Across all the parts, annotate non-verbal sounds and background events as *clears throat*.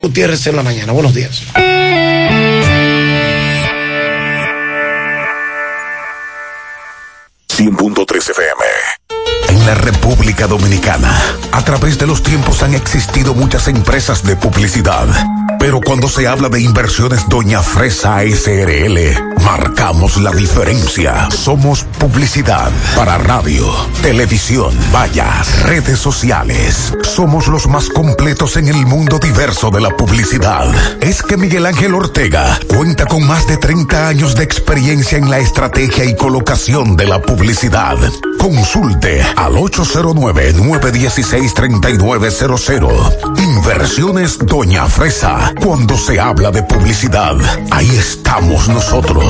Gutiérrez en la mañana. Buenos días. FM. En la República Dominicana, a través de los tiempos han existido muchas empresas de publicidad pero cuando se habla de inversiones Doña Fresa SRL, marcamos la diferencia. Somos publicidad para radio, televisión, vallas, redes sociales. Somos los más completos en el mundo diverso de la publicidad. Es que Miguel Ángel Ortega cuenta con más de 30 años de experiencia en la estrategia y colocación de la publicidad. Consulte al 809-916-3900. Inversiones Doña Fresa cuando se habla de publicidad, ahí estamos nosotros.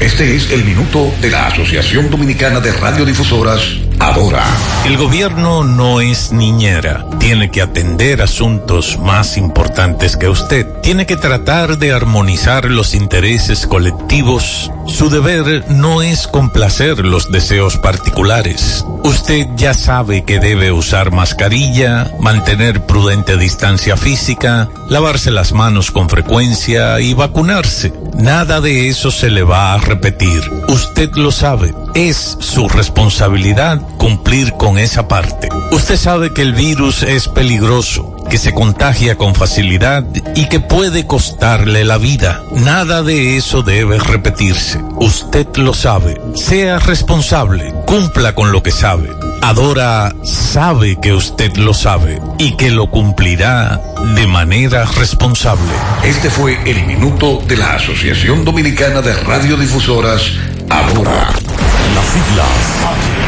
Este es el minuto de la Asociación Dominicana de Radiodifusoras, Adora. El gobierno no es niñera. Tiene que atender asuntos más importantes que usted. Tiene que tratar de armonizar los intereses colectivos. Su deber no es complacer los deseos particulares. Usted ya sabe que debe usar mascarilla, mantener prudente distancia física, lavarse las manos con frecuencia y vacunarse. Nada de eso se le va a repetir. Usted lo sabe. Es su responsabilidad cumplir con esa parte. Usted sabe que el virus es peligroso, que se contagia con facilidad y que puede costarle la vida. Nada de eso debe repetirse. Usted lo sabe. Sea responsable. Cumpla con lo que sabe. Adora sabe que usted lo sabe y que lo cumplirá de manera responsable. Este fue el minuto de la Asociación Dominicana de Radiodifusoras, Adora. Las siglas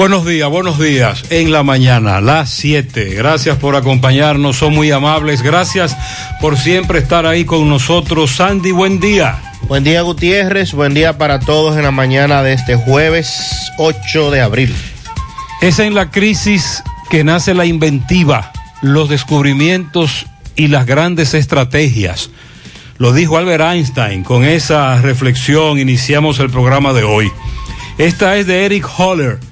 Buenos días, buenos días. En la mañana, las 7. Gracias por acompañarnos, son muy amables. Gracias por siempre estar ahí con nosotros. Sandy, buen día. Buen día Gutiérrez, buen día para todos en la mañana de este jueves 8 de abril. Es en la crisis que nace la inventiva, los descubrimientos y las grandes estrategias. Lo dijo Albert Einstein. Con esa reflexión iniciamos el programa de hoy. Esta es de Eric Holler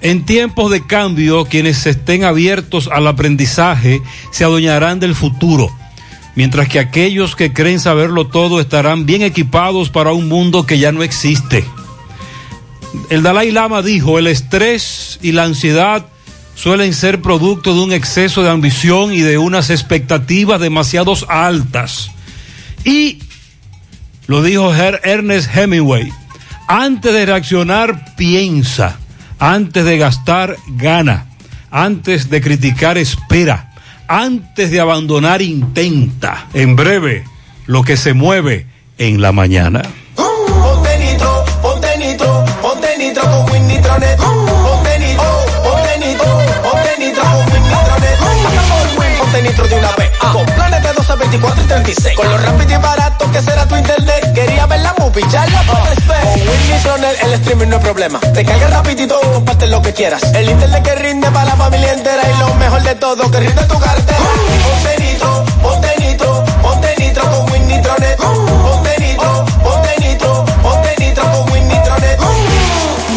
en tiempos de cambio, quienes estén abiertos al aprendizaje se adueñarán del futuro, mientras que aquellos que creen saberlo todo estarán bien equipados para un mundo que ya no existe. El Dalai Lama dijo, el estrés y la ansiedad suelen ser producto de un exceso de ambición y de unas expectativas demasiado altas. Y lo dijo Ernest Hemingway, antes de reaccionar, piensa antes de gastar, gana. Antes de criticar, espera. Antes de abandonar, intenta. En breve, lo que se mueve en la mañana. 24 y 36. Con lo rápido y barato que será tu internet. Quería ver la movie, ya la puedes ver. Con Win el streaming no es problema. Te carga rapidito, comparte lo que quieras. El internet que rinde para la familia entera. Y lo mejor de todo, que rinde tu cartera. Ponte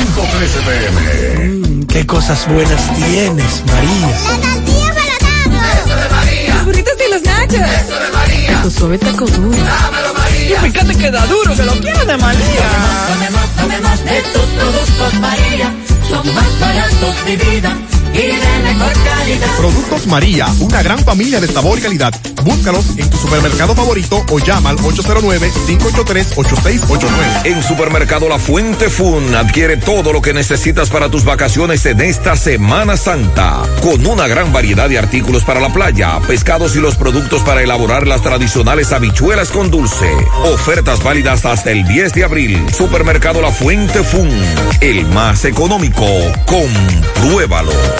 100.13 pm. Mmm, qué cosas buenas tienes, María. La tortilla para Eso de María. Los burritos y los nachos. Eso de María. Tu suave taco duro. Dámelo, María. Y fíjate que da duro, que lo quiero de María. Tomemos, tomemos de tus productos, María. Son más baratos de vida Productos María, una gran familia de sabor y calidad. Búscalos en tu supermercado favorito o llama al 809-583-8689. En Supermercado La Fuente Fun adquiere todo lo que necesitas para tus vacaciones en esta Semana Santa. Con una gran variedad de artículos para la playa, pescados y los productos para elaborar las tradicionales habichuelas con dulce. Ofertas válidas hasta el 10 de abril. Supermercado La Fuente Fun, el más económico. Compruébalo.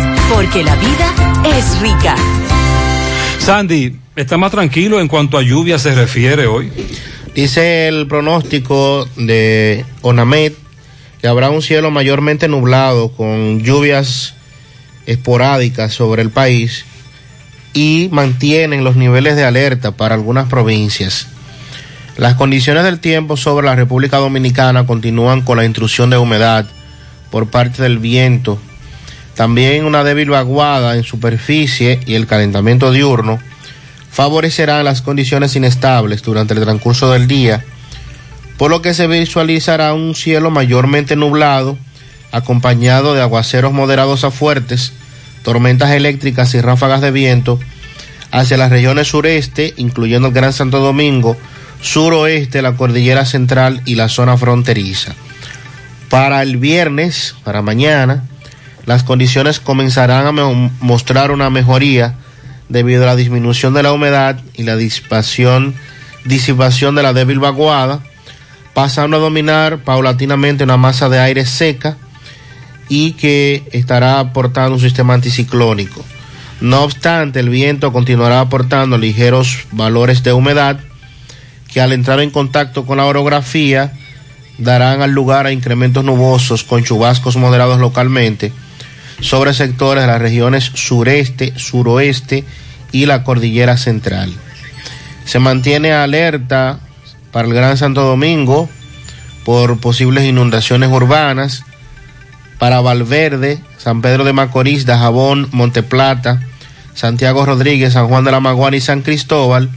Porque la vida es rica. Sandy, ¿está más tranquilo en cuanto a lluvia se refiere hoy? Dice el pronóstico de ONAMED que habrá un cielo mayormente nublado con lluvias esporádicas sobre el país y mantienen los niveles de alerta para algunas provincias. Las condiciones del tiempo sobre la República Dominicana continúan con la intrusión de humedad por parte del viento también una débil vaguada en superficie y el calentamiento diurno favorecerán las condiciones inestables durante el transcurso del día, por lo que se visualizará un cielo mayormente nublado, acompañado de aguaceros moderados a fuertes, tormentas eléctricas y ráfagas de viento hacia las regiones sureste, incluyendo el Gran Santo Domingo, suroeste, la cordillera central y la zona fronteriza. Para el viernes, para mañana, las condiciones comenzarán a mostrar una mejoría debido a la disminución de la humedad y la disipación, disipación de la débil vaguada, pasando a dominar paulatinamente una masa de aire seca y que estará aportando un sistema anticiclónico. No obstante, el viento continuará aportando ligeros valores de humedad que al entrar en contacto con la orografía darán al lugar a incrementos nubosos con chubascos moderados localmente sobre sectores de las regiones sureste, suroeste y la cordillera central. Se mantiene alerta para el Gran Santo Domingo por posibles inundaciones urbanas, para Valverde, San Pedro de Macorís, Dajabón, Monteplata, Santiago Rodríguez, San Juan de la Maguana y San Cristóbal,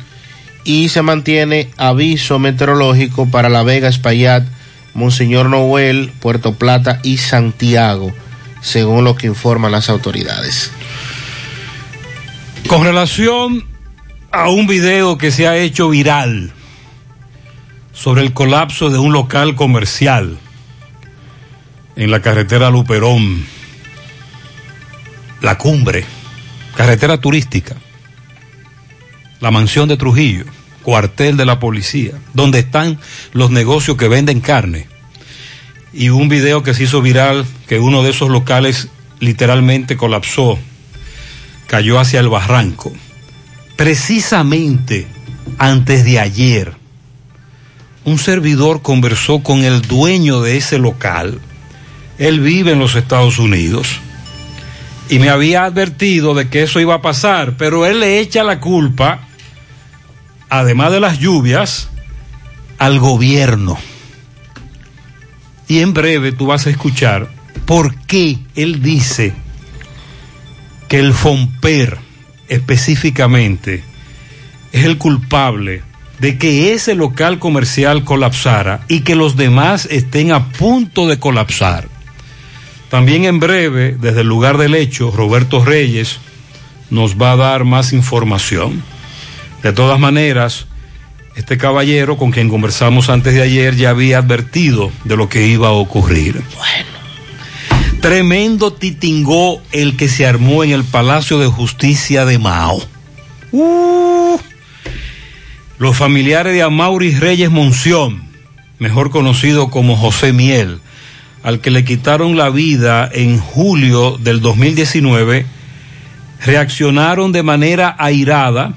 y se mantiene aviso meteorológico para La Vega, Espaillat, Monseñor Noel, Puerto Plata y Santiago según lo que informan las autoridades. Con relación a un video que se ha hecho viral sobre el colapso de un local comercial en la carretera Luperón, la cumbre, carretera turística, la mansión de Trujillo, cuartel de la policía, donde están los negocios que venden carne y un video que se hizo viral que uno de esos locales literalmente colapsó, cayó hacia el barranco. Precisamente antes de ayer, un servidor conversó con el dueño de ese local. Él vive en los Estados Unidos y me había advertido de que eso iba a pasar, pero él le echa la culpa, además de las lluvias, al gobierno y en breve tú vas a escuchar por qué él dice que el FOMPER específicamente es el culpable de que ese local comercial colapsara y que los demás estén a punto de colapsar. También en breve, desde el lugar del hecho, Roberto Reyes nos va a dar más información. De todas maneras, este caballero con quien conversamos antes de ayer ya había advertido de lo que iba a ocurrir. Bueno. Tremendo titingó el que se armó en el Palacio de Justicia de Mao. Uh, los familiares de Amaury Reyes Monción, mejor conocido como José Miel, al que le quitaron la vida en julio del 2019, reaccionaron de manera airada,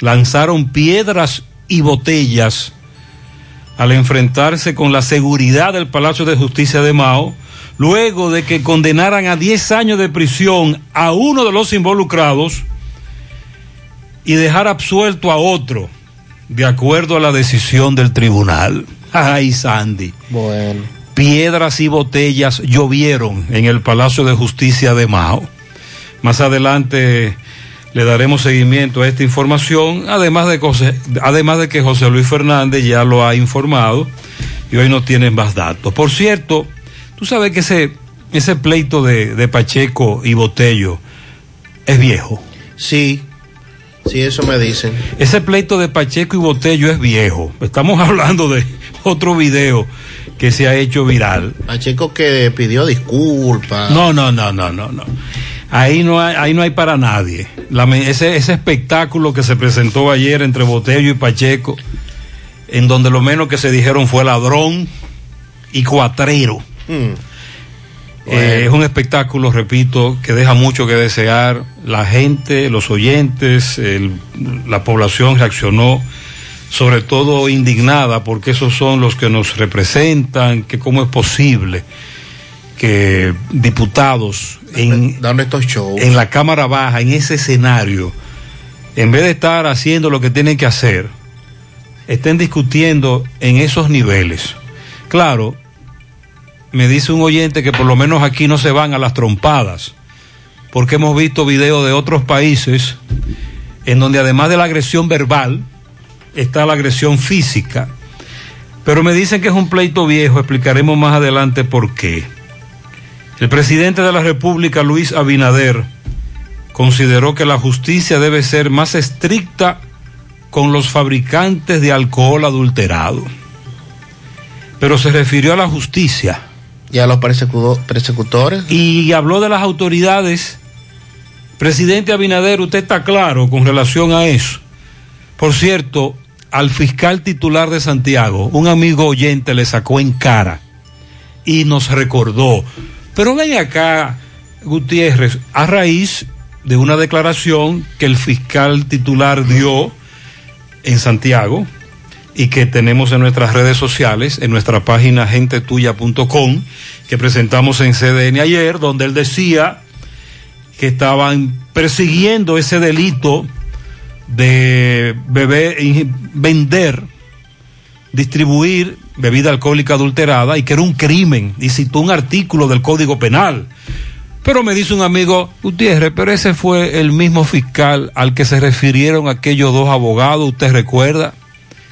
lanzaron piedras y botellas al enfrentarse con la seguridad del Palacio de Justicia de Mao, luego de que condenaran a 10 años de prisión a uno de los involucrados y dejar absuelto a otro, de acuerdo a la decisión del tribunal. *laughs* Ay, Sandy. Bueno. Piedras y botellas llovieron en el Palacio de Justicia de Mao. Más adelante le daremos seguimiento a esta información, además de, José, además de que José Luis Fernández ya lo ha informado y hoy no tienen más datos. Por cierto, tú sabes que ese, ese pleito de, de Pacheco y Botello es viejo. Sí, sí, eso me dicen. Ese pleito de Pacheco y Botello es viejo. Estamos *laughs* hablando de otro video que se ha hecho viral. Pacheco que pidió disculpas. No, no, no, no, no, no. Ahí no hay, ahí no hay para nadie. La, ese, ese espectáculo que se presentó ayer entre Botello y Pacheco, en donde lo menos que se dijeron fue ladrón y cuatrero. Hmm. Eh, es un espectáculo, repito, que deja mucho que desear. La gente, los oyentes, el- la población reaccionó, sobre todo indignada, porque esos son los que nos representan, que cómo es posible que diputados en, Dando estos shows. en la Cámara Baja, en ese escenario, en vez de estar haciendo lo que tienen que hacer, estén discutiendo en esos niveles. Claro, me dice un oyente que por lo menos aquí no se van a las trompadas, porque hemos visto videos de otros países en donde además de la agresión verbal, está la agresión física. Pero me dicen que es un pleito viejo, explicaremos más adelante por qué. El presidente de la República, Luis Abinader, consideró que la justicia debe ser más estricta con los fabricantes de alcohol adulterado. Pero se refirió a la justicia. Y a los persecutores. Y habló de las autoridades. Presidente Abinader, usted está claro con relación a eso. Por cierto, al fiscal titular de Santiago, un amigo oyente le sacó en cara y nos recordó. Pero ven acá, Gutiérrez, a raíz de una declaración que el fiscal titular dio en Santiago y que tenemos en nuestras redes sociales, en nuestra página gentetuya.com, que presentamos en CDN ayer, donde él decía que estaban persiguiendo ese delito de beber, vender, distribuir bebida alcohólica adulterada y que era un crimen y citó un artículo del Código Penal. Pero me dice un amigo, Gutiérrez, pero ese fue el mismo fiscal al que se refirieron aquellos dos abogados, ¿usted recuerda?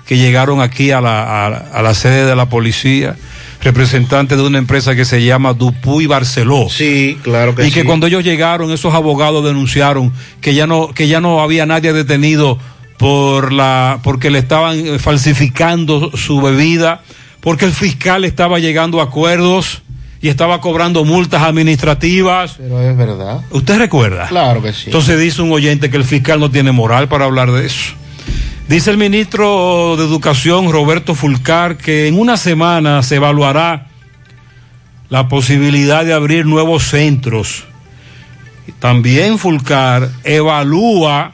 Que llegaron aquí a la, a, a la sede de la policía, representantes de una empresa que se llama Dupuy Barceló. Sí, claro que y que sí. cuando ellos llegaron, esos abogados denunciaron que ya no, que ya no había nadie detenido por la, porque le estaban eh, falsificando su bebida, porque el fiscal estaba llegando a acuerdos y estaba cobrando multas administrativas. Pero es verdad. ¿Usted recuerda? Claro que sí. Entonces dice un oyente que el fiscal no tiene moral para hablar de eso. Dice el ministro de Educación, Roberto Fulcar, que en una semana se evaluará la posibilidad de abrir nuevos centros. También Fulcar evalúa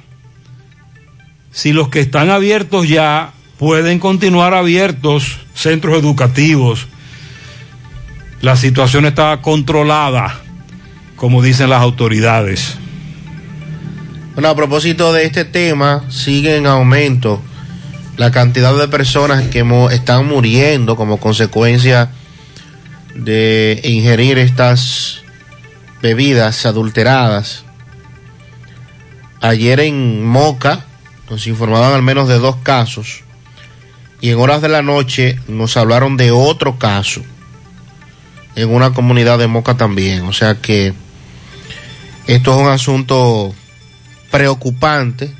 si los que están abiertos ya pueden continuar abiertos centros educativos. La situación está controlada, como dicen las autoridades. Bueno, a propósito de este tema, sigue en aumento la cantidad de personas que están muriendo como consecuencia de ingerir estas bebidas adulteradas. Ayer en Moca nos informaban al menos de dos casos y en horas de la noche nos hablaron de otro caso en una comunidad de Moca también. O sea que esto es un asunto preocupante.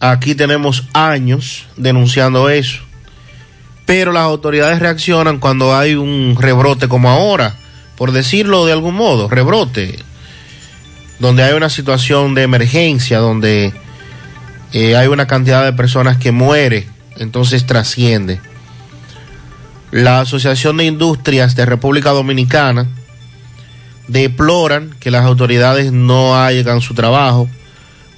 Aquí tenemos años denunciando eso. Pero las autoridades reaccionan cuando hay un rebrote como ahora, por decirlo de algún modo, rebrote, donde hay una situación de emergencia, donde eh, hay una cantidad de personas que muere, entonces trasciende. La Asociación de Industrias de República Dominicana deploran que las autoridades no hagan su trabajo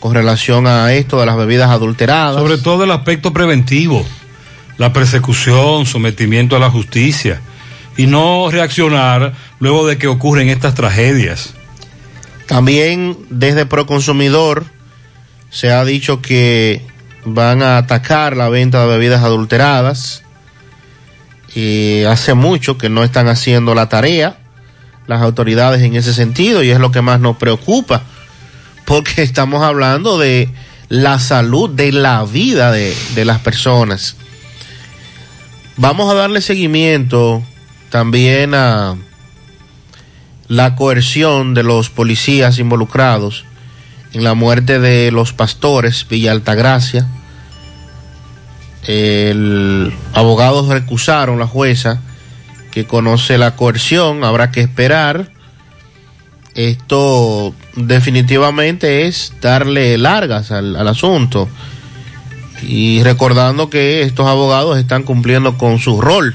con relación a esto de las bebidas adulteradas. Sobre todo el aspecto preventivo, la persecución, sometimiento a la justicia y no reaccionar luego de que ocurren estas tragedias. También desde Proconsumidor se ha dicho que van a atacar la venta de bebidas adulteradas. Y hace mucho que no están haciendo la tarea las autoridades en ese sentido y es lo que más nos preocupa porque estamos hablando de la salud, de la vida de, de las personas. Vamos a darle seguimiento también a la coerción de los policías involucrados en la muerte de los pastores Villa Altagracia. El abogados recusaron la jueza que conoce la coerción, habrá que esperar. Esto definitivamente es darle largas al, al asunto y recordando que estos abogados están cumpliendo con su rol,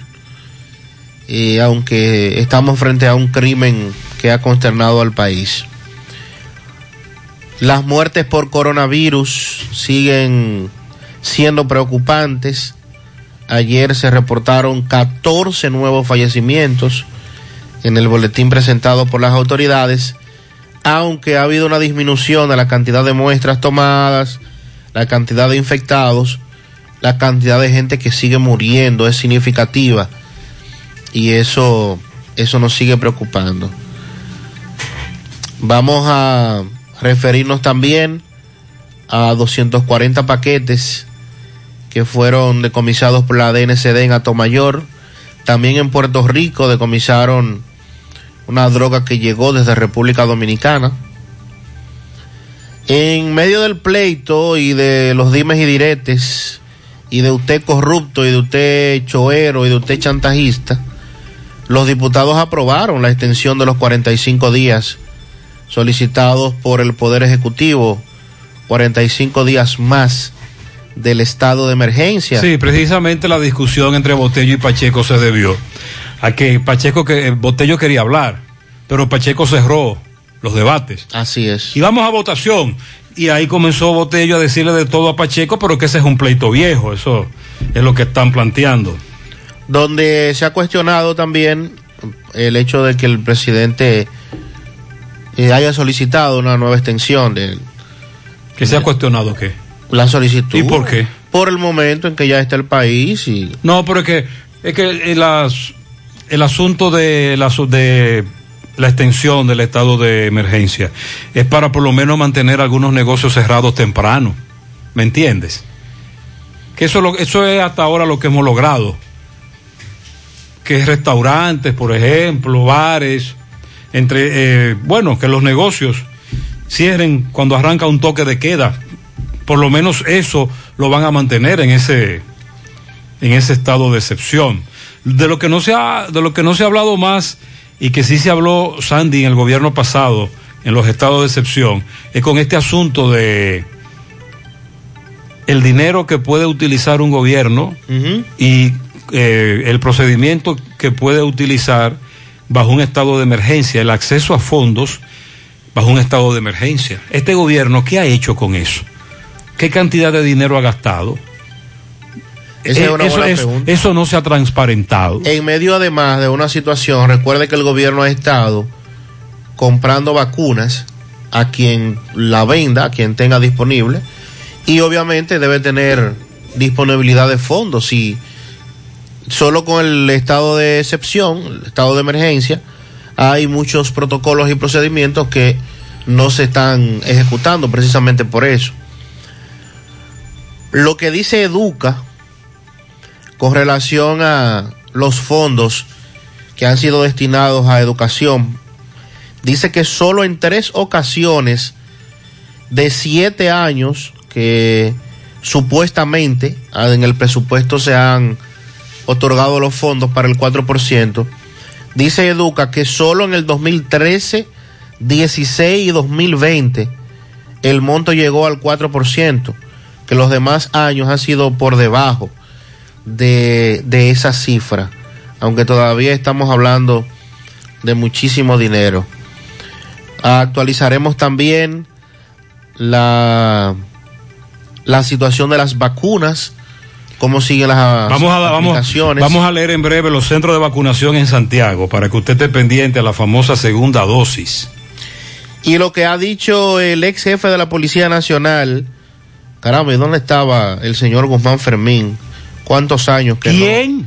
aunque estamos frente a un crimen que ha consternado al país. Las muertes por coronavirus siguen siendo preocupantes. Ayer se reportaron 14 nuevos fallecimientos en el boletín presentado por las autoridades, aunque ha habido una disminución de la cantidad de muestras tomadas, la cantidad de infectados, la cantidad de gente que sigue muriendo es significativa y eso, eso nos sigue preocupando. Vamos a referirnos también a 240 paquetes que fueron decomisados por la DNCD en Atomayor. También en Puerto Rico decomisaron una droga que llegó desde República Dominicana. En medio del pleito y de los dimes y diretes, y de usted corrupto, y de usted choero, y de usted chantajista, los diputados aprobaron la extensión de los 45 días solicitados por el Poder Ejecutivo, 45 días más del estado de emergencia. Sí, precisamente la discusión entre Botello y Pacheco se debió a que Pacheco que Botello quería hablar, pero Pacheco cerró los debates. Así es. Y vamos a votación. Y ahí comenzó Botello a decirle de todo a Pacheco, pero que ese es un pleito viejo, eso es lo que están planteando. Donde se ha cuestionado también el hecho de que el presidente eh, haya solicitado una nueva extensión de ¿Que se ha cuestionado qué? la solicitud. ¿Y por qué? Por el momento en que ya está el país y No, pero es que, es que el, as- el asunto de la, de la extensión del estado de emergencia es para por lo menos mantener algunos negocios cerrados temprano. ¿Me entiendes? Que eso, lo- eso es hasta ahora lo que hemos logrado. Que restaurantes, por ejemplo, bares, entre, eh, bueno, que los negocios cierren cuando arranca un toque de queda. Por lo menos eso lo van a mantener en ese, en ese estado de excepción. De lo que no se ha, de lo que no se ha hablado más y que sí se habló Sandy en el gobierno pasado en los estados de excepción es con este asunto de el dinero que puede utilizar un gobierno y eh, el procedimiento que puede utilizar bajo un estado de emergencia, el acceso a fondos bajo un estado de emergencia. Este gobierno, ¿qué ha hecho con eso? ¿Qué cantidad de dinero ha gastado? Esa es Eh, una eso, buena eso- pregunta. eso no se ha transparentado. En medio además de una situación, recuerde que el gobierno ha estado comprando vacunas a quien la venda, a quien tenga disponible, y obviamente debe tener disponibilidad de fondos. Si solo con el estado de excepción, el estado de emergencia, hay muchos protocolos y procedimientos que no se están ejecutando precisamente por eso. Lo que dice Educa con relación a los fondos que han sido destinados a educación. Dice que solo en tres ocasiones de siete años que supuestamente ah, en el presupuesto se han otorgado los fondos para el 4%, dice Educa que solo en el 2013, 16 y 2020 el monto llegó al 4%, que los demás años han sido por debajo de, de esa cifra, aunque todavía estamos hablando de muchísimo dinero. Actualizaremos también la, la situación de las vacunas, cómo siguen las Vamos a, vamos, aplicaciones. vamos a leer en breve los centros de vacunación en Santiago para que usted esté pendiente a la famosa segunda dosis. Y lo que ha dicho el ex jefe de la Policía Nacional, caramba, ¿y dónde estaba el señor Guzmán Fermín? ¿Cuántos años que no?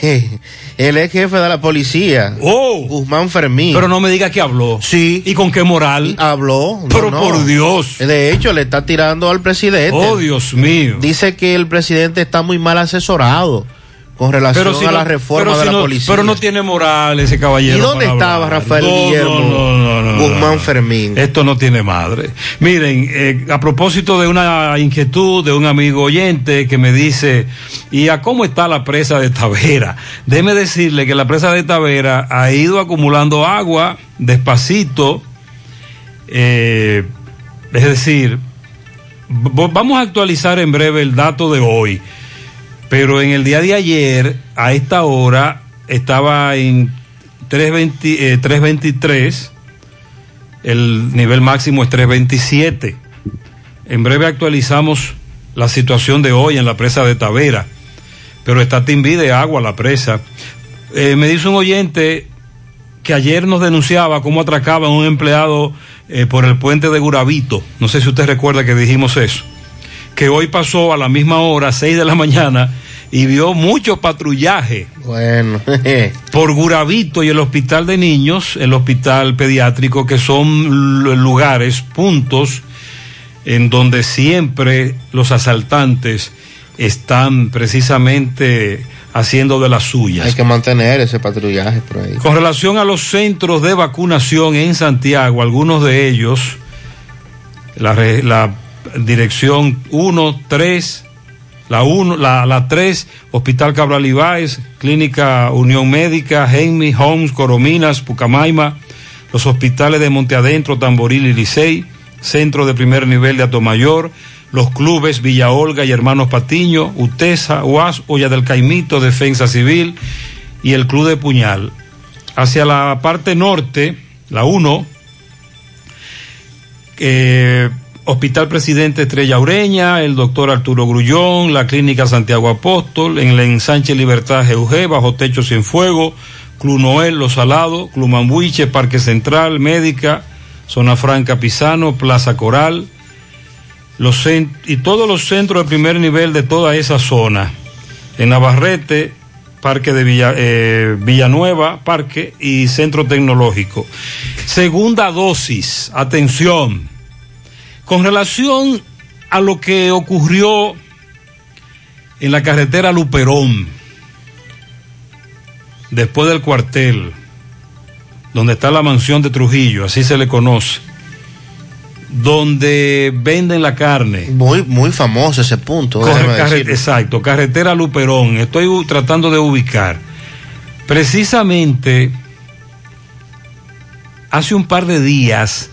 *laughs* El ex jefe de la policía, Oh, Guzmán Fermín. pero no me diga que habló. Sí. ¿Y con qué moral? Habló. no, Pero no. por Dios. De hecho, le está tirando al presidente. Oh, Dios mío. Dice que el presidente está muy mal asesorado con relación si a no- la reforma de si la no- policía. Pero no tiene moral ese caballero. ¿Y dónde estaba hablar. Rafael No, Guillermo Guzmán. Fermín? Esto no tiene madre. Miren, eh, a propósito de una inquietud de un amigo oyente que me dice, ¿y a cómo está la presa de Tavera? Déjeme decirle que la presa de Tavera ha ido acumulando agua despacito, eh, es decir, vamos a actualizar en breve el dato de hoy, pero en el día de ayer, a esta hora, estaba en 320, eh, 323 el nivel máximo es 327. En breve actualizamos la situación de hoy en la presa de Tavera, pero está timbí de agua la presa. Eh, me dice un oyente que ayer nos denunciaba cómo atracaban a un empleado eh, por el puente de Guravito. No sé si usted recuerda que dijimos eso. Que hoy pasó a la misma hora, 6 de la mañana, y vio mucho patrullaje Bueno, *laughs* por Guravito y el hospital de niños, el hospital pediátrico, que son lugares, puntos, en donde siempre los asaltantes están precisamente haciendo de las suyas. hay que mantener ese patrullaje por ahí. Con relación a los centros de vacunación en Santiago, algunos de ellos, la, la dirección 1, 3, la 1, la, la 3, Hospital Cabral Ibáez, Clínica Unión Médica, Henry, Homes, Corominas, Pucamaima, los hospitales de Monte Adentro, Tamboril y Licey, Centro de Primer Nivel de Atomayor, los clubes Villa Olga y Hermanos Patiño, UTESA, UAS, Olla del Caimito, Defensa Civil y el Club de Puñal. Hacia la parte norte, la 1, eh, Hospital Presidente Estrella Ureña, el doctor Arturo Grullón, la Clínica Santiago Apóstol, en el ensanche Libertad GUG, Bajo Techo Sin Fuego, Club Noel, Los Salados, Club Parque Central, Médica, Zona Franca Pisano, Plaza Coral, los y todos los centros de primer nivel de toda esa zona. En Navarrete, Parque de Villa, eh, Villanueva, Parque y Centro Tecnológico. Segunda dosis, atención. Con relación a lo que ocurrió en la carretera Luperón, después del cuartel, donde está la mansión de Trujillo, así se le conoce, donde venden la carne. Muy, muy famoso ese punto. Carre- exacto, carretera Luperón. Estoy tratando de ubicar. Precisamente, hace un par de días,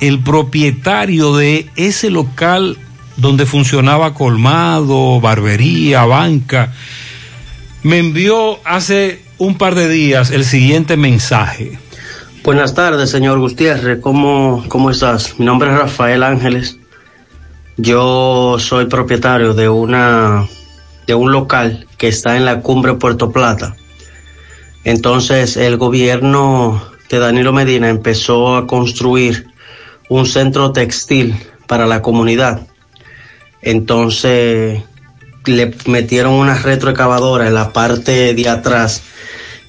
el propietario de ese local donde funcionaba colmado, barbería, banca, me envió hace un par de días el siguiente mensaje. Buenas tardes, señor Gutiérrez. ¿Cómo, ¿Cómo estás? Mi nombre es Rafael Ángeles. Yo soy propietario de una de un local que está en la cumbre Puerto Plata. Entonces, el gobierno de Danilo Medina empezó a construir un centro textil para la comunidad. Entonces, le metieron una retroexcavadora en la parte de atrás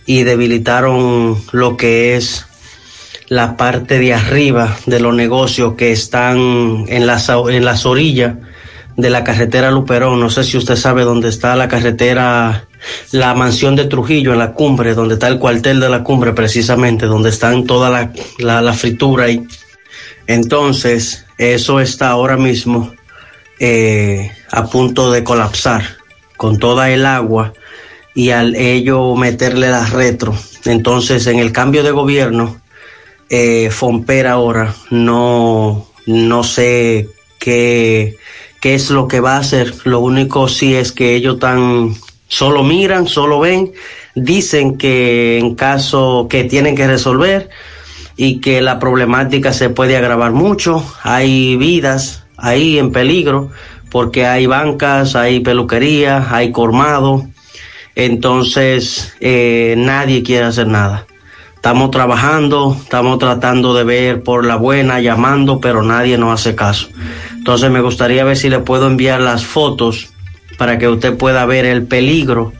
y debilitaron lo que es la parte de arriba de los negocios que están en las, en las orillas de la carretera Luperón. No sé si usted sabe dónde está la carretera la mansión de Trujillo en la cumbre, donde está el cuartel de la cumbre precisamente, donde están toda la, la, la fritura ahí. Entonces, eso está ahora mismo eh, a punto de colapsar con toda el agua y al ello meterle la retro. Entonces, en el cambio de gobierno, eh, Fomper ahora no, no sé qué, qué es lo que va a hacer. Lo único sí es que ellos tan solo miran, solo ven, dicen que en caso que tienen que resolver y que la problemática se puede agravar mucho, hay vidas ahí en peligro porque hay bancas, hay peluquerías, hay colmado, entonces eh, nadie quiere hacer nada. Estamos trabajando, estamos tratando de ver por la buena, llamando, pero nadie nos hace caso. Entonces me gustaría ver si le puedo enviar las fotos para que usted pueda ver el peligro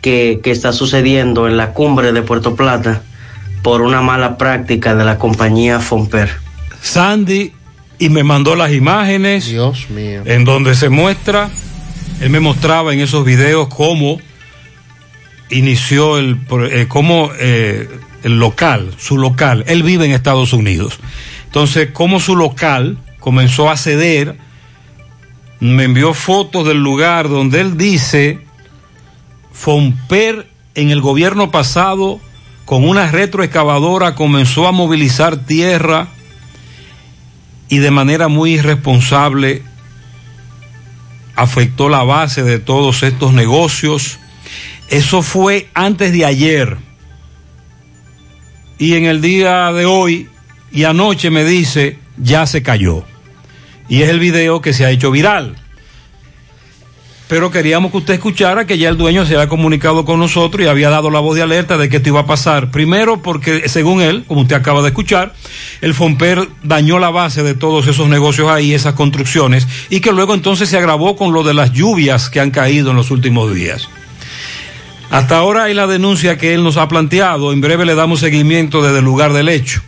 que está sucediendo en la cumbre de Puerto Plata por una mala práctica de la compañía Fomper. Sandy y me mandó las imágenes Dios mío. en donde se muestra, él me mostraba en esos videos cómo inició el, eh, cómo eh, el local, su local, él vive en Estados Unidos. Entonces, cómo su local comenzó a ceder, me envió fotos del lugar donde él dice, Fomper en el gobierno pasado, con una retroexcavadora, comenzó a movilizar tierra y de manera muy irresponsable afectó la base de todos estos negocios. Eso fue antes de ayer. Y en el día de hoy y anoche me dice, ya se cayó. Y es el video que se ha hecho viral. Pero queríamos que usted escuchara que ya el dueño se había comunicado con nosotros y había dado la voz de alerta de que esto iba a pasar. Primero porque, según él, como usted acaba de escuchar, el Fomper dañó la base de todos esos negocios ahí, esas construcciones, y que luego entonces se agravó con lo de las lluvias que han caído en los últimos días. Hasta ahora hay la denuncia que él nos ha planteado. En breve le damos seguimiento desde el lugar del hecho.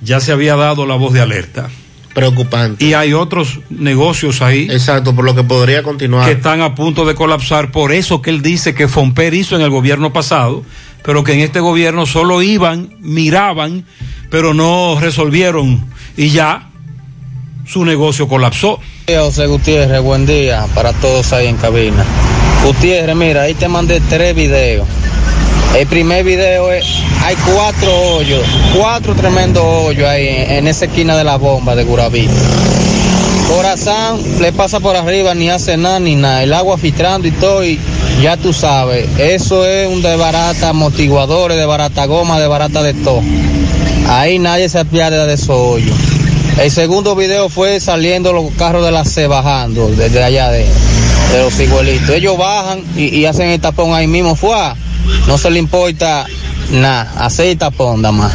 Ya se había dado la voz de alerta. Preocupante. Y hay otros negocios ahí. Exacto, por lo que podría continuar. Que están a punto de colapsar. Por eso que él dice que Fomper hizo en el gobierno pasado, pero que en este gobierno solo iban, miraban, pero no resolvieron. Y ya su negocio colapsó. José Gutiérrez, buen día para todos ahí en cabina. Gutiérrez, mira, ahí te mandé tres videos. El primer video es, hay cuatro hoyos, cuatro tremendos hoyos ahí en, esa esquina de la bomba de Gurabí. Corazán le pasa por arriba, ni hace nada ni nada. El agua filtrando y todo, y ya tú sabes, eso es un de barata amortiguadores, de barata goma, de barata de todo. Ahí nadie se pierde de esos hoyos. El segundo video fue saliendo los carros de la C bajando desde allá de, los igualitos. Ellos bajan y, y hacen el tapón ahí mismo, fue. No se le importa nada, tapón nada más.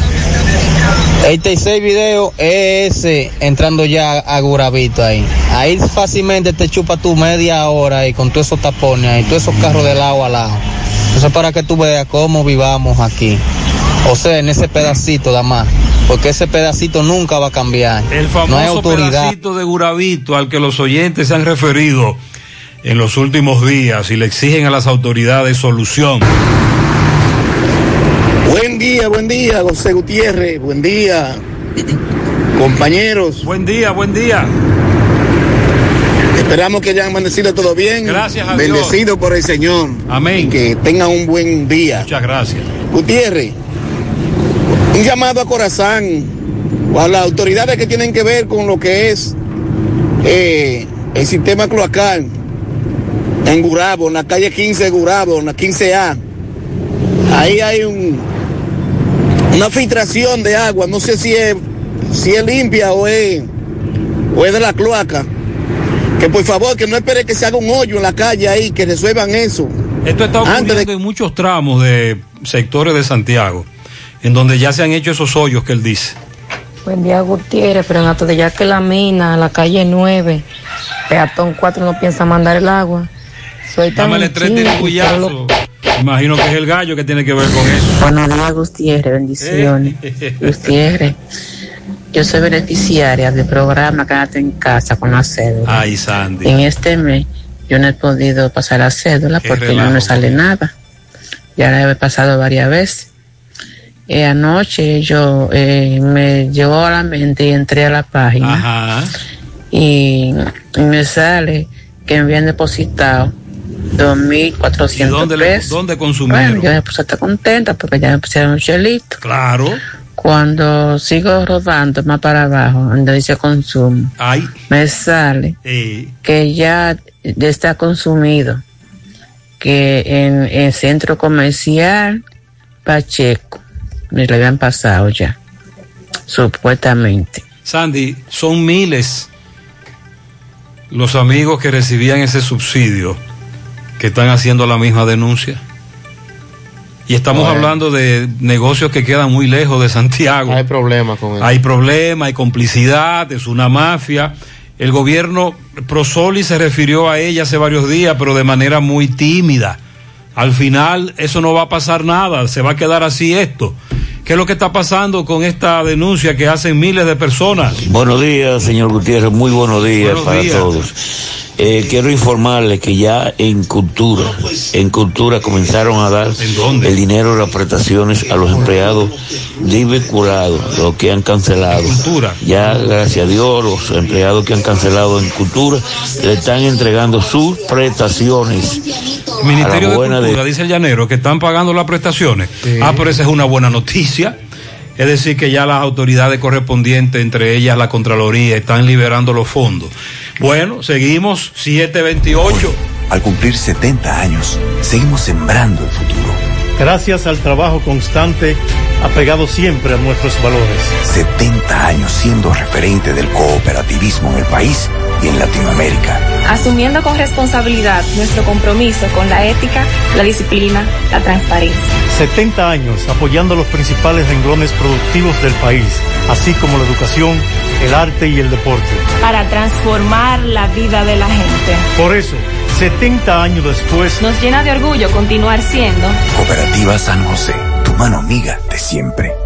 El tercer video es ese, entrando ya a Gurabito ahí. Ahí fácilmente te chupa tu media hora ahí con todos esos tapones ahí, todos esos carros de lado a lado. Eso es para que tú veas cómo vivamos aquí. O sea, en ese pedacito nada más. Porque ese pedacito nunca va a cambiar. El no hay famoso autoridad. pedacito de Gurabito al que los oyentes se han referido en los últimos días y le exigen a las autoridades solución. Buen día, buen día, José Gutiérrez, buen día, *clears throat* compañeros. Buen día, buen día. Esperamos que hayan amanecido todo bien. Gracias a Dios. Bendecido por el Señor. Amén. Y que tengan un buen día. Muchas gracias. Gutiérrez, un llamado a Corazán, o a las autoridades que tienen que ver con lo que es eh, el sistema cloacal en Gurabo, en la calle 15 de Gurabo, en la 15A. Ahí hay un, una filtración de agua, no sé si es, si es limpia o es, o es de la cloaca. Que por favor, que no espere que se haga un hoyo en la calle ahí, que resuelvan eso. Esto está ocurriendo en muchos tramos de sectores de Santiago, en donde ya se han hecho esos hoyos que él dice. Buen día, Gutiérrez, pero en de ya que la mina, la calle 9, peatón 4 no piensa mandar el agua. Soy tan Dámele tres tiricullazos. Imagino que es el gallo que tiene que ver con eso. Buenos días, Gutiérrez, bendiciones. *laughs* Gutiérrez, yo soy beneficiaria del programa Quédate en casa con la cédula. Ay, Sandy. En este mes yo no he podido pasar la cédula Qué porque no me sale nada. Ya la he pasado varias veces. Eh, anoche yo eh, me llegó a la mente y entré a la página Ajá. y, y me sale que me habían depositado ¿Y 2.400 dónde, pesos. dónde Bueno, consumieron? yo me puse hasta contenta porque ya me pusieron un chelito. Claro. Cuando sigo rodando más para abajo, donde dice consumo, Ay. me sale Eh, que ya, ya está consumido, que en el centro comercial Pacheco, me lo habían pasado ya, supuestamente. Sandy, son miles los amigos que recibían ese subsidio que están haciendo la misma denuncia. Y estamos Bueno. hablando de negocios que quedan muy lejos de Santiago. Hay problemas con eso. Hay problemas, hay complicidad, es una mafia. El gobierno Prosoli se refirió a ella hace varios días, pero de manera muy tímida. Al final eso no va a pasar nada, se va a quedar así esto. ¿Qué es lo que está pasando con esta denuncia que hacen miles de personas? Buenos días, señor Gutiérrez, muy buenos días Buenos para días. todos. Eh, quiero informarle que ya en cultura, en cultura comenzaron a dar el dinero de las prestaciones a los empleados desvinculados, los que han cancelado. Ya, gracias a Dios, los empleados que han cancelado en cultura le están entregando sus prestaciones. Ministerio a la de Cultura, dice el llanero, que están pagando las prestaciones. Ah, pero esa es una buena noticia. Es decir, que ya las autoridades correspondientes, entre ellas la Contraloría, están liberando los fondos. Bueno, seguimos, 728. Al cumplir 70 años, seguimos sembrando el futuro. Gracias al trabajo constante, apegado siempre a nuestros valores. 70 años siendo referente del cooperativismo en el país y en Latinoamérica. Asumiendo con responsabilidad nuestro compromiso con la ética, la disciplina, la transparencia. 70 años apoyando los principales renglones productivos del país, así como la educación, el arte y el deporte. Para transformar la vida de la gente. Por eso, 70 años después, Nos llena de orgullo continuar siendo Cooperativa San José, tu mano amiga de siempre.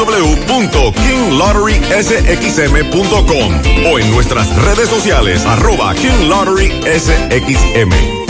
www.kinglotterysxm.com o en nuestras redes sociales arroba King Lottery SXM.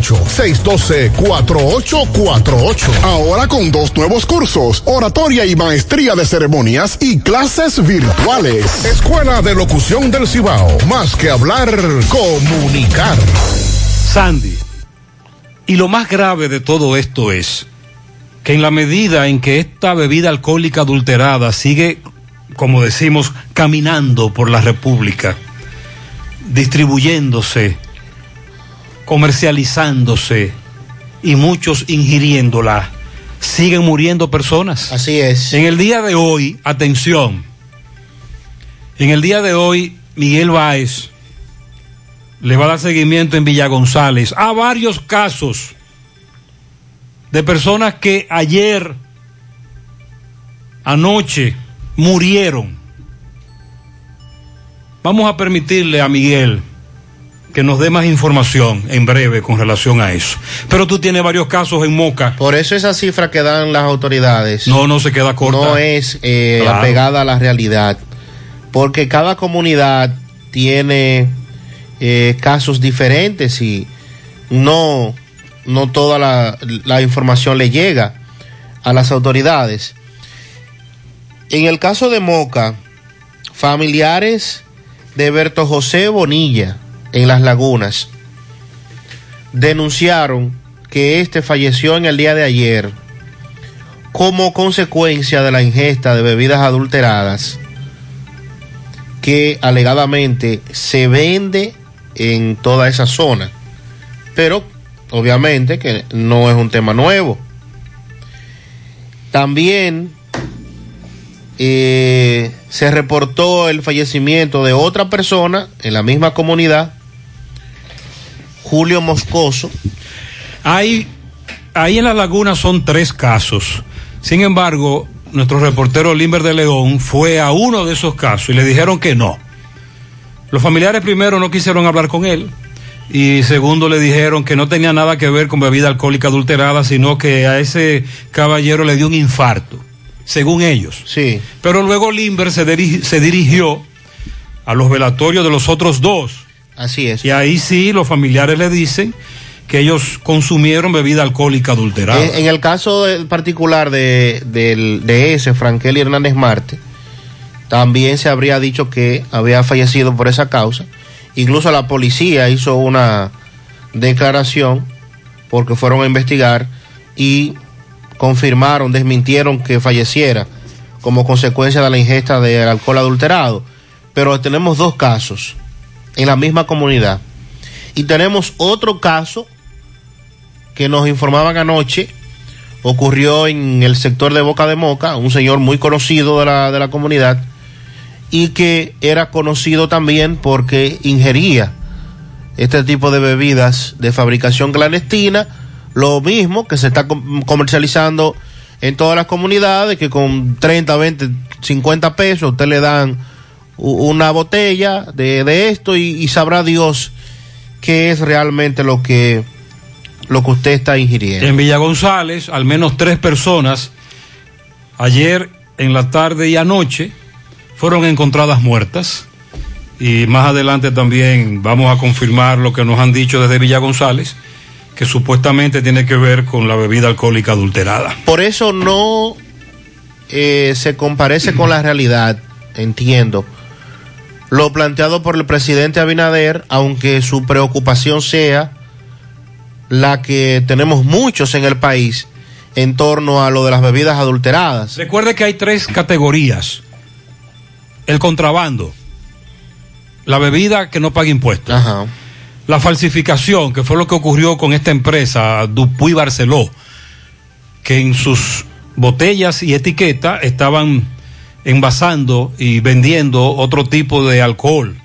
612-4848. Ahora con dos nuevos cursos, oratoria y maestría de ceremonias y clases virtuales. Escuela de Locución del Cibao. Más que hablar, comunicar. Sandy, y lo más grave de todo esto es que en la medida en que esta bebida alcohólica adulterada sigue, como decimos, caminando por la República, distribuyéndose, comercializándose y muchos ingiriéndola, siguen muriendo personas. Así es. En el día de hoy, atención, en el día de hoy, Miguel Báez le va a dar seguimiento en Villa González a varios casos de personas que ayer, anoche, murieron. Vamos a permitirle a Miguel que nos dé más información en breve con relación a eso. Pero tú tienes varios casos en Moca. Por eso esa cifra que dan las autoridades. No, no se queda corta. No es eh, Claro. apegada a la realidad. Porque cada comunidad tiene eh, casos diferentes y no, no toda la, la información le llega a las autoridades. En el caso de Moca, familiares de Berto José Bonilla en Las Lagunas denunciaron que este falleció en el día de ayer como consecuencia de la ingesta de bebidas adulteradas que alegadamente se vende en toda esa zona. Pero obviamente que no es un tema nuevo. También eh, se reportó el fallecimiento de otra persona en la misma comunidad, Julio Moscoso. Hay, ahí en la laguna son tres casos. Sin embargo, nuestro reportero Limber de León fue a uno de esos casos y le dijeron que no. Los familiares primero no quisieron hablar con él y segundo le dijeron que no tenía nada que ver con bebida alcohólica adulterada, sino que a ese caballero le dio un infarto, según ellos. Sí. Pero luego Limber se, diri- se dirigió a los velatorios de los otros dos. Así es. Y ahí sí los familiares le dicen que ellos consumieron bebida alcohólica adulterada. En, en el caso particular de, de ese, Frankel Hernández Marte, también se habría dicho que había fallecido por esa causa. Incluso la policía hizo una declaración porque fueron a investigar y confirmaron, desmintieron que falleciera como consecuencia de la ingesta del alcohol adulterado. Pero tenemos dos casos en la misma comunidad. Y tenemos otro caso que nos informaban anoche, ocurrió en el sector de Boca de Moca, un señor muy conocido de la, de la comunidad y que era conocido también porque ingería este tipo de bebidas de fabricación clandestina, lo mismo que se está com- comercializando en todas las comunidades, que con 30, 20, 50 pesos usted le dan una botella de, de esto y, y sabrá Dios qué es realmente lo que, lo que usted está ingiriendo. En Villa González, al menos tres personas, ayer en la tarde y anoche, fueron encontradas muertas. Y más adelante también vamos a confirmar lo que nos han dicho desde Villa González, que supuestamente tiene que ver con la bebida alcohólica adulterada. Por eso no eh, se comparece con la realidad, entiendo. Lo planteado por el presidente Abinader, aunque su preocupación sea la que tenemos muchos en el país en torno a lo de las bebidas adulteradas. Recuerde que hay tres categorías. El contrabando, la bebida que no paga impuestos, la falsificación, que fue lo que ocurrió con esta empresa, Dupuy Barceló, que en sus botellas y etiquetas estaban envasando y vendiendo otro tipo de alcohol.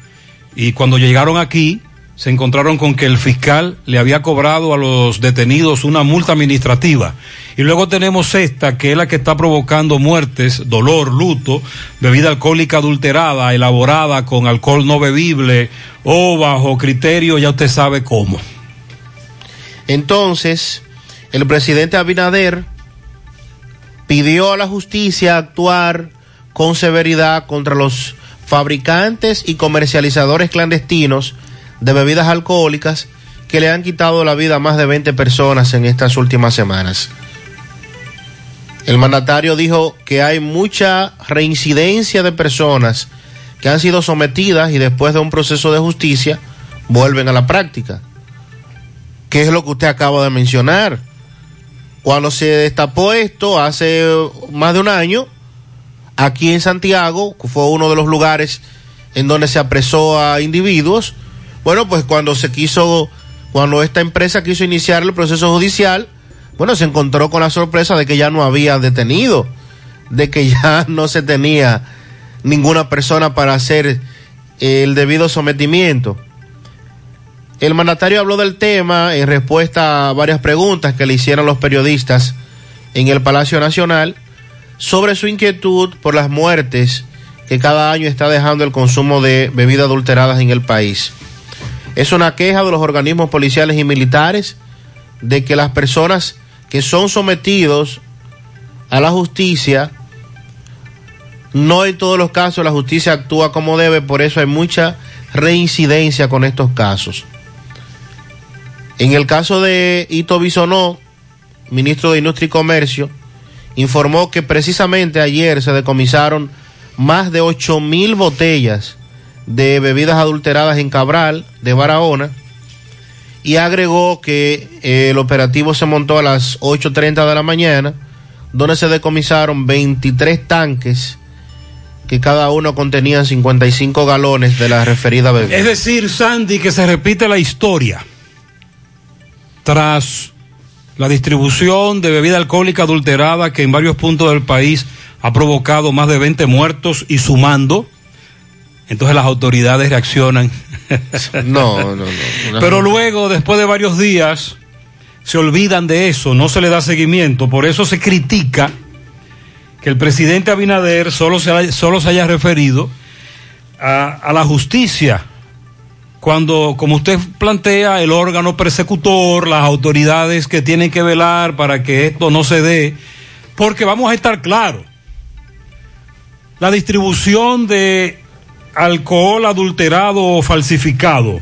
Y cuando llegaron aquí, se encontraron con que el fiscal le había cobrado a los detenidos una multa administrativa. Y luego tenemos esta, que es la que está provocando muertes, dolor, luto, bebida alcohólica adulterada, elaborada con alcohol no bebible o bajo criterio, ya usted sabe cómo. Entonces, el presidente Abinader pidió a la justicia actuar con severidad contra los fabricantes y comercializadores clandestinos de bebidas alcohólicas que le han quitado la vida a más de 20 personas en estas últimas semanas. El mandatario dijo que hay mucha reincidencia de personas que han sido sometidas y después de un proceso de justicia vuelven a la práctica. ¿Qué es lo que usted acaba de mencionar? Cuando se destapó esto hace más de un año, aquí en Santiago, fue uno de los lugares en donde se apresó a individuos, bueno, pues cuando se quiso, cuando esta empresa quiso iniciar el proceso judicial, bueno, se encontró con la sorpresa de que ya no había detenido, de que *laughs* ya no se tenía ninguna persona para hacer el debido sometimiento. El mandatario habló del tema en respuesta a varias preguntas que le hicieron los periodistas en el Palacio Nacional sobre su inquietud por las muertes que cada año está dejando el consumo de bebidas adulteradas en el país. Es una queja de los organismos policiales y militares de que las personas que son sometidos a la justicia, no en todos los casos la justicia actúa como debe, por eso hay mucha reincidencia con estos casos. En el caso de Ito Bisonó, ministro de Industria y Comercio, informó que precisamente ayer se decomisaron más de 8 mil botellas de bebidas adulteradas en Cabral, de Barahona, y agregó que eh, el operativo se montó a las 8.30 de la mañana, donde se decomisaron 23 tanques que cada uno contenían 55 galones de la referida bebida. Es decir, Sandy, que se repite la historia. Tras la distribución de bebida alcohólica adulterada que en varios puntos del país ha provocado más de 20 muertos y sumando, entonces las autoridades reaccionan. *laughs* No, no, no. Pero luego, después de varios días, se olvidan de eso, no se le da seguimiento. Por eso se critica que el presidente Abinader solo se, haya, solo se haya referido a, a la justicia cuando, como usted plantea, el órgano persecutor, las autoridades que tienen que velar para que esto no se dé, porque vamos a estar claros, la distribución de alcohol adulterado o falsificado,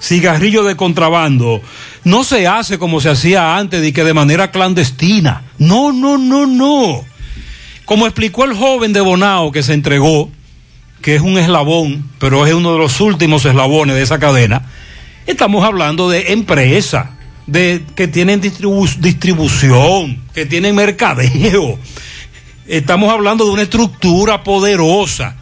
cigarrillo de contrabando, no se hace como se hacía antes y que de manera clandestina. No, no, no, no. Como explicó el joven de Bonao que se entregó, que es un eslabón, pero es uno de los últimos eslabones de esa cadena, estamos hablando de empresas, de que tienen distribu distribución, que tienen mercadeo. Estamos hablando de una estructura poderosa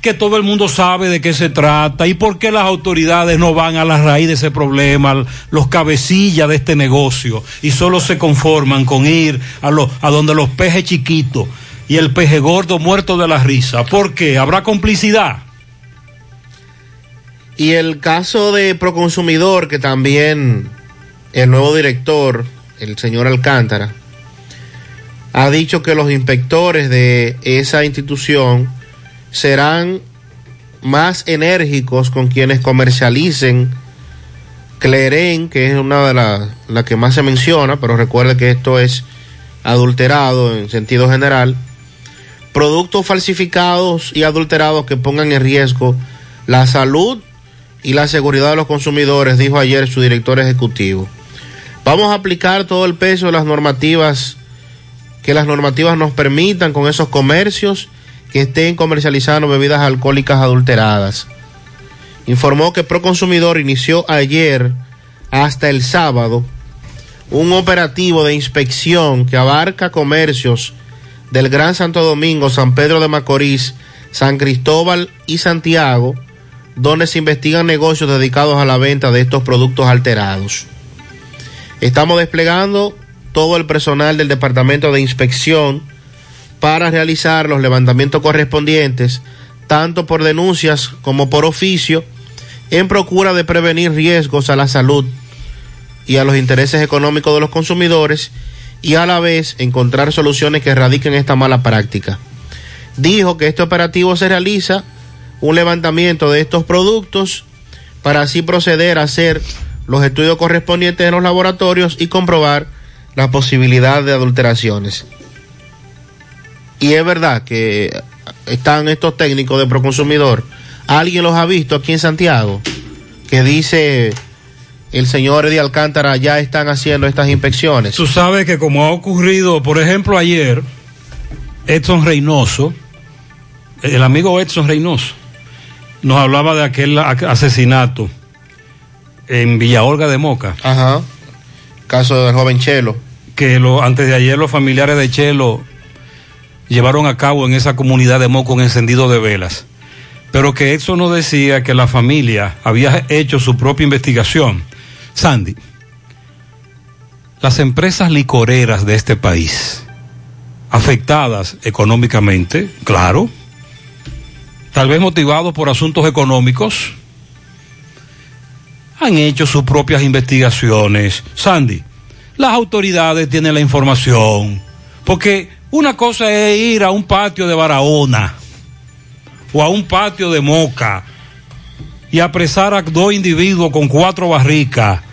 que todo el mundo sabe de qué se trata y por qué las autoridades no van a la raíz de ese problema, los cabecillas de este negocio, y solo se conforman con ir a, a donde los pejes chiquitos y el peje gordo muerto de la risa. ¿Por qué? ¿Habrá complicidad? Y el caso de Proconsumidor, que también el nuevo director, el señor Alcántara, ha dicho que los inspectores de esa institución serán más enérgicos con quienes comercialicen Cleren, que es una de las la que más se menciona, pero recuerde que esto es adulterado en sentido general, productos falsificados y adulterados que pongan en riesgo la salud y la seguridad de los consumidores, dijo ayer su director ejecutivo. Vamos a aplicar todo el peso de las normativas, que las normativas nos permitan con esos comercios que estén comercializando bebidas alcohólicas adulteradas. Informó que Proconsumidor inició ayer hasta el sábado un operativo de inspección que abarca comercios del Gran Santo Domingo, San Pedro de Macorís, San Cristóbal y Santiago, donde se investigan negocios dedicados a la venta de estos productos alterados. Estamos desplegando todo el personal del Departamento de Inspección para realizar los levantamientos correspondientes, tanto por denuncias como por oficio, en procura de prevenir riesgos a la salud y a los intereses económicos de los consumidores y a la vez encontrar soluciones que erradiquen esta mala práctica. Dijo que este operativo se realiza un levantamiento de estos productos para así proceder a hacer los estudios correspondientes en los laboratorios y comprobar la posibilidad de adulteraciones. Y es verdad que están estos técnicos de Proconsumidor. ¿Alguien los ha visto aquí en Santiago? Que dice el señor Eddie Alcántara ya están haciendo estas inspecciones. Tú sabes que como ha ocurrido, por ejemplo, ayer, Edson Reynoso, el amigo Edson Reynoso, nos hablaba de aquel asesinato en Villa Olga de Moca. Ajá. Caso del joven Chelo. Que lo, antes de ayer los familiares de Chelo llevaron a cabo en esa comunidad de Moca un encendido de velas. Pero que Edson nos decía que la familia había hecho su propia investigación. Sandy, las empresas licoreras de este país, afectadas económicamente, claro, tal vez motivados por asuntos económicos, han hecho sus propias investigaciones. Sandy, las autoridades tienen la información, porque una cosa es ir a un patio de Barahona o a un patio de Moca y apresar a dos individuos con cuatro barricas.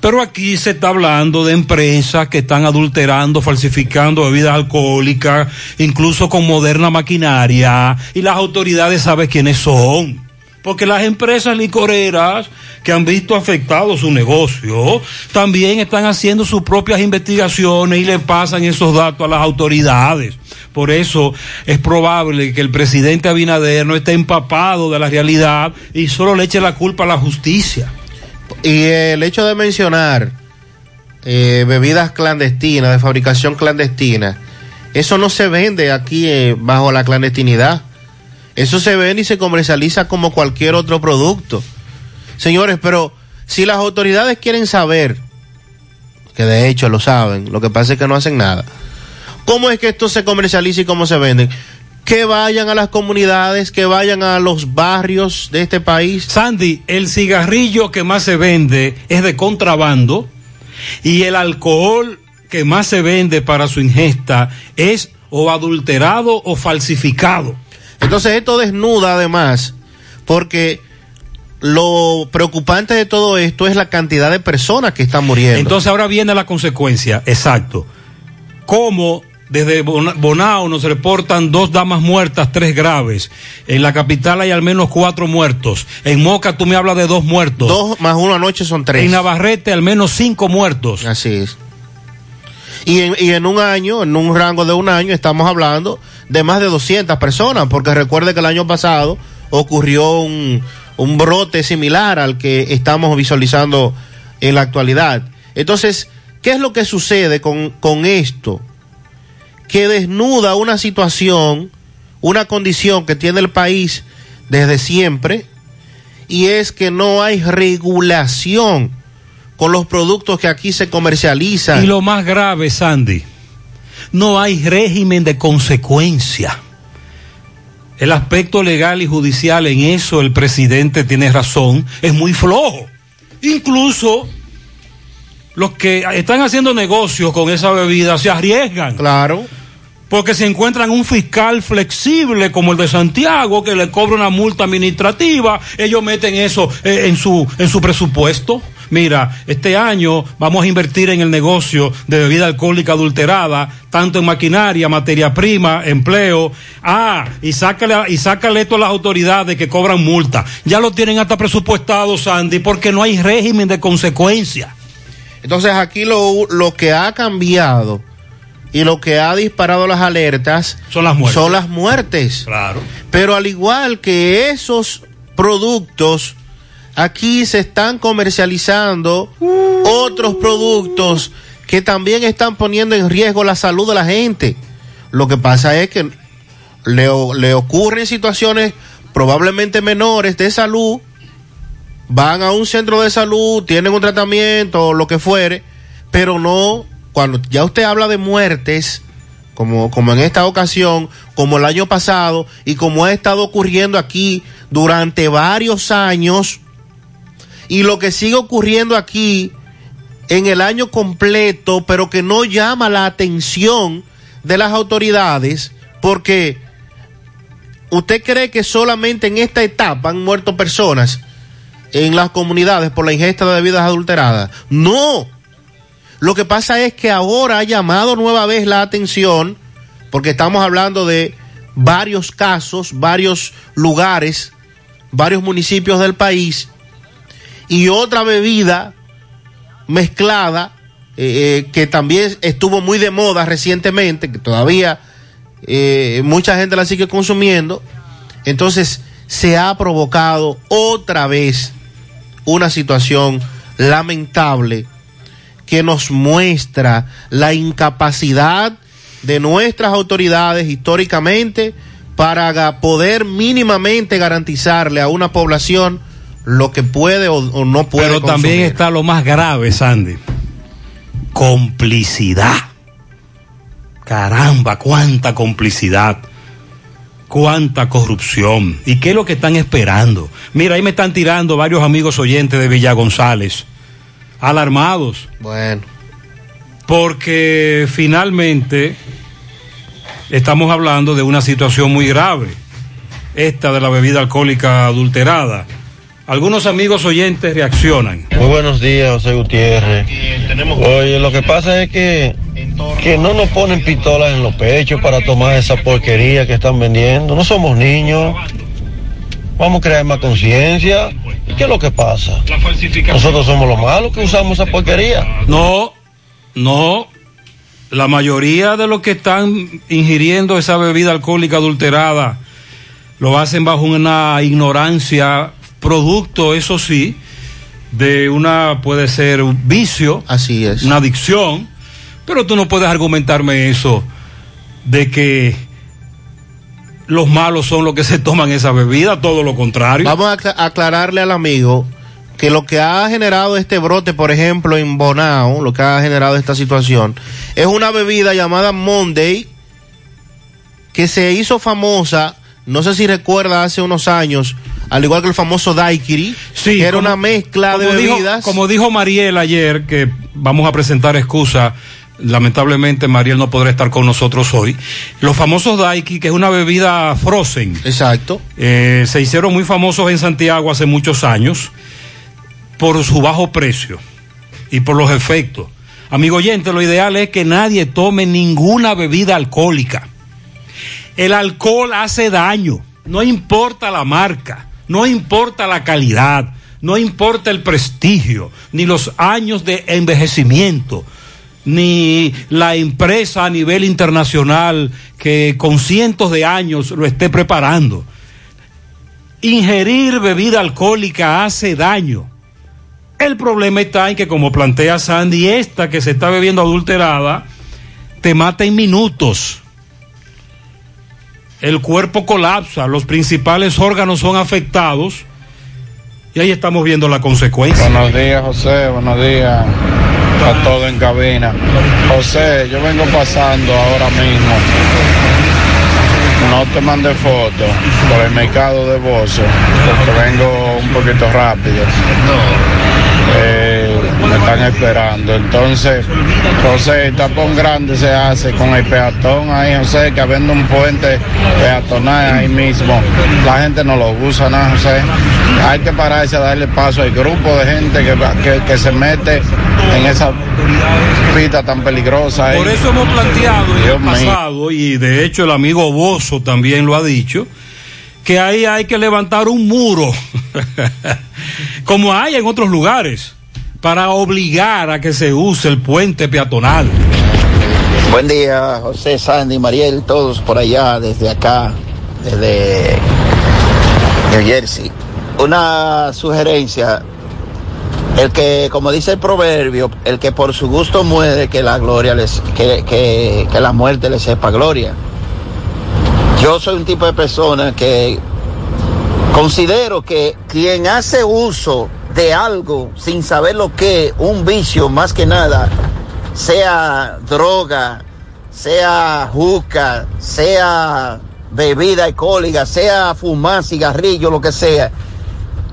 Pero aquí se está hablando de empresas que están adulterando, falsificando bebidas alcohólicas, incluso con moderna maquinaria, y las autoridades saben quiénes son. Porque las empresas licoreras que han visto afectado su negocio también están haciendo sus propias investigaciones y le pasan esos datos a las autoridades. Por eso es probable que el presidente Abinader no esté empapado de la realidad y solo le eche la culpa a la justicia. Y el hecho de mencionar eh, bebidas clandestinas, de fabricación clandestina, eso no se vende aquí eh, bajo la clandestinidad. Eso se vende y se comercializa como cualquier otro producto. Señores, pero si las autoridades quieren saber, que de hecho lo saben, lo que pasa es que no hacen nada, ¿cómo es que esto se comercializa y cómo se vende? Que vayan a las comunidades, que vayan a los barrios de este país. Sandy, el cigarrillo que más se vende es de contrabando y el alcohol que más se vende para su ingesta es o adulterado o falsificado. Entonces esto desnuda además, porque lo preocupante de todo esto es la cantidad de personas que están muriendo. Entonces ahora viene la consecuencia, exacto. ¿Cómo desde Bonao nos reportan dos damas muertas, tres graves. En la capital hay al menos cuatro muertos. En Moca tú me hablas de dos muertos. Dos más uno anoche son tres. En Navarrete al menos cinco muertos. Así es. Y en, y en un año, en un rango de un año, estamos hablando de más de 200 personas, porque recuerde que el año pasado ocurrió un, un brote similar al que estamos visualizando en la actualidad. Entonces, ¿qué es lo que sucede con, con esto? Que desnuda una situación, una condición que tiene el país desde siempre, y es que no hay regulación con los productos que aquí se comercializan. Y lo más grave, Sandy, no hay régimen de consecuencia. El aspecto legal y judicial en eso el presidente tiene razón, es muy flojo. Incluso los que están haciendo negocios con esa bebida se arriesgan. Claro. Porque se encuentran un fiscal flexible como el de Santiago que le cobra una multa administrativa, ellos meten eso eh, en su en su presupuesto. mira, este año vamos a invertir en el negocio de bebida alcohólica adulterada, tanto en maquinaria, materia prima, empleo. Ah, y sácale, y sácale esto a las autoridades que cobran multa. Ya lo tienen hasta presupuestado, Sandy, porque no hay régimen de consecuencia. Entonces aquí lo, lo que ha cambiado y lo que ha disparado las alertas son las muertes. Son las muertes. Claro. Pero al igual que esos productos, aquí se están comercializando otros productos que también están poniendo en riesgo la salud de la gente. Lo que pasa es que le, le ocurren situaciones probablemente menores de salud, van a un centro de salud, tienen un tratamiento, lo que fuere, pero no, cuando ya usted habla de muertes, como, como en esta ocasión, como el año pasado, y como ha estado ocurriendo aquí durante varios años, y lo que sigue ocurriendo aquí en el año completo, pero que no llama la atención de las autoridades, porque usted cree que solamente en esta etapa han muerto personas en las comunidades por la ingesta de bebidas adulteradas. No. Lo que pasa es que ahora ha llamado nueva vez la atención, porque estamos hablando de varios casos, varios lugares, varios municipios del país, y otra bebida mezclada, eh, eh, que también estuvo muy de moda recientemente, que todavía eh, mucha gente la sigue consumiendo. Entonces se ha provocado otra vez una situación lamentable que nos muestra la incapacidad de nuestras autoridades históricamente para poder mínimamente garantizarle a una población lo que puede o, o no puede. Pero también está lo más grave, Sandy. Complicidad. Caramba, cuánta complicidad. Cuánta corrupción. ¿Y qué es lo que están esperando? Mira, ahí me están tirando varios amigos oyentes de Villa González. Alarmados. Bueno. Porque finalmente estamos hablando de una situación muy grave. Esta de la bebida alcohólica adulterada. Algunos amigos oyentes reaccionan. Muy buenos días, José Gutiérrez. Oye, lo que pasa es que, que no nos ponen pistolas en los pechos para tomar esa porquería que están vendiendo. No somos niños. Vamos a crear más conciencia. ¿Y qué es lo que pasa? Nosotros somos los malos que usamos esa porquería. No, no. La mayoría de los que están ingiriendo esa bebida alcohólica adulterada lo hacen bajo una ignorancia, producto, eso sí, de una, puede ser un vicio. Así es. Una adicción. Pero tú no puedes argumentarme eso de que los malos son los que se toman esa bebida, todo lo contrario. Vamos a acla- aclararle al amigo que lo que ha generado este brote, por ejemplo, en Bonao, lo que ha generado esta situación, es una bebida llamada Monday que se hizo famosa, no sé si recuerda hace unos años, al igual que el famoso Daiquiri, Sí, que era como- una mezcla de dijo- bebidas. como dijo Mariel ayer, que vamos a presentar excusa. Lamentablemente Mariel no podrá estar con nosotros hoy. Los famosos Daiki, que es una bebida frozen. Exacto. Eh, se hicieron muy famosos en Santiago hace muchos años por su bajo precio y por los efectos. Amigo oyente, lo ideal es que nadie tome ninguna bebida alcohólica. El alcohol hace daño, no importa la marca, no importa la calidad, no importa el prestigio, ni los años de envejecimiento, ni la empresa a nivel internacional que con cientos de años lo esté preparando. Ingerir bebida alcohólica hace daño. El problema está en que, como plantea Sandy, esta que se está bebiendo adulterada, te mata en minutos. El cuerpo colapsa, los principales órganos son afectados y ahí estamos viendo la consecuencia. Buenos días, José. Buenos días a todo en cabina. José, yo vengo pasando ahora mismo. No te mandé foto por el mercado de Bozo, porque vengo un poquito rápido. Eh, me están esperando. Entonces, José, el tapón grande se hace con el peatón ahí, José, que habiendo un puente peatonal ahí mismo, la gente no lo usa nada, José. Hay que pararse a darle paso al grupo de gente que, que, que se mete en esa pista tan peligrosa. ahí. Por eso hemos planteado en Dios el mío. pasado, y de hecho el amigo Bozo también lo ha dicho, que ahí hay que levantar un muro, *laughs* como hay en otros lugares, para obligar a que se use el puente peatonal. Buen día, José, Sandy, Mariel, todos por allá, desde acá, desde New Jersey. Una sugerencia, el que, como dice el proverbio, el que por su gusto muere, que la gloria les, que, que, que la muerte le sepa gloria. Yo soy un tipo de persona que considero que quien hace uso de algo sin saber lo que, un vicio más que nada, sea droga, sea juca, sea bebida alcohólica, sea fumar, cigarrillo, lo que sea.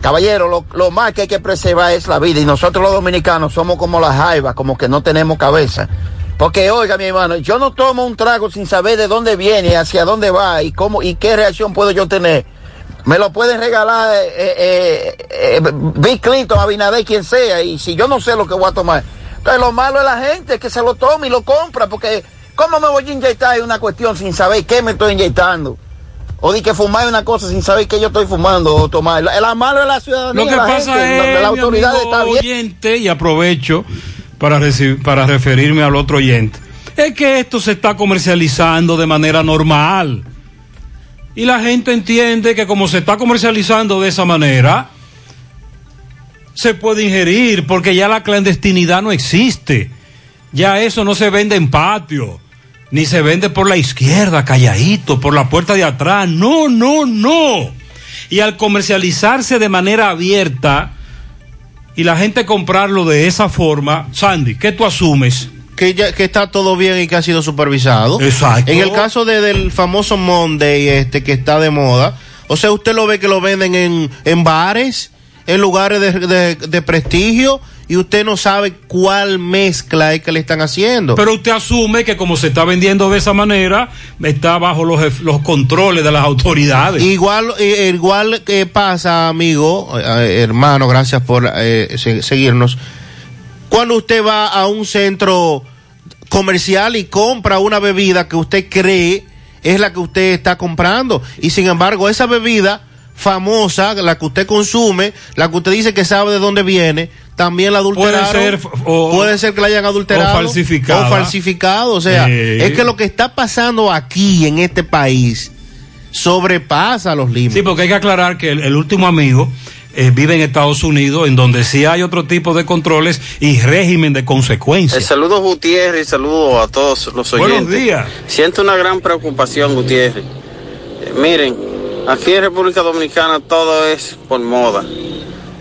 Caballero, lo, lo más que hay que preservar es la vida y nosotros los dominicanos somos como las jaivas, como que no tenemos cabeza. Porque oiga mi hermano, yo no tomo un trago sin saber de dónde viene, hacia dónde va y cómo y qué reacción puedo yo tener. Me lo pueden regalar eh, eh, eh, Bill Clinton, Abinader, quien sea, y si yo no sé lo que voy a tomar. Entonces lo malo es la gente que se lo toma y lo compra, porque ¿cómo me voy a inyectar una cuestión sin saber qué me estoy inyectando? O di que fumar una cosa sin saber qué yo estoy fumando o tomar. La, la malo es la ciudadanía. Lo que la pasa gente, es, la autoridad está bien. oyente, y aprovecho para, para referirme al otro oyente, es que esto se está comercializando de manera normal. Y la gente entiende que como se está comercializando de esa manera, se puede ingerir, porque ya la clandestinidad no existe. Ya eso no se vende en patio, ni se vende por la izquierda, calladito, por la puerta de atrás. No, no, no. Y al comercializarse de manera abierta y la gente comprarlo de esa forma, Sandy, ¿qué tú asumes? Que, ya, que está todo bien y que ha sido supervisado. Exacto. En el caso de, del famoso Monday este que está de moda, o sea, usted lo ve que lo venden en, en bares, en lugares de, de- de prestigio, y usted no sabe cuál mezcla es que le están haciendo. Pero usted asume que como se está vendiendo de esa manera, está bajo los, los controles de las autoridades. Igual, eh, igual que pasa, amigo, eh, hermano, gracias por eh, se- seguirnos. Cuando usted va a un centro comercial y compra una bebida que usted cree es la que usted está comprando, y sin embargo, esa bebida famosa, la que usted consume, la que usted dice que sabe de dónde viene, también la adulteraron. Puede ser, o- puede ser que la hayan adulterado o falsificada. o falsificado. O sea, es que lo que está pasando aquí en este país sobrepasa los límites. Sí, porque hay que aclarar que el, el último amigo eh, vive en Estados Unidos, en donde sí hay otro tipo de controles y régimen de consecuencias. saludo Gutiérrez y saludo a todos los oyentes. Buenos días. Siento una gran preocupación, Gutiérrez. Eh, miren, aquí en República Dominicana todo es por moda.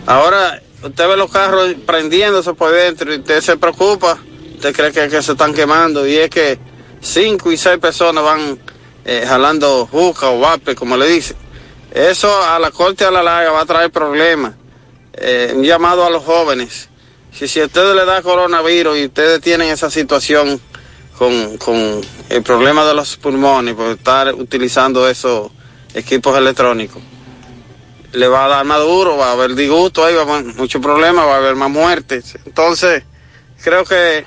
Ahora, usted ve los carros prendiéndose por dentro y usted se preocupa, usted cree que, que se están quemando y es que cinco y seis personas van eh, jalando juca o vape, como le dicen. Eso a la corte a la larga va a traer problemas. Eh, un llamado a los jóvenes. Si, si a ustedes le da coronavirus y ustedes tienen esa situación con, con el problema de los pulmones por estar utilizando esos equipos electrónicos, le va a dar más duro, va a haber disgusto ahí, va a haber muchos problemas, va a haber más muertes. Entonces, creo que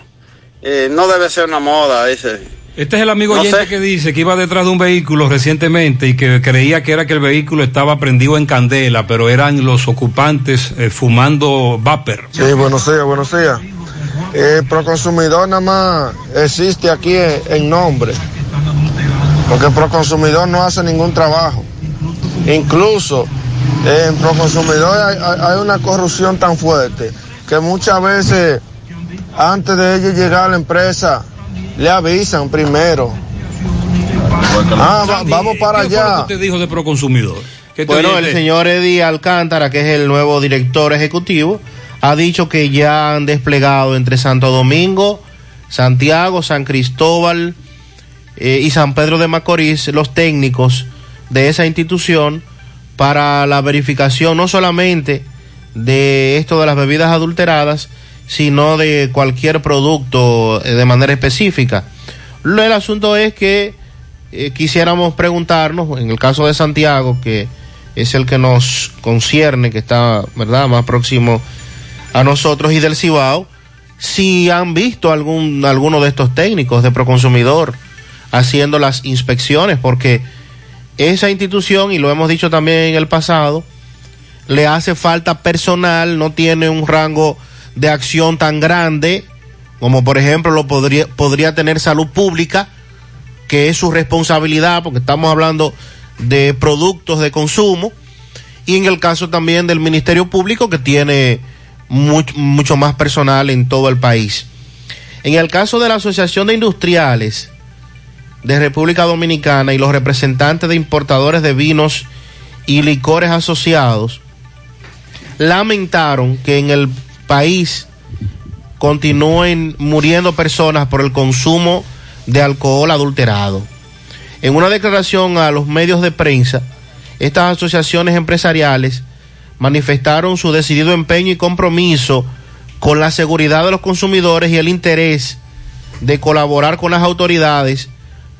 eh, no debe ser una moda ese. Este es el amigo No oyente sé. que dice que iba detrás de un vehículo recientemente y que creía que era que el vehículo estaba prendido en candela, pero eran los ocupantes eh, fumando vapor. Sí, buenos días, buenos días. El Proconsumidor nada más existe aquí en, en nombre, porque el Proconsumidor no hace ningún trabajo. Incluso en Proconsumidor hay, hay- hay una corrupción tan fuerte que muchas veces antes de ellos llegar a la empresa le avisan primero. Ah, va- vamos para ¿Qué fue lo que allá. usted dijo de Proconsumidor? ¿Qué te Bueno, oyente? el señor Eddie Alcántara, que es el nuevo director ejecutivo, ha dicho que ya han desplegado entre Santo Domingo, Santiago, San Cristóbal eh, y San Pedro de Macorís los técnicos de esa institución para la verificación no solamente de esto de las bebidas adulteradas, sino de cualquier producto eh, de manera específica. Lo- El asunto es que eh, quisiéramos preguntarnos, en el caso de Santiago, que es el que nos concierne, que está, ¿verdad?, más próximo a nosotros y del Cibao, si han visto algún, alguno de estos técnicos de Proconsumidor haciendo las inspecciones, porque esa institución, y lo hemos dicho también en el pasado, le hace falta personal, no tiene un rango de acción tan grande como por ejemplo lo podría, podría tener salud pública, que es su responsabilidad, porque estamos hablando de productos de consumo, y en el caso también del Ministerio Público, que tiene much- mucho más personal en todo el país. En el caso de la Asociación de Industriales de República Dominicana y los representantes de importadores de vinos y licores asociados, lamentaron que en el país continúen muriendo personas por el consumo de alcohol adulterado. En una declaración a los medios de prensa, estas asociaciones empresariales manifestaron su decidido empeño y compromiso con la seguridad de los consumidores y el interés de colaborar con las autoridades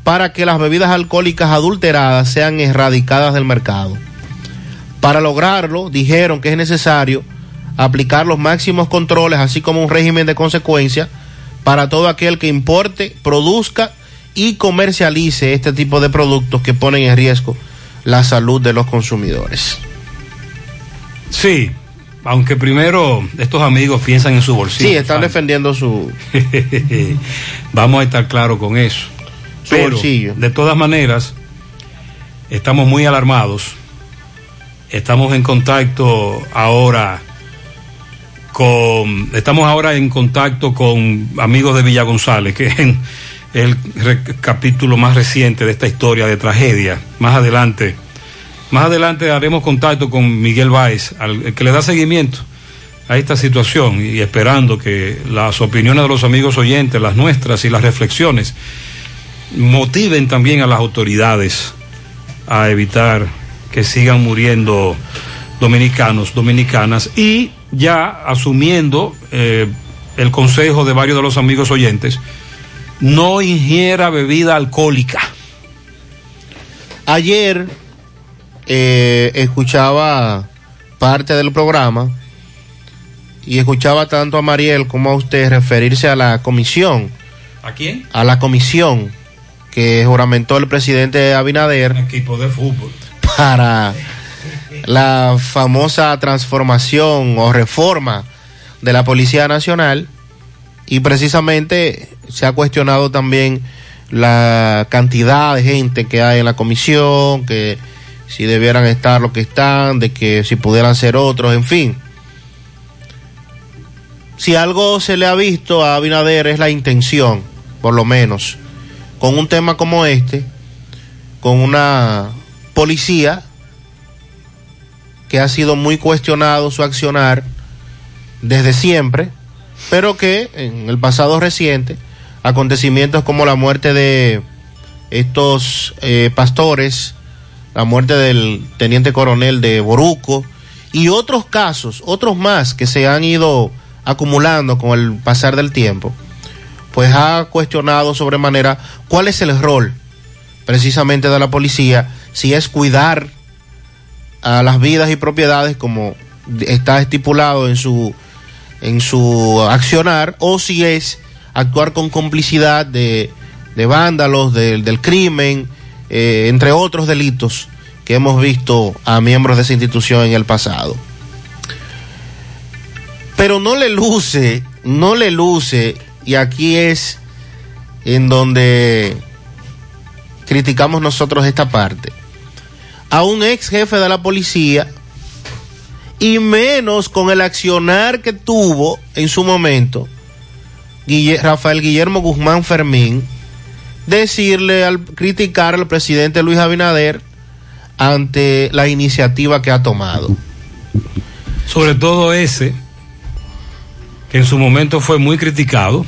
para que las bebidas alcohólicas adulteradas sean erradicadas del mercado. Para lograrlo, dijeron que es necesario aplicar los máximos controles, así como un régimen de consecuencia para todo aquel que importe, produzca y comercialice este tipo de productos que ponen en riesgo la salud de los consumidores. Sí, aunque primero estos amigos piensan en su bolsillo. Sí, están defendiendo su... *laughs* Vamos a estar claros con eso. Su Pero, bolsillo. de todas maneras, estamos muy alarmados. Estamos en contacto ahora Estamos ahora en contacto con amigos de Villa González, que es el capítulo más reciente de esta historia de tragedia. Más adelante. Más adelante haremos contacto con Miguel Báez, al, que le da seguimiento a esta situación y esperando que las opiniones de los amigos oyentes, las nuestras y las reflexiones motiven también a las autoridades a evitar que sigan muriendo dominicanos, dominicanas y ya asumiendo eh, el consejo de varios de los amigos oyentes, no ingiera bebida alcohólica. Ayer eh, escuchaba parte del programa y escuchaba tanto a Mariel como a usted referirse a la comisión, ¿A quién? a la comisión que juramentó el presidente Abinader Equipo de fútbol. para la famosa transformación o reforma de la Policía Nacional y precisamente se ha cuestionado también la cantidad de gente que hay en la comisión, que si debieran estar los que están, de que si pudieran ser otros, en fin. Si algo se le ha visto a Abinader es la intención, por lo menos, con un tema como este, con una policía que ha sido muy cuestionado su accionar desde siempre, pero que en el pasado reciente, acontecimientos como la muerte de estos eh, pastores, la muerte del teniente coronel de Boruco y otros casos, otros más que se han ido acumulando con el pasar del tiempo, pues ha cuestionado sobremanera cuál es el rol precisamente de la policía, si es cuidar a las vidas y propiedades como está estipulado en su en su accionar o si es actuar con complicidad de, de vándalos del, del crimen eh, entre otros delitos que hemos visto a miembros de esa institución en el pasado. Pero no le luce no le luce y aquí es en donde criticamos nosotros esta parte a un ex jefe de la policía y menos con el accionar que tuvo en su momento Rafael Guillermo Guzmán Fermín decirle al criticar al presidente Luis Abinader ante la iniciativa que ha tomado. Sobre todo ese, que en su momento fue muy criticado,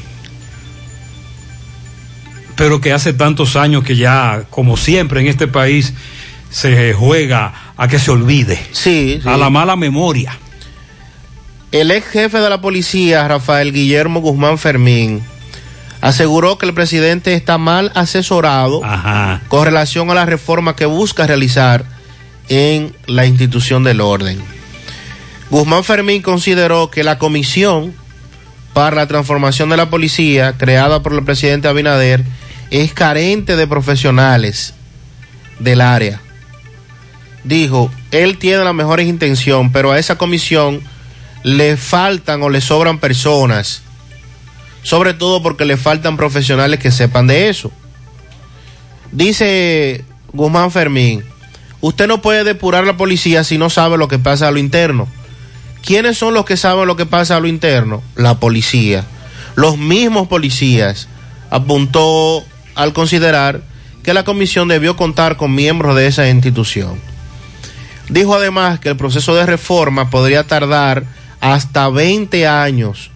pero que hace tantos años que ya, como siempre en este país, se juega a que se olvide, Sí, sí. a la mala memoria. El ex jefe de la policía, Rafael Guillermo Guzmán Fermín, aseguró que el presidente está mal asesorado con relación a la reforma que busca realizar en la institución del orden. Guzmán Fermín consideró que la comisión para la transformación de la policía, creada por el presidente Abinader, es carente de profesionales del área. Dijo, él tiene las mejores intenciones, pero a esa comisión le faltan o le sobran personas, sobre todo porque le faltan profesionales que sepan de eso. Dice Guzmán Fermín, usted no puede depurar la policía si no sabe lo que pasa a lo interno. ¿Quiénes son los que saben lo que pasa a lo interno? La policía. Los mismos policías apuntó al considerar que la comisión debió contar con miembros de esa institución. Dijo además que el proceso de reforma podría tardar hasta 20 años,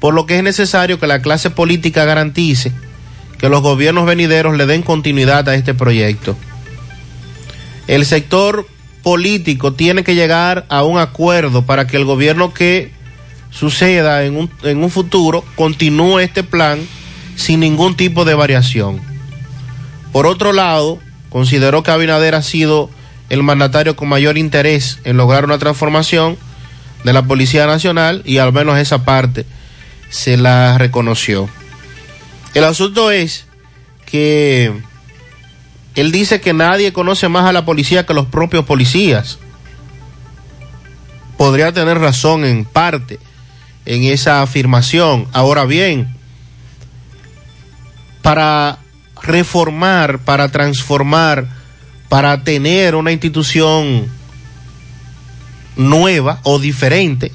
por lo que es necesario que la clase política garantice que los gobiernos venideros le den continuidad a este proyecto. El sector político tiene que llegar a un acuerdo para que el gobierno que suceda en un, en un futuro continúe este plan sin ningún tipo de variación. Por otro lado, consideró que Abinader ha sido el mandatario con mayor interés en lograr una transformación de la Policía Nacional y al menos esa parte se la reconoció. El asunto es que él dice que nadie conoce más a la policía que los propios policías. Podría tener razón en parte en esa afirmación. Ahora bien, para reformar, para transformar, para tener una institución nueva o diferente,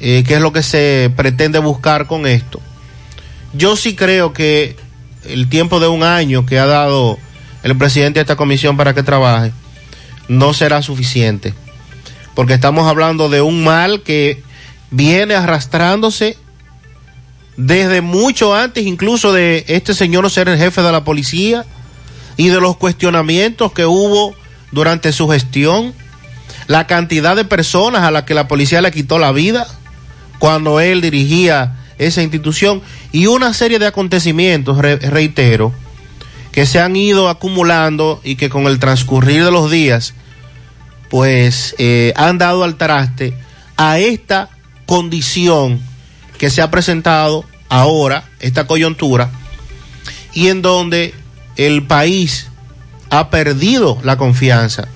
eh, que es lo que se pretende buscar con esto. Yo sí creo que el tiempo de un año que ha dado el presidente de esta comisión para que trabaje no será suficiente, porque estamos hablando de un mal que viene arrastrándose desde mucho antes incluso de este señor ser el jefe de la policía y de los cuestionamientos que hubo durante su gestión la cantidad de personas a las que la policía le quitó la vida cuando él dirigía esa institución y una serie de acontecimientos, reitero, que se han ido acumulando y que con el transcurrir de los días, pues eh, han dado al traste a esta condición que se ha presentado ahora, esta coyuntura, y en donde el país ha perdido la confianza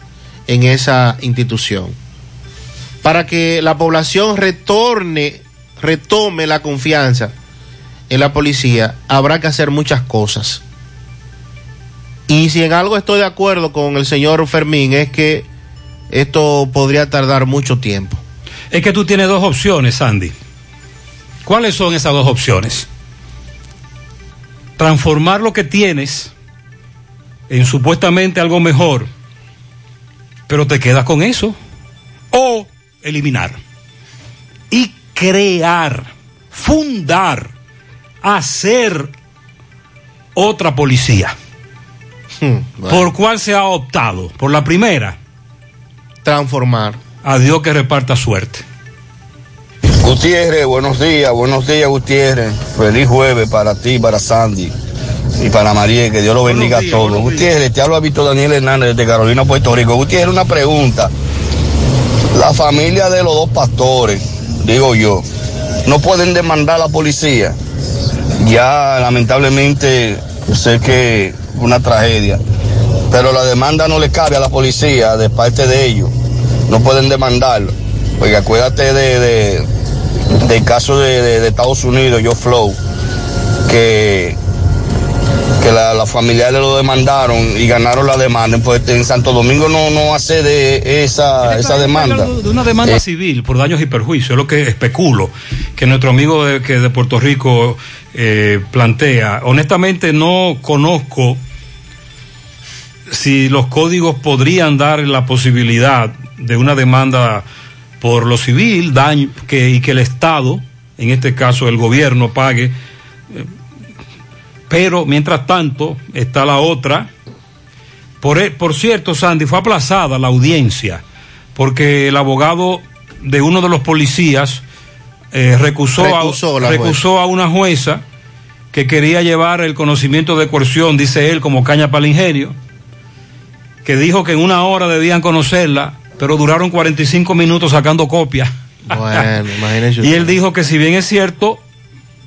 en esa institución. Para que la población retorne, retome la confianza en la policía, habrá que hacer muchas cosas. Y si en algo estoy de acuerdo con el señor Fermín es que esto podría tardar mucho tiempo. Es que tú tienes dos opciones, Sandy. ¿Cuáles son esas dos opciones? Transformar lo que tienes en supuestamente algo mejor pero te quedas con eso. O eliminar. Y crear, fundar, hacer otra policía. Hmm, ¿Por cuál se ha optado? Por la primera. Transformar. A Dios que reparta suerte. Gutiérrez, buenos días, buenos días Gutiérrez. Feliz jueves para ti, para Sandy y para María, que Dios lo bendiga a todos. Gutiérrez, te hablo a Víctor Daniel Hernández de Carolina, Puerto Rico. Gutiérrez, una pregunta. La familia de los dos pastores, digo yo, no pueden demandar a la policía. Ya lamentablemente, sé que una tragedia, pero la demanda no le cabe a la policía de parte de ellos. No pueden demandarlo. Porque acuérdate de, del caso de, de Estados Unidos, Joe Flow, que que la, la familiares lo demandaron y ganaron la demanda, pues en Santo Domingo no, no hace de esa, esa demanda. De una demanda eh, civil por daños y perjuicios, es lo que especulo, que nuestro amigo de, que de Puerto Rico eh, plantea. Honestamente no conozco si los códigos podrían dar la posibilidad de una demanda por lo civil, daño, que, y que el Estado, en este caso el gobierno, pague eh, pero mientras tanto está la otra. Por, e, por cierto, Sandy, fue aplazada la audiencia porque el abogado de uno de los policías eh, recusó, Recusó a, la recusó a una jueza que quería llevar el conocimiento de coerción, dice él, como caña para el ingenio, que dijo que en una hora debían conocerla, pero duraron 45 minutos sacando copias. Bueno, imagínese *laughs* Y él dijo que si bien es cierto,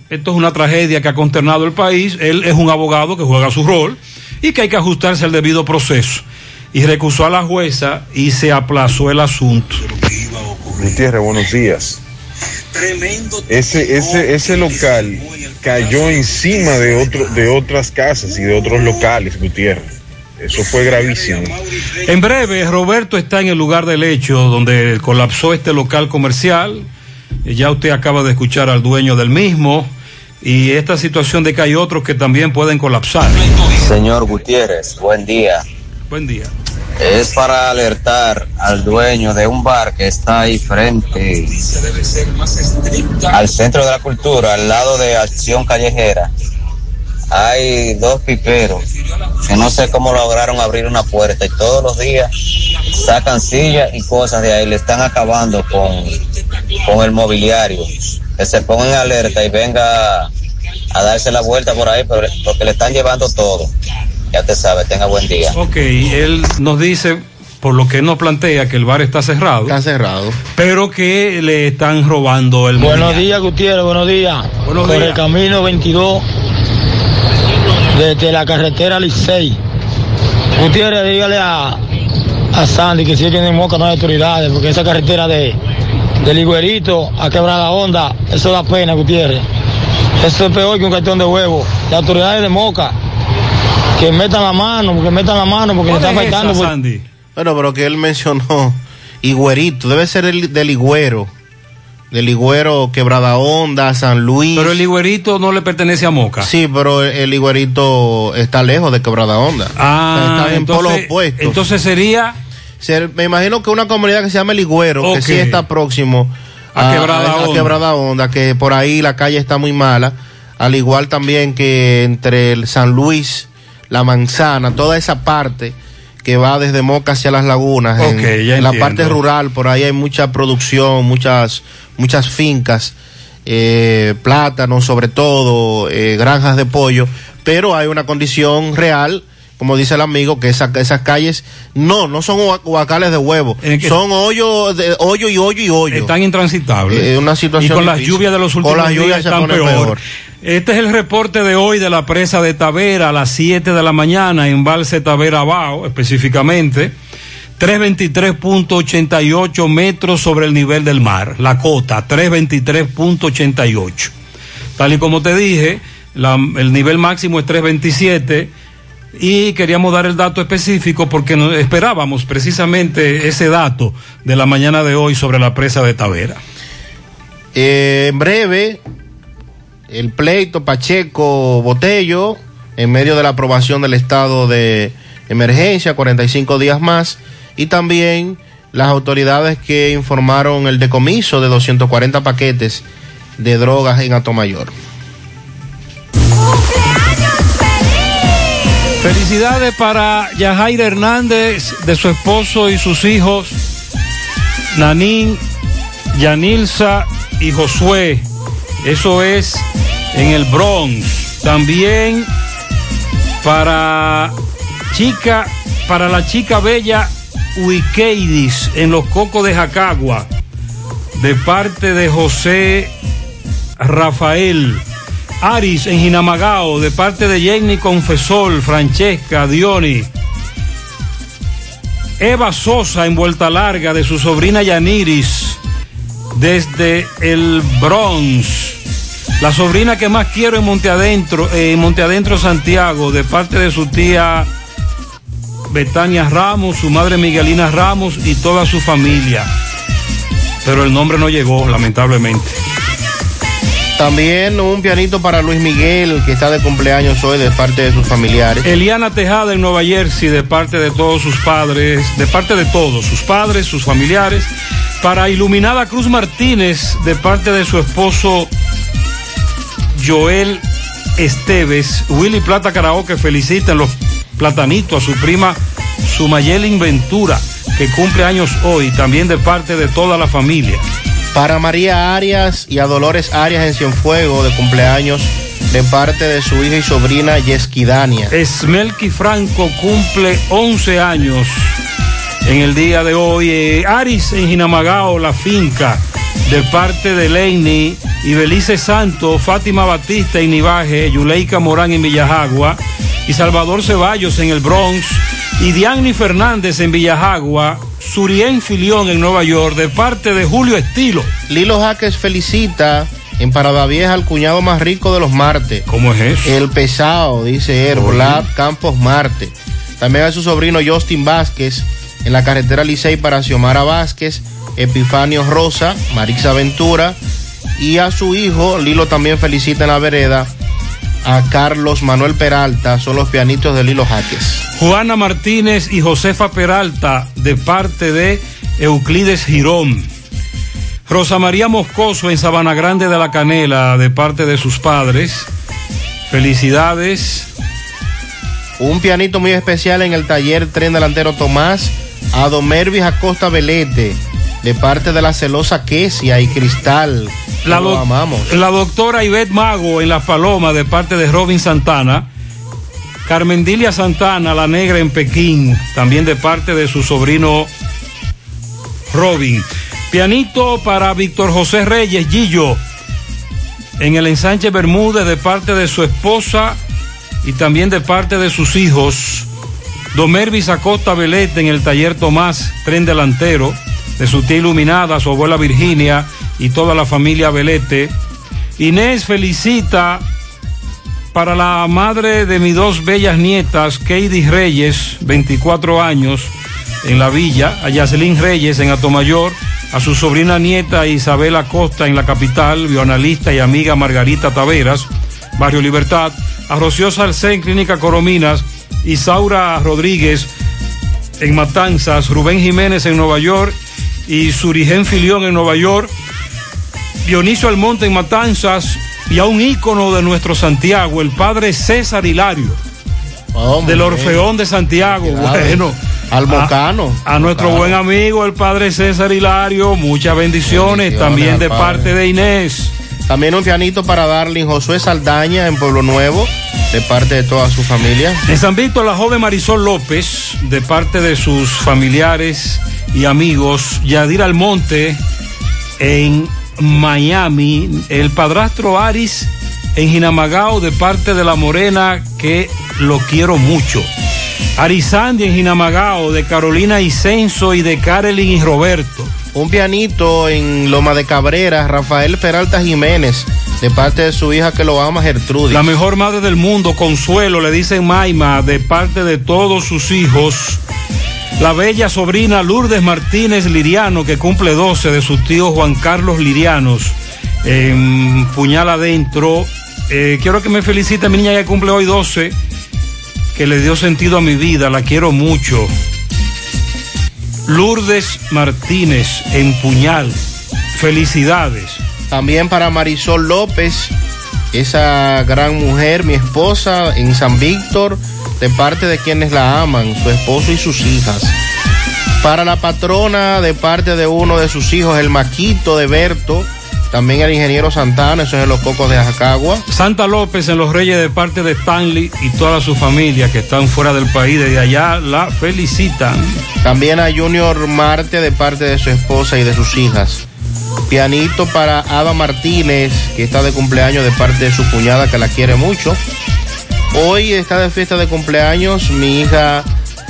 esto es una tragedia que ha consternado el país, él es un abogado que juega su rol y que hay que ajustarse al debido proceso. Y recusó a la jueza y se aplazó el asunto. Gutiérrez, buenos días. Ese, ese, ese local cayó encima de, otro, de otras casas y de otros locales, Gutiérrez. Eso fue gravísimo. En breve, Roberto está en el lugar del hecho donde colapsó este local comercial. Ya usted acaba de escuchar al dueño del mismo. Y esta situación de que hay otros que también pueden colapsar. Señor Gutiérrez, buen día. Buen día. Es para alertar al dueño de un bar que está ahí frente al Centro de la Cultura, al lado de Acción Callejera. Hay dos piperos que no sé cómo lograron abrir una puerta y todos los días sacan sillas y cosas de ahí, le están acabando con, con el mobiliario. Que se pongan alerta y venga a darse la vuelta por ahí pero- porque le están llevando todo. Ya te sabe, tenga buen día. Ok, él nos dice, por lo que él nos plantea, que el bar está cerrado. Está cerrado. Pero que le están robando el Buenos días, Gutiérrez, buenos días. Buenos Por días. el camino 22, desde la carretera Licey. Gutiérrez, dígale a, a Sandy que si tiene moca no hay autoridades, porque esa carretera de, de Liguerito a Quebrada Honda, eso da pena, Gutiérrez. Eso es peor que un cartón de huevo. Las autoridades de moca, que metan la mano, que metan la mano, porque le está afectando. pues. por- Bueno, pero que él mencionó *laughs* Higuerito, debe ser el del Higüero. Del Higüero, Quebrada Honda, San Luis. Pero el higuerito no le pertenece a Moca. Sí, pero el Higuerito está lejos de Quebrada Honda. Ah, está en entonces- polos opuestos. entonces sería. Ser- me imagino que una comunidad que se llama El Higüero, que sí está próximo A Quebrada a Honda. Quebrada Honda, que por ahí la calle está muy mala. Al igual también que entre el San Luis, La Manzana, toda esa parte que va desde Moca hacia las lagunas. en, Ok, ya en la parte rural, por ahí hay mucha producción, muchas, muchas fincas, eh, plátanos sobre todo, eh, granjas de pollo, pero hay una condición real, como dice el amigo, que esa- esas calles no, no son hua- huacales de huevo, son hoyo, de, hoyo y hoyo y hoyo. Están intransitables. Eh, una situación y con las lluvias de los Con últimos las lluvias días están peor. peor. Este es el reporte de hoy de la presa de Tavera a las 7 de la mañana, en Valse Tavera Bao, específicamente. 323.88 metros sobre el nivel del mar. La cota, 323.88. Tal y como te dije, la- el nivel máximo es 327 y queríamos dar el dato específico porque esperábamos precisamente ese dato de la mañana de hoy sobre la presa de Tavera. Eh, en breve, el pleito Pacheco Botello, en medio de la aprobación del estado de emergencia, 45 días más, y también las autoridades que informaron el decomiso de 240 paquetes de drogas en Atomayor. Felicidades para Yajaira Hernández, de su esposo y sus hijos, Nanín, Yanilza y Josué. Eso es en el Bronx. También para chica, para la chica bella Uikeidis en los Cocos de Jacagua, de parte de José Rafael. Aris en Jinamagao, de parte de Jenny Confesol, Francesca, Dioni. Eva Sosa en Vuelta Larga, de su sobrina Yaniris, desde el Bronx. La sobrina que más quiero en Monte Adentro, en Monte Adentro Santiago, de parte de su tía Betania Ramos, su madre Miguelina Ramos y toda su familia. Pero el nombre no llegó, lamentablemente. También un pianito para Luis Miguel, que está de cumpleaños hoy de parte de sus familiares. Eliana Tejada en Nueva Jersey, de parte de todos sus padres, de parte de todos, sus padres, sus familiares. Para Iluminada Cruz Martínez, de parte de su esposo Joel Esteves. Willy Plata Karaoke felicita en los platanitos a su prima Sumayelin Ventura. que cumple años hoy, también de parte de toda la familia. Para María Arias y a Dolores Arias en Cienfuego de cumpleaños de parte de su hija y sobrina Yesquidania. Esmelki Franco cumple 11 años en el día de hoy. Eh, Aris en Jinamagao, la finca, de parte de Leini y Belice Santo, Fátima Batista en Nivaje, Yuleika Morán en Villajagua y Salvador Ceballos en el Bronx y Diani Fernández en Villajagua, Surien Filión en Nueva York, de parte de Julio Estilo. Lilo Jaques felicita en Parada Vieja al cuñado más rico de los martes. ¿Cómo es eso? El pesado, dice él, Vlad Campos Marte. También a su sobrino Justin Vázquez en la carretera Licey para Xiomara Vázquez, Epifanio Rosa, Marisa Ventura y a su hijo, Lilo también felicita en la vereda a Carlos Manuel Peralta, son los pianitos de Lilo Jaques. Juana Martínez y Josefa Peralta, de parte de Euclides Girón. Rosa María Moscoso en Sabana Grande de la Canela, de parte de sus padres. Felicidades. Un pianito muy especial en el taller Tren Delantero Tomás a Domervis Acosta Velete, de parte de la celosa Quesia y Cristal. La, Lo amamos. la doctora Ivette Mago en Las Palomas, de parte de Robin Santana. Carmendilia Santana, la negra en Pekín, también de parte de su sobrino Robin. Pianito para Víctor José Reyes, Gillo, en el ensanche Bermúdez, de parte de su esposa y también de parte de sus hijos. Domervis Acosta Velete en el taller Tomás, tren delantero, de su tía iluminada, su abuela Virginia y toda la familia Velete. Inés felicita para la madre de mis dos bellas nietas, Katie Reyes, 24 años, en la villa, a Yacelín Reyes en Atomayor, a su sobrina nieta Isabel Acosta en la capital, bioanalista y amiga Margarita Taveras, Barrio Libertad, a Rocío Salcé en Clínica Corominas, Isaura Rodríguez en Matanzas, Rubén Jiménez en Nueva York y Surigen Filión en Nueva York, Dionisio Almonte en Matanzas y a un ícono de nuestro Santiago, el padre César Hilario, del Orfeón de Santiago. Claro. Bueno, Al Mocano. a, a nuestro buen amigo, el padre César Hilario, muchas bendiciones, Bendiciones también de padre. parte de Inés. También un pianito para Darling Josué Saldaña en Pueblo Nuevo, de parte de toda su familia. En San Víctor, la joven Marisol López, de parte de sus familiares y amigos, Yadir Almonte en Miami, el padrastro Aris en Jinamagao, de parte de la Morena, que lo quiero mucho. Arizandi en Jinamagao, de Carolina Isenso y de Carolyn y Roberto. Un pianito en Loma de Cabrera, Rafael Peralta Jiménez, de parte de su hija que lo ama, Gertrudis. La mejor madre del mundo, Consuelo, le dicen Maima, de parte de todos sus hijos. La bella sobrina Lourdes Martínez Liriano, que cumple 12 de su tío Juan Carlos Lirianos, en Puñal Adentro. Eh, quiero que me felicite mi niña que cumple hoy 12, que le dio sentido a mi vida, la quiero mucho. Lourdes Martínez en Puñal, felicidades. También para Marisol López, esa gran mujer, mi esposa en San Víctor, de parte de quienes la aman, su esposo y sus hijas. Para la patrona, de parte de uno de sus hijos, el Maquito de Berto, también el ingeniero Santana, eso es en los cocos de Jacagua. Santa López en Los Reyes de parte de Stanley y toda su familia que están fuera del país, desde allá la felicitan. También a Junior Marte de parte de su esposa y de sus hijas. Pianito para Ada Martínez, que está de cumpleaños de parte de su cuñada que la quiere mucho. Hoy está de fiesta de cumpleaños mi hija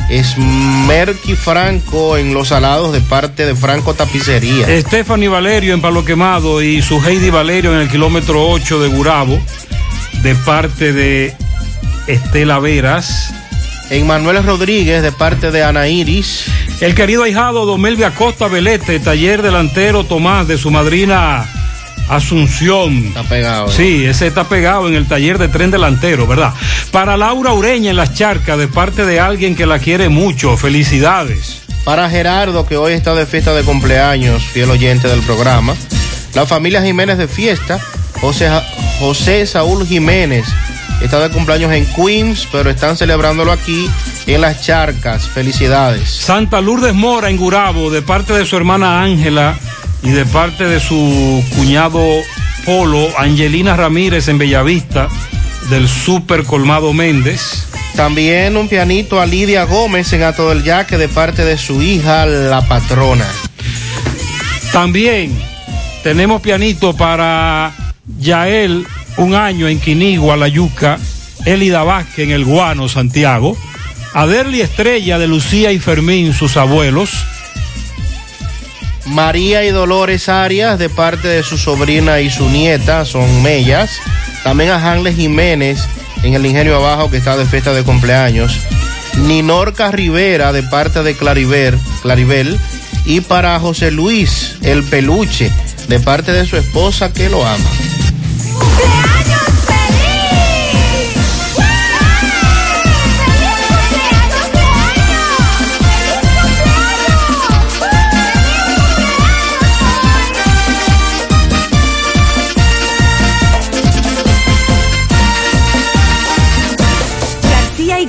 Esmerki Franco en Los Salados de parte de Franco Tapicería. Stephanie Valerio en Palo Quemado y su Heidi Valerio en el kilómetro 8 de Gurabo, de parte de Estela Veras. En Manuel Rodríguez de parte de Ana Iris. El querido ahijado Domelvia Acosta Velete, taller delantero Tomás de su madrina Asunción. Está pegado. Sí, ese está pegado en el taller de tren delantero, ¿verdad? Para Laura Ureña en las charcas, de parte de alguien que la quiere mucho. Felicidades. Para Gerardo, que hoy está de fiesta de cumpleaños, fiel oyente del programa. La familia Jiménez de fiesta. José, José Saúl Jiménez está de cumpleaños en Queens, pero están celebrándolo aquí en las charcas. Felicidades. Santa Lourdes Mora en Gurabo, de parte de su hermana Ángela y de parte de su cuñado Polo, Angelina Ramírez en Bellavista, del Super Colmado Méndez. También un pianito a Lidia Gómez en Ato del Yaque de parte de su hija, la patrona. También tenemos pianito para Yael, un año en Quinigua, La Yuca, Elida Vázquez en El Guano, Santiago, Aderli Estrella de Lucía y Fermín, sus abuelos. María y Dolores Arias de parte de su sobrina y su nieta, son mellas. También a Hanles Jiménez en el Ingenio Abajo que está de fiesta de cumpleaños. Ninorca Rivera de parte de Clariver, Claribel. Y para José Luis, el peluche, de parte de su esposa que lo ama.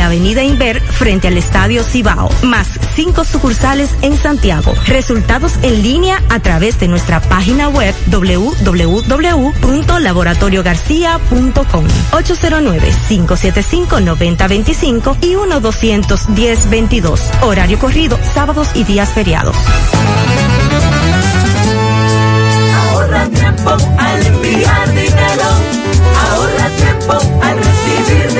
la avenida Inver frente al Estadio Cibao, más cinco sucursales en Santiago. Resultados en línea a través de nuestra página web www.laboratoriogarcia.com 809-575-9025 y 1-210-22. Horario corrido, sábados y días feriados. Ahorra tiempo al enviar dinero. Ahorra tiempo al recibir dinero.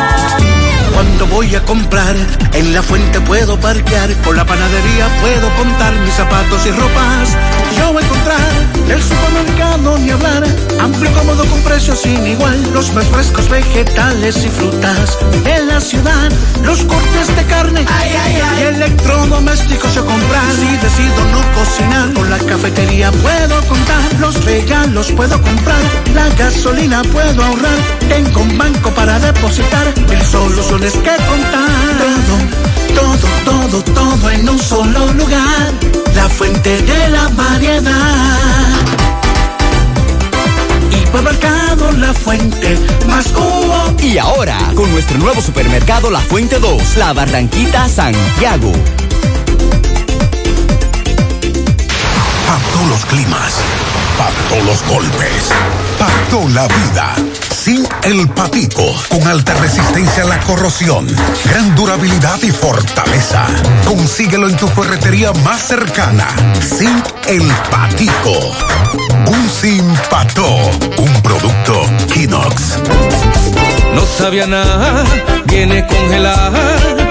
Cuando voy a comprar, en la fuente puedo parquear, con la panadería puedo contar mis zapatos y ropas. Yo voy a encontrar el supermercado ni hablar, amplio cómodo con precios sin igual, los más frescos vegetales y frutas. En la ciudad, los cortes de carne y electrodomésticos yo comprar. Si decido no cocinar, con la cafetería puedo contar, los regalos puedo comprar, la gasolina puedo ahorrar, tengo un banco para depositar, el soluciones que contar. Todo, todo, todo, todo en un solo lugar. La fuente de la variedad. Hipermercado La Fuente, más cubo. Y ahora, con nuestro nuevo supermercado La Fuente 2, La Barranquita Santiago. Para todos los climas, todos los golpes, para toda la vida. Sin el patico, con alta resistencia a la corrosión, gran durabilidad y fortaleza. Consíguelo en tu ferretería más cercana. Sin el patico. Un sin pato, un producto Kinox. No sabía nada, viene congelada.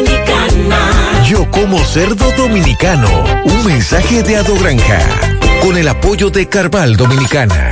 Yo como cerdo dominicano. Un mensaje de Ado Granja. Con el apoyo de Carval Dominicana.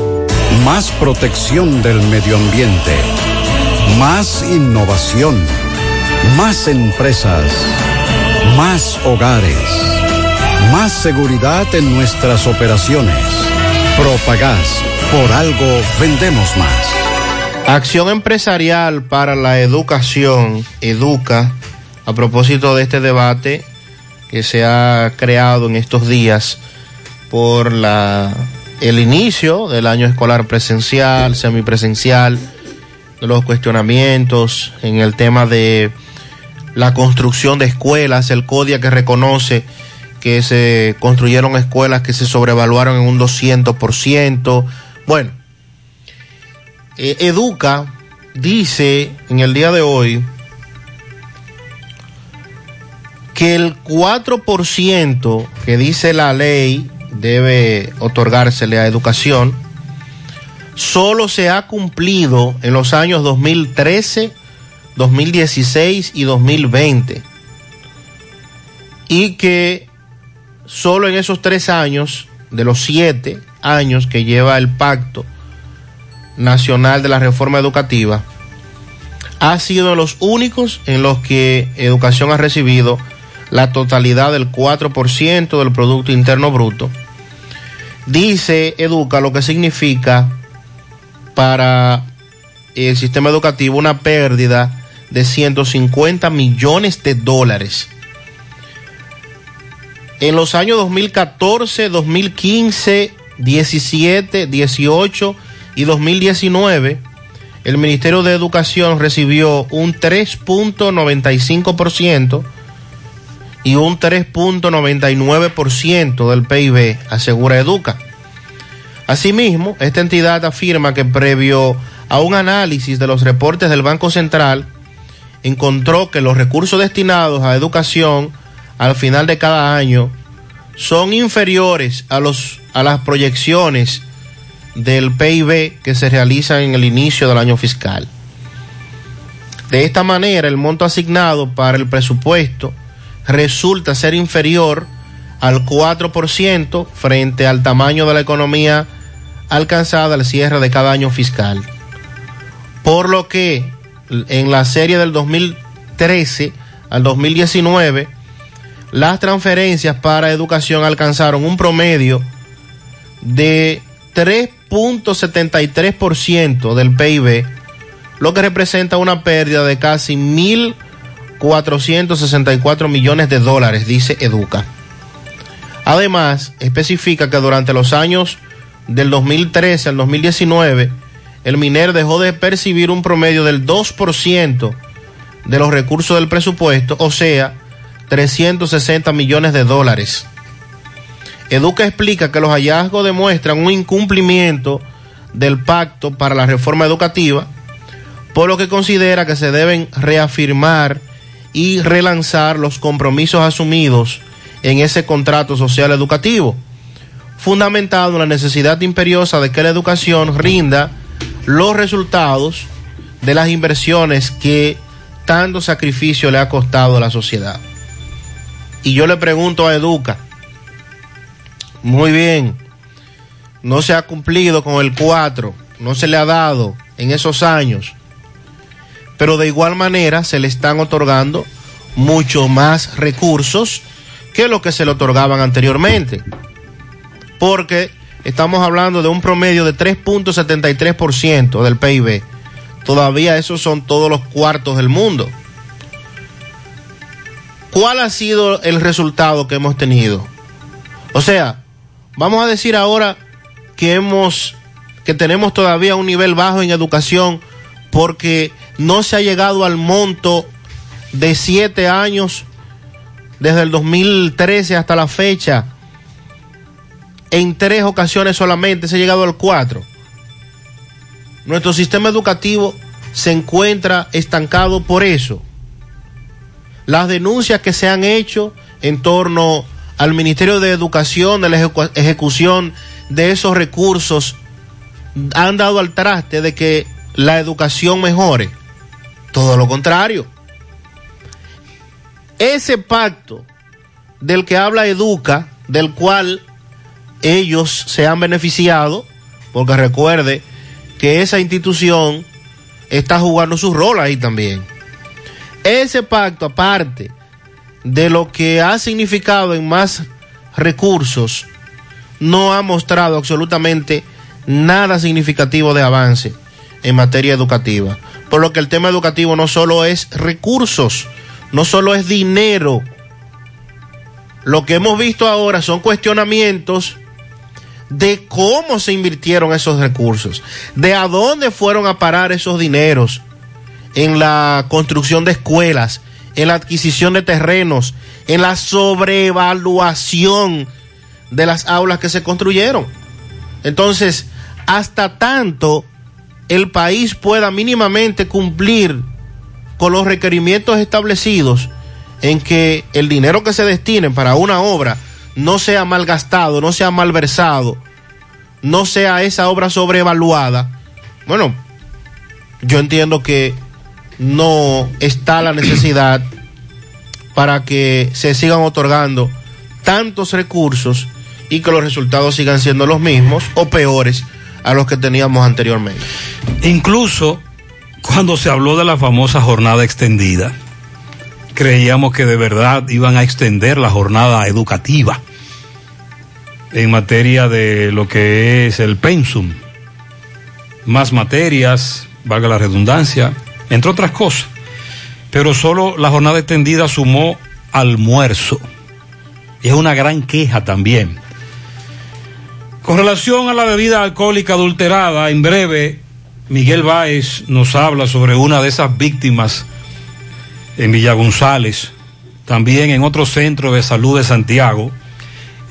Más protección del medio ambiente. Más innovación. Más empresas. Más hogares. Más seguridad en nuestras operaciones. Propagás. Por algo vendemos más. Acción empresarial para la educación, Educa, a propósito de este debate que se ha creado en estos días por la, el inicio del año escolar presencial, semipresencial, los cuestionamientos en el tema de la construcción de escuelas, el CODIA que reconoce que se construyeron escuelas que se sobrevaluaron en un 200%. Bueno, eh, Educa dice en el día de hoy que el 4% que dice la ley debe otorgársele a educación solo se ha cumplido en los años 2013, 2016 y 2020. Y que solo en esos tres años, de los siete años que lleva el pacto nacional de la reforma educativa, ha sido los únicos en los que educación ha recibido la totalidad del 4% del Producto Interno Bruto. Dice Educa lo que significa para el sistema educativo una pérdida de 150 millones de dólares. En los años 2014, 2015, 17, 18 y 2019, el Ministerio de Educación recibió un 3.95% y un 3.99% del PIB, asegura Educa. Asimismo, esta entidad afirma que previo a un análisis de los reportes del Banco Central, encontró que los recursos destinados a educación al final de cada año son inferiores a, los, a las proyecciones del PIB que se realiza en el inicio del año fiscal. De esta manera, el monto asignado para el presupuesto resulta ser inferior al 4% frente al tamaño de la economía alcanzada al cierre de cada año fiscal. Por lo que en la serie del 2013 al 2019, las transferencias para educación alcanzaron un promedio de 3.73% del PIB, lo que representa una pérdida de casi 1.464 millones de dólares, dice Educa. Además, especifica que durante los años del 2013 al 2019, el MINER dejó de percibir un promedio del 2% de los recursos del presupuesto, o sea, 360 millones de dólares. Educa explica que los hallazgos demuestran un incumplimiento del pacto para la reforma educativa, por lo que considera que se deben reafirmar y relanzar los compromisos asumidos en ese contrato social educativo, fundamentado en la necesidad imperiosa de que la educación rinda los resultados de las inversiones que tanto sacrificio le ha costado a la sociedad. Y yo le pregunto a Educa, muy bien, no se ha cumplido con el 4, no se le ha dado en esos años, pero de igual manera se le están otorgando mucho más recursos que lo que se le otorgaban anteriormente. Porque estamos hablando de un promedio de 3.73% del PIB. Todavía esos son todos los cuartos del mundo. ¿Cuál ha sido el resultado que hemos tenido? O sea, vamos a decir ahora que hemos que tenemos todavía un nivel bajo en educación porque no se ha llegado al monto de siete años desde el 2013 hasta la fecha. En tres ocasiones solamente se ha llegado al cuatro. Nuestro sistema educativo se encuentra estancado por eso. Las denuncias que se han hecho en torno al Ministerio de Educación, de la ejecu- ejecución de esos recursos, han dado al traste de que la educación mejore. Todo lo contrario. Ese pacto del que habla Educa, del cual ellos se han beneficiado, porque recuerde que esa institución está jugando su rol ahí también. Ese pacto, aparte de lo que ha significado en más recursos, no ha mostrado absolutamente nada significativo de avance en materia educativa. Por lo que el tema educativo no solo es recursos, no solo es dinero. Lo que hemos visto ahora son cuestionamientos de cómo se invirtieron esos recursos, de a dónde fueron a parar esos dineros en la construcción de escuelas, en la adquisición de terrenos, en la sobrevaluación de las aulas que se construyeron. Entonces, hasta tanto el país pueda mínimamente cumplir con los requerimientos establecidos en que el dinero que se destine para una obra no sea malgastado, no sea malversado, no sea esa obra sobrevaluada, bueno, yo entiendo que no está la necesidad para que se sigan otorgando tantos recursos y que los resultados sigan siendo los mismos o peores a los que teníamos anteriormente. Incluso cuando se habló de la famosa jornada extendida, creíamos que de verdad iban a extender la jornada educativa en materia de lo que es el pensum, más materias, valga la redundancia, entre otras cosas. Pero solo la jornada extendida sumó almuerzo. Es una gran queja también. Con relación a la bebida alcohólica adulterada, en breve Miguel Báez nos habla sobre una de esas víctimas en Villa González, también en otro centro de salud de Santiago.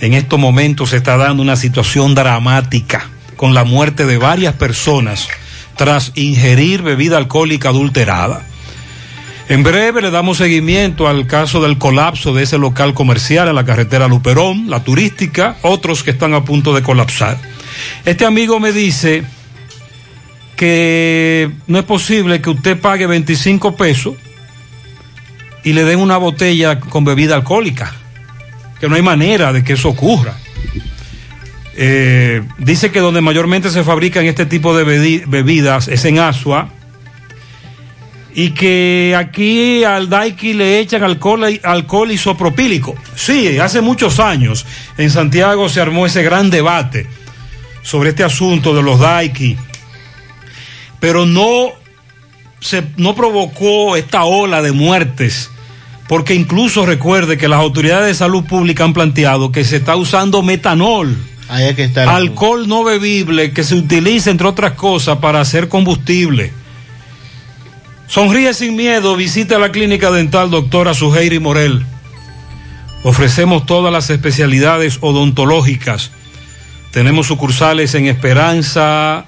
En estos momentos se está dando una situación dramática con la muerte de varias personas tras ingerir bebida alcohólica adulterada. En breve le damos seguimiento al caso del colapso de ese local comercial en la carretera Luperón, la turística, otros que están a punto de colapsar. Este amigo me dice que no es posible que usted pague 25 pesos y le den una botella con bebida alcohólica. Que no hay manera de que eso ocurra. Eh, dice que donde mayormente se fabrican este tipo de bebi- bebidas es en Asua. Y que aquí al Daiki le echan alcohol, alcohol isopropílico. Sí, hace muchos años en Santiago se armó ese gran debate sobre este asunto de los Daiki. Pero no se, no provocó esta ola de muertes, porque incluso recuerde que las autoridades de salud pública han planteado que se está usando metanol, Ahí es que está el- alcohol no bebible que se utiliza entre otras cosas para hacer combustible. Sonríe sin miedo, visita la clínica dental doctora Suheiri Morel. Ofrecemos todas las especialidades odontológicas. Tenemos sucursales en Esperanza,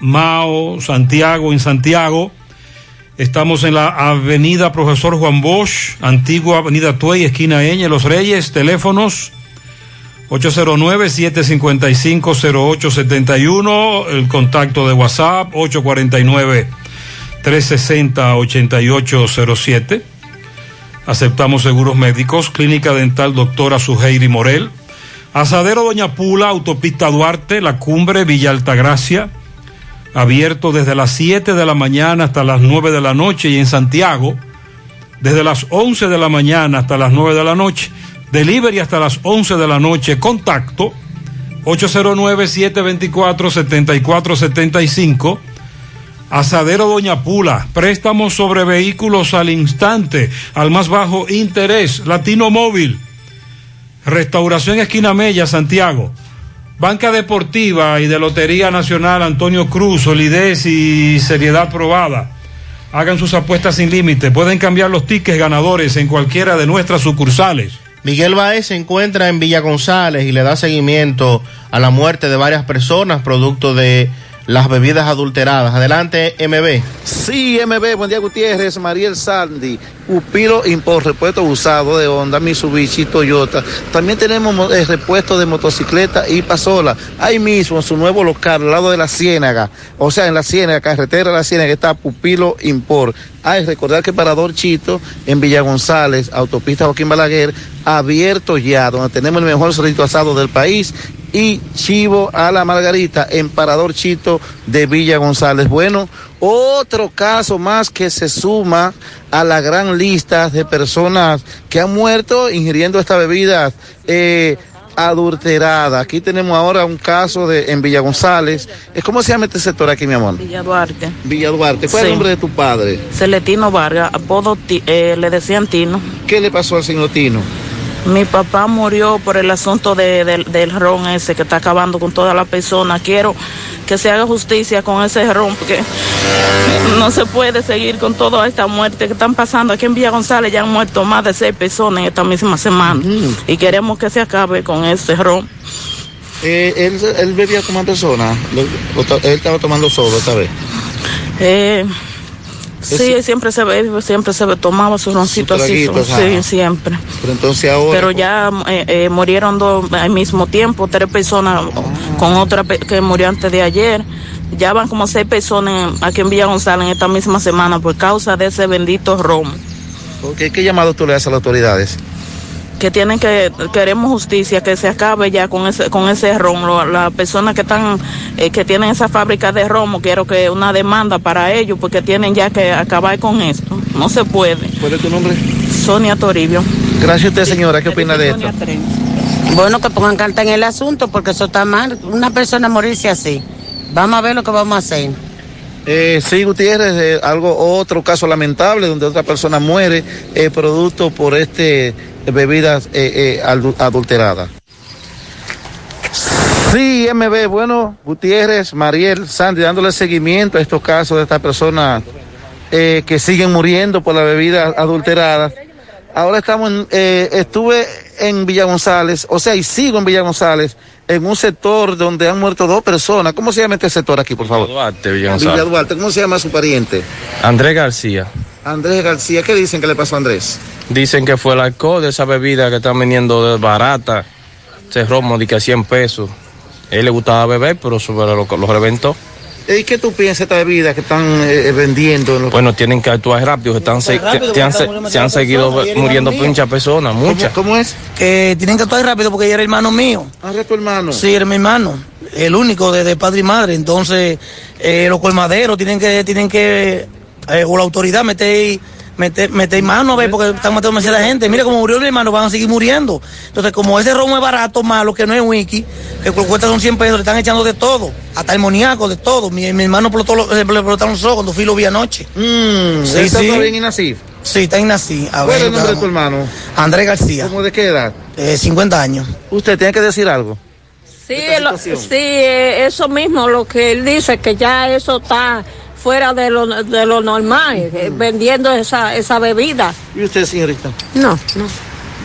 Mao, Santiago, en Santiago. Estamos en la avenida Profesor Juan Bosch, antigua avenida Tuey, esquina Eñe, Los Reyes, teléfonos 809-755-0871, el contacto de WhatsApp 849-360-8807. Aceptamos seguros médicos, Clínica Dental Doctora Suheiri Morel. Asadero Doña Pula, Autopista Duarte, La Cumbre, Villa Altagracia. Abierto desde las 7 de la mañana hasta las 9 de la noche y en Santiago desde las 11 de la mañana hasta las 9 de la noche. Delivery hasta las 11 de la noche. Contacto 809-724-7475. Asadero Doña Pula. Préstamos sobre vehículos al instante, al más bajo interés. Latino Móvil. Restauración Esquina Mella, Santiago. Banca Deportiva y de Lotería Nacional Antonio Cruz, solidez y seriedad probada. Hagan sus apuestas sin límite. Pueden cambiar los tickets ganadores en cualquiera de nuestras sucursales. Miguel Baez se encuentra en Villa González y le da seguimiento a la muerte de varias personas producto de las bebidas adulteradas. Adelante, MB. Sí, MB, buen día Gutiérrez, Mariel Sandy, Upiro Import, repuesto usado de Honda, Mitsubishi, Toyota. También tenemos mo- eh, repuesto de motocicleta y pasola. Ahí mismo, en su nuevo local, al lado de la Ciénaga, o sea, en la Ciénaga, carretera de la Ciénaga, está Pupilo Import. Hay recordar que Parador Chito, en Villa González, autopista Joaquín Balaguer, abierto ya, donde tenemos el mejor solito asado del país y chivo a la margarita en Parador Chito de Villa González. Bueno, otro caso más que se suma a la gran lista de personas que han muerto ingiriendo esta bebida eh, adulterada. Aquí tenemos ahora un caso de en Villa González. Eh, ¿Cómo se llama este sector aquí, mi amor? Villa Duarte. Villa Duarte. ¿Cuál es el nombre de tu padre? Celetino Vargas, apodo eh, le decían Tino. ¿Qué le pasó al señor Tino? Mi papá murió por el asunto de- del- del ron ese que está acabando con toda la persona. Quiero que se haga justicia con ese ron porque no se puede seguir con toda esta muerte que están pasando. Aquí en Villa González ya han muerto más de seis personas en esta misma semana y queremos que se acabe con ese ron. Eh, él, él bebía como persona. Él estaba tomando solo esta vez. Eh, sí, siempre se ve, siempre se ve, tomaba su roncito así, traguito, sí, siempre. Pero entonces ahora. Pero ya eh, eh, murieron dos al mismo tiempo, tres personas con otra que murió antes de ayer. Ya van como seis personas aquí en Villa González en esta misma semana por causa de ese bendito romo. Ok, ¿Qué llamado tú le das a las autoridades? Que tienen que, queremos justicia, que se acabe ya con ese, con ese romo. Las personas que están, eh, que tienen esa fábrica de romo, quiero que una demanda para ellos, porque tienen ya que acabar con esto. No se puede. ¿Cuál es tu nombre? Sonia Toribio. Gracias a usted, señora. ¿Qué opina de esto? Bueno, que pongan carta en el asunto porque eso está mal. Una persona morirse así. Vamos a ver lo que vamos a hacer. Eh, sí, Gutiérrez, eh, algo, otro caso lamentable donde otra persona muere eh, producto por este bebidas eh, eh, adu- adulteradas. Sí, MB, bueno, Gutiérrez, Mariel, Sandy, dándole seguimiento a estos casos de estas personas eh, que siguen muriendo por las bebidas adulteradas. Ahora estamos en, eh, estuve en Villa González, o sea, y sigo en Villa González, en un sector donde han muerto dos personas. ¿Cómo se llama este sector aquí, por favor? Duarte, Villa Villa González. Duarte, ¿cómo se llama su pariente? Andrés García. Andrés García, ¿qué dicen que le pasó a Andrés? Dicen que fue el alcohol de esa bebida que están vendiendo de barata. Ese romo de que a 100 pesos. Él le gustaba beber, pero eso lo, lo reventó. ¿Y qué tú piensas de esta bebida que están eh, vendiendo? En los... Bueno, tienen que actuar rápido. Se, están se, rápido, se han, se, han seguido muriendo muchas personas, muchas. ¿Cómo es? Que tienen que actuar rápido porque ella era hermano mío. Ah, era tu hermano. Sí, era mi hermano. El único de, de padre y madre. Entonces, eh, los colmaderos tienen que, tienen que, eh, o la autoridad meter, meter, meter mano a ver, porque están matando demasiada gente. Mira, como murió mi hermano, van a seguir muriendo. Entonces, como ese romo es barato, malo, que no es wiki, que cu- cuesta son 100 pesos, le están echando de todo. Hasta el moníaco, de todo. Mi, mi hermano explotó le explotaron los ojos cuando fui y lo vi anoche. Mm, sí, ¿Está sí. todavía en Inacif? Sí, está en Nací. A ¿Cuál ver, es el nombre de tu hermano? Andrés García. ¿Cómo de qué edad? Eh, 50 años. Usted tiene que decir algo. Sí, lo- sí, eh, eso mismo, lo que él dice, que ya eso está fuera de lo, de lo normal, eh, vendiendo esa, esa bebida. ¿Y usted, señorita? No, no.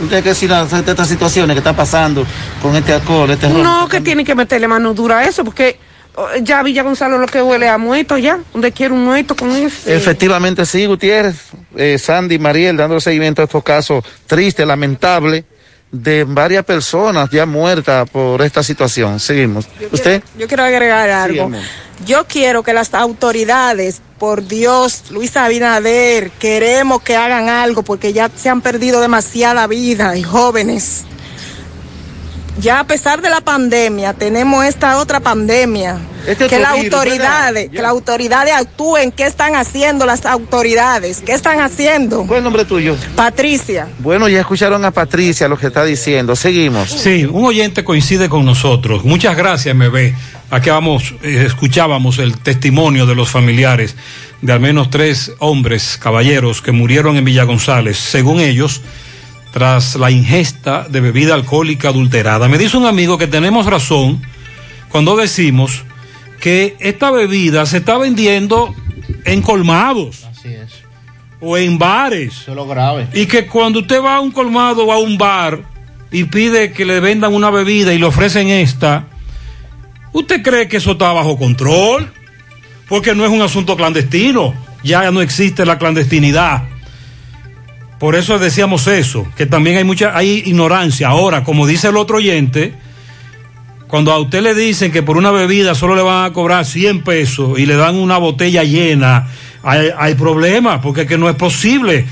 Usted decir acerca de estas situaciones que están pasando con este alcohol, este ron. No, que tiene que meterle mano dura a eso, porque oh, ya Villa Gonzalo lo que huele a muerto ya, donde quiere un muerto con eso. Efectivamente, sí, Gutiérrez, eh, Sandy, Mariel, dando seguimiento a estos casos tristes, lamentables, de varias personas ya muertas por esta situación. Seguimos. ¿Usted? Yo quiero agregar algo. Yo quiero que las autoridades, por Dios, Luis Abinader, queremos que hagan algo porque ya se han perdido demasiada vida y jóvenes. Ya a pesar de la pandemia, tenemos esta otra pandemia. Este que las autoridades, que las autoridades actúen. ¿Qué están haciendo las autoridades? ¿Qué están haciendo? ¿Cuál es el nombre tuyo? Patricia. Bueno, ya escucharon a Patricia lo que está diciendo. Seguimos. Sí, un oyente coincide con nosotros. Muchas gracias, MB. Aquí vamos, eh, escuchábamos el testimonio de los familiares de al menos tres hombres, caballeros, que murieron en Villa González, según ellos, tras la ingesta de bebida alcohólica adulterada. Me dice un amigo que tenemos razón cuando decimos que esta bebida se está vendiendo en colmados. O en bares. Eso es lo grave. Y que cuando usted va a un colmado o a un bar y pide que le vendan una bebida y le ofrecen esta, ¿usted cree que eso está bajo control? Porque no es un asunto clandestino, ya no existe la clandestinidad. Por eso decíamos eso, que también hay mucha hay ignorancia. Ahora, como dice el otro oyente, cuando a usted le dicen que por una bebida solo le van a cobrar 100 pesos y le dan una botella llena, hay, problemas, porque que no es posible.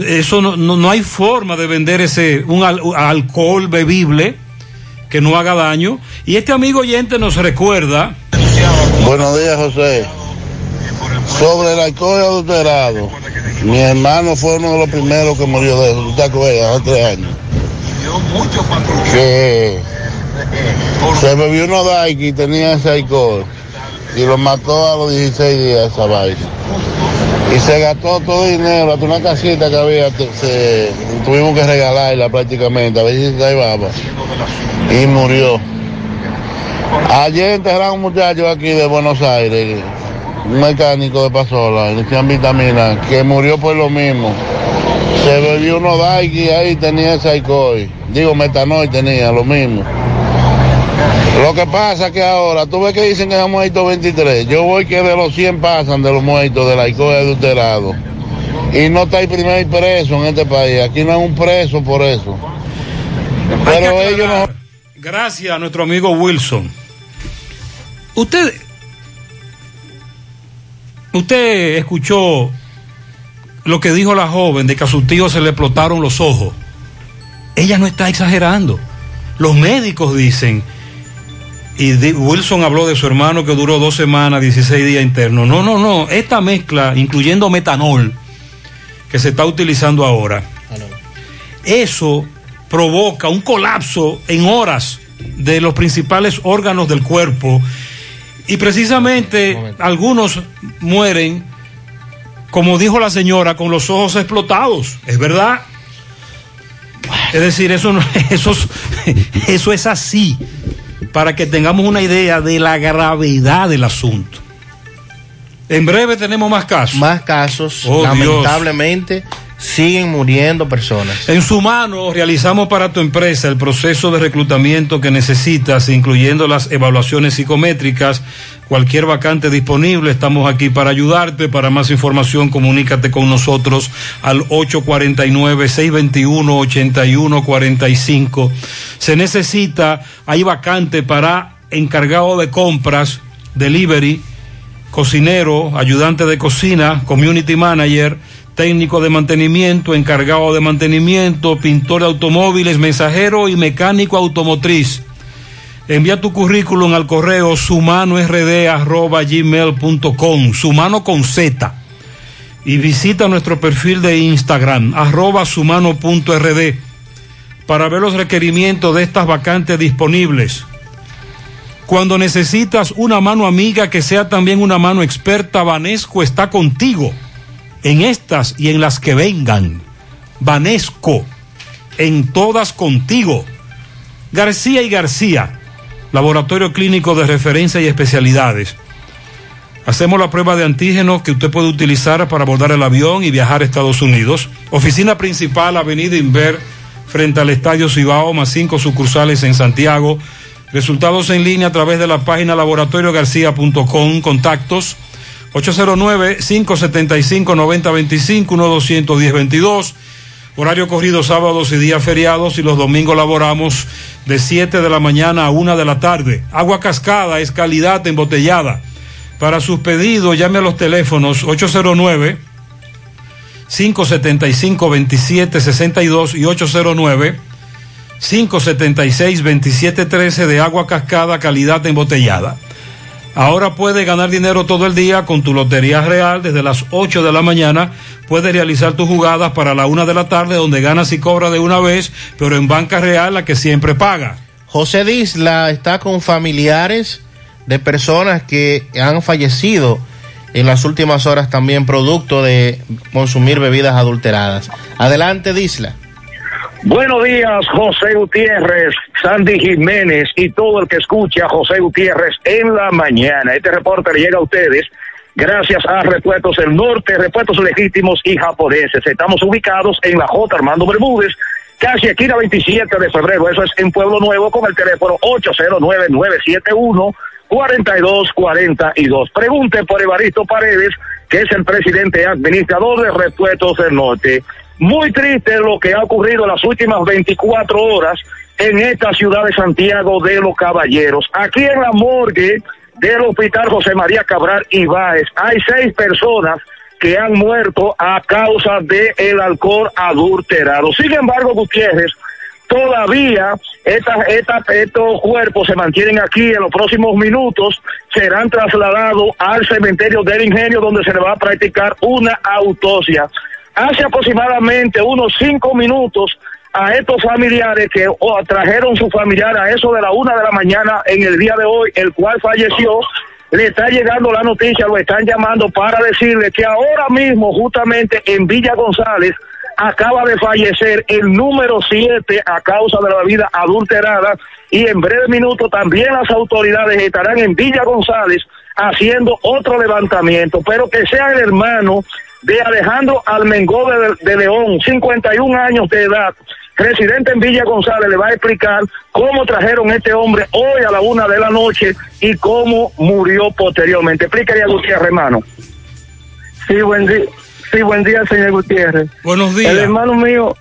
Eso no, no, no hay forma de vender ese un al- alcohol bebible que no haga daño. Y este amigo oyente nos recuerda. Buenos días, José. Sobre el alcohol adulterado, mi hermano fue uno de los primeros que murió de eso, ¿tú te acuerdas? Hace tres años. Que se bebió uno Daiki y tenía ese alcohol y lo mató a los 16 días esa vaina. Y se gastó todo el dinero, hasta una casita que había, se- tuvimos que regalarla prácticamente, a ver si se salvaba. Y murió. Ayer enterraron un muchacho aquí de Buenos Aires, un mecánico de Pasola, le decían vitamina, que murió por lo mismo. Se bebió uno Daiki ahí tenía ese alcohol. Digo, metanol tenía, lo mismo. Lo que pasa que ahora, tú ves que dicen que han muerto 23. Yo voy que de los 100 pasan de los muertos del alcohol adulterado. Y no está el primer preso en este país. Aquí no hay un preso por eso. Pero ellos no... Gracias a nuestro amigo Wilson. Usted, usted escuchó lo que dijo la joven de que a su tío se le explotaron los ojos. Ella no está exagerando. Los médicos dicen, y Wilson habló de su hermano que duró dos semanas, 16 días internos. No, no, no. Esta mezcla, incluyendo metanol, que se está utilizando ahora, eso provoca un colapso en horas de los principales órganos del cuerpo y precisamente algunos mueren, como dijo la señora, con los ojos explotados. ¿Es verdad? Es decir, eso, no, *laughs* eso, es- eso es así, para que tengamos una idea de la gravedad del asunto. En breve tenemos más casos. Más casos, Oh, Dios. Siguen muriendo personas. En su mano realizamos para tu empresa el proceso de reclutamiento que necesitas, incluyendo las evaluaciones psicométricas, cualquier vacante disponible. Estamos aquí para ayudarte. Para más información, comunícate con nosotros al 849-621-8145. Se necesita, hay vacante para encargado de compras, delivery, cocinero, ayudante de cocina, community manager, técnico de mantenimiento, encargado de mantenimiento, pintor de automóviles, mensajero y mecánico automotriz. Envía tu currículum al correo sumanord.gmail.com, sumano con Z. Y visita nuestro perfil de Instagram, arroba sumano.rd, para ver los requerimientos de estas vacantes disponibles. Cuando necesitas una mano amiga que sea también una mano experta, Vanesco está contigo en estas y en las que vengan. Vanesco, en todas contigo. García y García, Laboratorio Clínico de Referencia y Especialidades. Hacemos la prueba de antígeno que usted puede utilizar para abordar el avión y viajar a Estados Unidos. Oficina principal, Avenida Inver, frente al Estadio Cibao, más cinco sucursales en Santiago. Resultados en línea a través de la página laboratoriogarcía.com. Contactos 809-575-9025, 1-210-22. Horario corrido sábados y días feriados y los domingos laboramos de 7 de la mañana a 1 de la tarde. Agua cascada es calidad embotellada. Para sus pedidos llame a los teléfonos 809 575 2762 y 809 576 2713 de agua cascada calidad embotellada. Ahora puedes ganar dinero todo el día con tu Lotería Real desde las 8 de la mañana. Puedes realizar tus jugadas para la 1 de la tarde donde ganas y cobras de una vez, pero en Banca Real la que siempre paga. José Disla está con familiares de personas que han fallecido en las últimas horas también producto de consumir bebidas adulteradas. Adelante, Disla. Buenos días, José Gutiérrez, Sandy Jiménez y todo el que escucha José Gutiérrez en la mañana. Este reporte llega a ustedes gracias a Repuestos del Norte, Repuestos Legítimos y Japoneses. Estamos ubicados en la J. Armando Bermúdez, casi la 27 de febrero. Eso es en Pueblo Nuevo con el teléfono 809-971-4242. Pregunte por Evaristo Paredes, que es el presidente administrador de Repuestos del Norte. Muy triste lo que ha ocurrido en las últimas 24 horas en esta ciudad de Santiago de los Caballeros. Aquí en la morgue del Hospital José María Cabral Ibáez hay seis personas que han muerto a causa del el alcohol adulterado. Sin embargo, Gutiérrez, todavía estas, estos cuerpos se mantienen aquí en los próximos minutos, serán trasladados al cementerio del ingenio donde se le va a practicar una autopsia. Hace aproximadamente unos cinco minutos a estos familiares que oh, trajeron su familiar a eso de la una de la mañana en el día de hoy, el cual falleció, le está llegando la noticia, lo están llamando para decirle que ahora mismo, justamente en Villa González, acaba de fallecer el número siete a causa de la bebida adulterada y en breve minuto también las autoridades estarán en Villa González haciendo otro levantamiento, pero que sea el hermano de Alejandro Almengó de, de León, 51 años de edad, residente en Villa González, le va a explicar cómo trajeron este hombre hoy a la una de la noche y cómo murió posteriormente. Explícale a Gutiérrez, hermano. Sí, buen día. Sí, buen día, señor Gutiérrez. Buenos días. El hermano mío,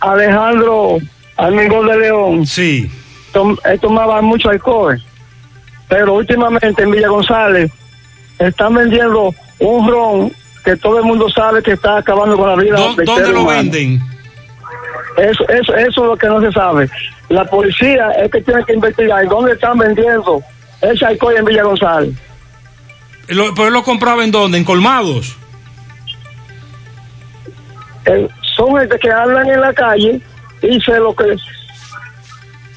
Alejandro Almengó de León. Sí. Tom, él tomaba mucho alcohol, pero últimamente en Villa González están vendiendo un ron que todo el mundo sabe que está acabando con la vida. ¿Dó- ¿Dónde lo humano. venden? Eso, eso, eso es lo que no se sabe. La policía es que tiene que investigar dónde están vendiendo ese alcohol en Villa González. Lo- ¿Pero él lo compraba en dónde? ¿En colmados? Son gente que hablan en la calle y se lo que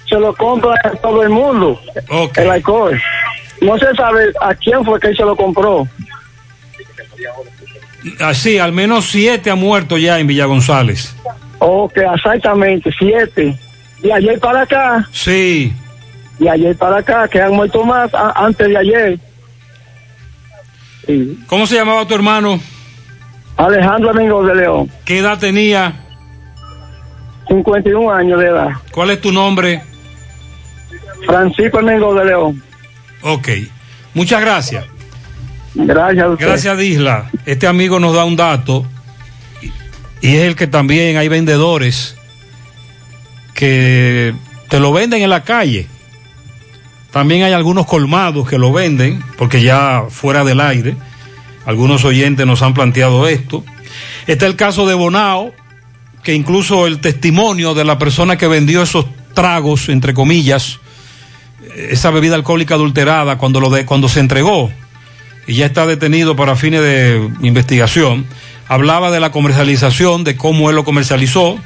se lo compra a todo el mundo el alcohol. No se sabe a quién fue que se lo compró. Así, al menos siete han muerto ya en Villa González. Ok, exactamente, siete. Y ayer para acá, Sí. y ayer para acá, que han muerto más a- antes de ayer. ¿Cómo se llamaba tu hermano? Alejandro Domingo de León, ¿Qué edad tenía? 51 años de edad. ¿Cuál es tu nombre? Francisco Domingo de León. Ok. Muchas gracias. Gracias a. Gracias, Disla. Este amigo nos da un dato y es el que también hay vendedores que te lo venden en la calle. También hay algunos colmados que lo venden, porque ya fuera del aire, algunos oyentes nos han planteado esto. Está el caso de Bonao, que incluso el testimonio de la persona que vendió esos tragos, entre comillas, esa bebida alcohólica adulterada, cuando, lo de, cuando se entregó y ya está detenido para fines de investigación, hablaba de la comercialización, de cómo él lo comercializó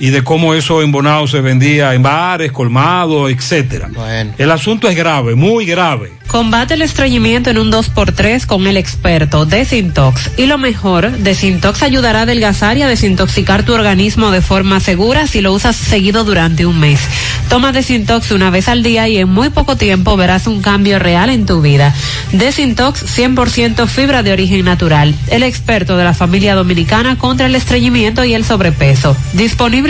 y de cómo eso en Bonao se vendía en bares, colmados, etcétera. El asunto es grave, muy grave. Combate el estreñimiento en un 2x3 con el experto Desintox. Y lo mejor, Desintox ayudará a adelgazar y a desintoxicar tu organismo de forma segura si lo usas seguido durante un mes. Toma Desintox una vez al día y en muy poco tiempo verás un cambio real en tu vida. Desintox 100% fibra de origen natural. El experto de la familia dominicana contra el estreñimiento y el sobrepeso. Disponible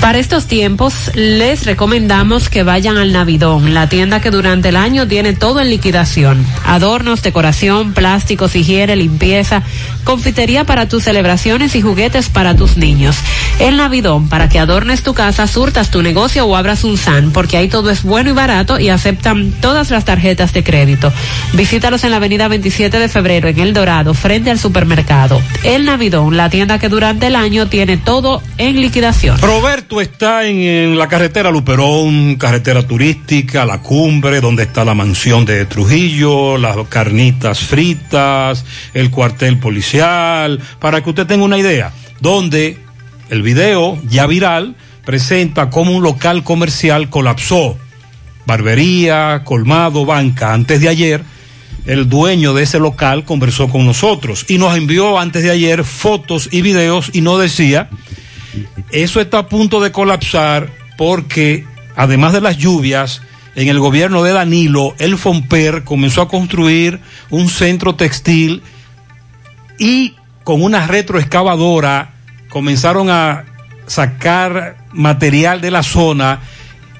Para estos tiempos les recomendamos que vayan al Navidón, la tienda que durante el año tiene todo en liquidación. Adornos, decoración, plásticos, higiene, limpieza, confitería para tus celebraciones y juguetes para tus niños. El Navidón, para que adornes tu casa, surtas tu negocio o abras un SAN, porque ahí todo es bueno y barato y aceptan todas las tarjetas de crédito. Visítalos en la avenida 27 de febrero, en El Dorado, frente al supermercado. El Navidón, la tienda que durante el año tiene todo en liquidación. Roberto está en, en, la carretera Luperón, carretera turística, la cumbre, donde está la mansión de Trujillo, las carnitas fritas, el cuartel policial, para que usted tenga una idea, donde el video ya viral presenta cómo un local comercial colapsó. Barbería, colmado, banca. Antes de ayer, el dueño de ese local conversó con nosotros y nos envió antes de ayer fotos y videos y nos decía eso está a punto de colapsar porque, además de las lluvias, en el gobierno de Danilo, el FOMPER comenzó a construir un centro textil y con una retroexcavadora comenzaron a sacar material de la zona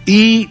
y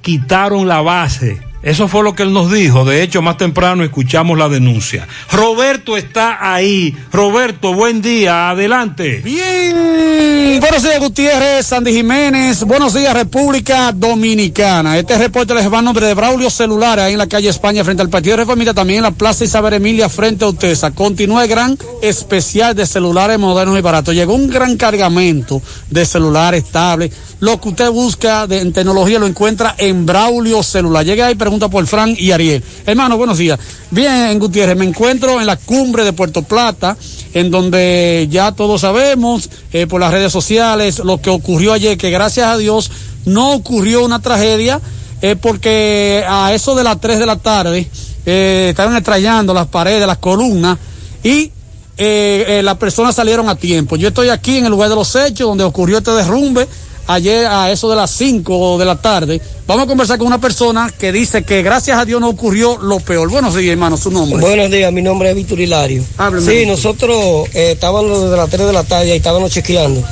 quitaron la base. Eso fue lo que él nos dijo. De hecho, más temprano escuchamos la denuncia. Roberto está ahí. Roberto, buen día. Adelante. Bien. Buenos días, Gutiérrez, Sandy Jiménez. Buenos días, República Dominicana. Este reporte les va a nombre de Braulio Celular, ahí en la calle España, frente al Partido Reformista, también en la Plaza Isabel Emilia, frente a Utesa. Continúa el gran especial de celulares modernos y baratos. Llegó un gran cargamento de celulares, tablets. Lo que usted busca en tecnología lo encuentra en Braulio Celular. Llega ahí, pregunta por Frank y Ariel. Hermano, buenos días. Bien, Gutiérrez, me encuentro en la cumbre de Puerto Plata, en donde ya todos sabemos eh, por las redes sociales lo que ocurrió ayer, que gracias a Dios no ocurrió una tragedia, eh, porque a eso de las 3 de la tarde eh, estaban extrayendo las paredes, las columnas, y las personas salieron a tiempo. Yo estoy aquí en el lugar de los hechos, donde ocurrió este derrumbe ayer a eso de las 5 de la tarde. Vamos a conversar con una persona que dice que gracias a Dios no ocurrió lo peor. Buenos días, hermano, su nombre. Buenos días, mi nombre es Víctor Hilario. Sí, Víctor. nosotros eh, estábamos desde las 3 de la tarde y estábamos chequeando.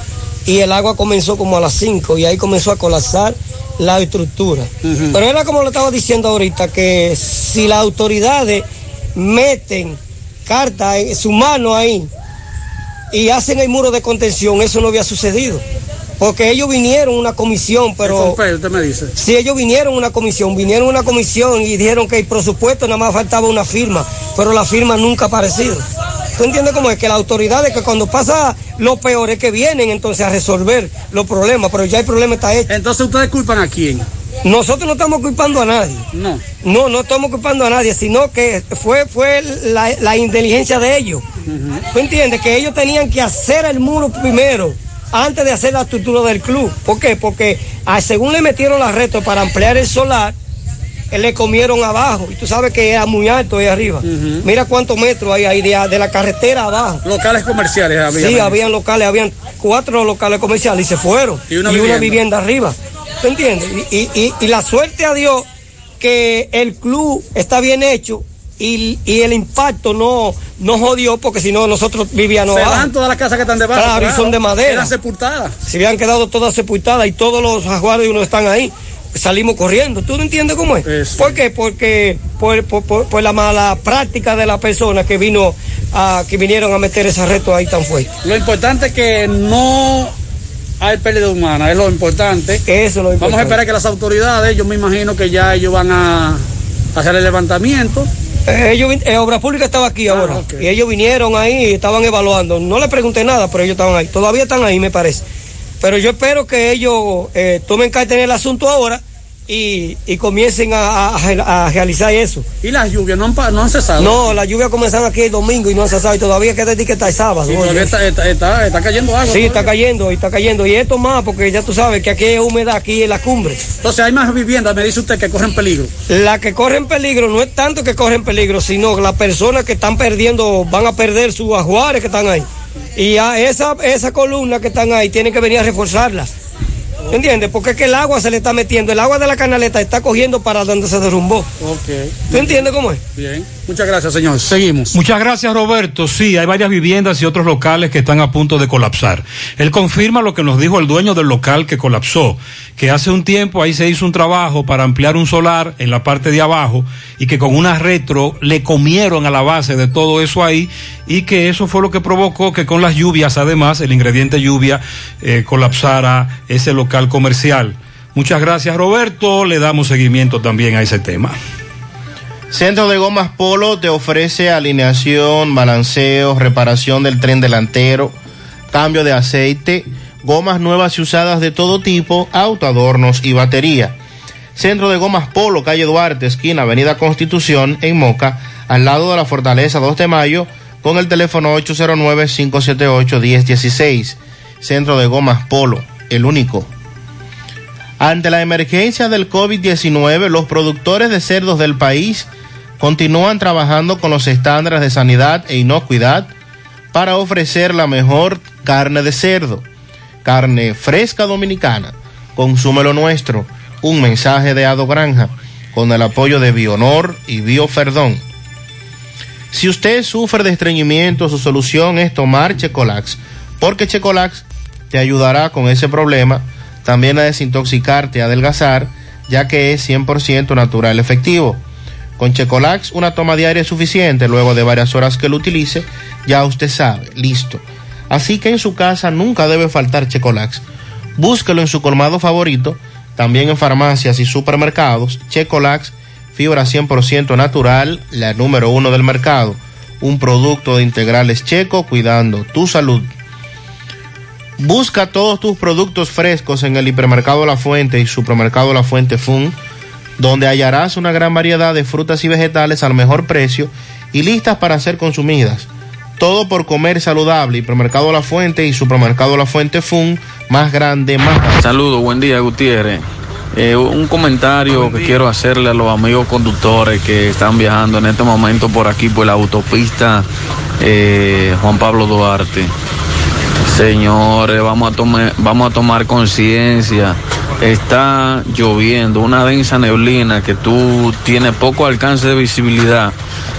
Y el agua comenzó como a las 5 y ahí comenzó a colapsar la estructura. Pero era como le estaba diciendo ahorita, que si las autoridades meten carta en su mano ahí y hacen el muro de contención, eso no había sucedido. Porque ellos vinieron una comisión, pero... usted me dice. Si ellos vinieron una comisión, vinieron una comisión y dijeron que el presupuesto nada más faltaba una firma, pero la firma nunca ha aparecido. ¿Tú entiendes cómo es? Que las autoridades que cuando pasa lo peor es que vienen entonces a resolver los problemas, pero ya el problema está hecho. Entonces ustedes culpan a quién? Nosotros no estamos culpando a nadie. No. No, no estamos culpando a nadie, sino que fue, fue la, la inteligencia de ellos. ¿Tú entiendes? Que ellos tenían que hacer el muro primero antes de hacer la estructura del club. ¿Por qué? Porque ah, según le metieron la reto para ampliar el solar, eh, le comieron abajo. Y tú sabes que era muy alto ahí arriba. Mira cuántos metros hay ahí de, de la carretera abajo. Locales comerciales había. Sí, habían locales, habían cuatro locales comerciales y se fueron. Y una vivienda. vivienda arriba. ¿Tú entiendes? Y- y- y la suerte a Dios que el club está bien hecho y, y el impacto no, no jodió porque si no nosotros vivíamos Se van todas las casas que están debajo. Claro, y son de madera. Eran sepultadas. Se habían quedado todas sepultadas y todos los jaguares uno están ahí. Salimos corriendo. ¿Tú no entiendes cómo es? ¿Por qué? Porque por, por, por- por la mala práctica de la persona que vino a, que vinieron a meter ese reto ahí tan fuerte. Lo importante es que no hay pérdida humana, es lo importante. Eso es lo importante. Vamos a esperar que las autoridades, yo me imagino que ya ellos van a hacer el levantamiento. Eh, ellos, eh, Obra Pública estaba aquí ahora. Y ellos vinieron ahí y estaban evaluando. No le pregunté nada, pero ellos estaban ahí. Todavía están ahí, me parece. Pero yo espero que ellos eh, tomen carta en el asunto ahora y, y comiencen a, a- a realizar eso. ¿Y las lluvias no han, no han cesado? No, las lluvias comenzaron aquí el domingo y no han cesado. Y todavía queda que está el sábado. Sí, está, está, está- está cayendo agua. Sí, está cayendo, y está cayendo. Y esto más, porque ya tú sabes que aquí hay humedad, aquí en la cumbre. Entonces hay más viviendas, me dice usted, que corren peligro. La que corren peligro no es tanto que corren peligro, sino las personas que están perdiendo van a perder sus ajuares que están ahí. Y a esa, esa columna que están ahí tienen que venir a reforzarla. ¿Entiendes? Porque es que el agua se le está metiendo, el agua de la canaleta está cogiendo para donde se derrumbó. Ok. ¿Tú entiendes cómo es? Bien. Muchas gracias, señor. Seguimos. Muchas gracias, Roberto. Sí, hay varias viviendas y otros locales que están a punto de colapsar. Él confirma lo que nos dijo el dueño del local que colapsó, que hace un tiempo ahí se hizo un trabajo para ampliar un solar en la parte de abajo y que con una retro le comieron a la base de todo eso ahí y que eso fue lo que provocó que con las lluvias, además, el ingrediente lluvia, eh, colapsara ese local comercial. Muchas gracias, Roberto. Le damos seguimiento también a ese tema. Centro de Gomas Polo te ofrece alineación, balanceo, reparación del tren delantero, cambio de aceite, gomas nuevas y usadas de todo tipo, autoadornos y batería. Centro de Gomas Polo, calle Duarte, esquina Avenida Constitución, en Moca, al lado de la Fortaleza 2 de Mayo, con el teléfono 809-578-1016. Centro de Gomas Polo, el único. Ante la emergencia del COVID-19, los productores de cerdos del país continúan trabajando con los estándares de sanidad e inocuidad para ofrecer la mejor carne de cerdo, carne fresca dominicana. Consúmelo nuestro. Un mensaje de Ado Granja con el apoyo de Bionor y Bioferdón. Si usted sufre de estreñimiento, su solución es tomar Checolax, porque Checolax te ayudará con ese problema, también a desintoxicarte, a adelgazar, ya que es 100% natural efectivo. Con Checolax una toma diaria es suficiente, luego de varias horas que lo utilice, ya usted sabe, listo. Así que en su casa nunca debe faltar Checolax. Búsquelo en su colmado favorito, también en farmacias y supermercados. Checolax, fibra 100% natural, la número uno del mercado. Un producto de integrales checo cuidando tu salud. Busca todos tus productos frescos en el hipermercado La Fuente y supermercado La Fuente Fun, donde hallarás una gran variedad de frutas y vegetales al mejor precio y listas para ser consumidas. Todo por comer saludable. Hipermercado La Fuente y supermercado La Fuente Fun, más grande, más Saludos, buen día Gutiérrez. Eh, un comentario que quiero hacerle a los amigos conductores que están viajando en este momento por aquí, por la autopista eh, Juan Pablo Duarte. Señores, vamos a, tomar conciencia. Está lloviendo, una densa neblina que tú tienes poco alcance de visibilidad.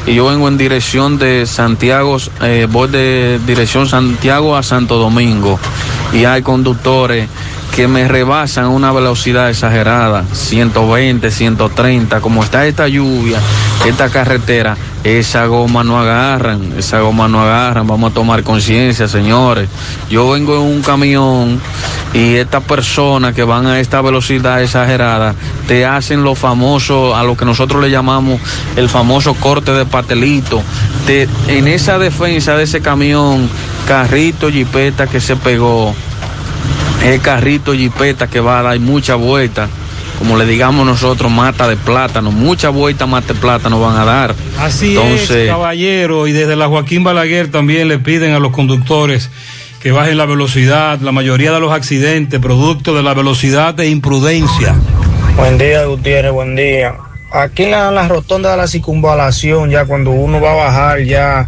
Y yo vengo en dirección de Santiago, eh, voy de dirección Santiago a Santo Domingo. Y hay conductores que me rebasan a una velocidad exagerada, 120, 130, como está esta lluvia, esta carretera, esa goma no agarran, esa goma no agarran, vamos a tomar conciencia, señores. Yo vengo en un camión y estas personas que van a esta velocidad exagerada te hacen lo famoso, a lo que nosotros le llamamos el famoso corte de patelito. Te- en esa defensa de ese camión, carrito, jipeta que se pegó, el carrito jipeta que va a dar mucha vuelta, como le digamos nosotros, mata de plátano, mucha vuelta mata de plátano van a dar. Así es, Entonces, caballero, y desde la Joaquín Balaguer también le piden a los conductores que bajen la velocidad. La mayoría de los accidentes, producto de la velocidad e imprudencia. Buen día, Gutiérrez, buen día. Aquí en la, la rotonda de la circunvalación, ya cuando uno va a bajar ya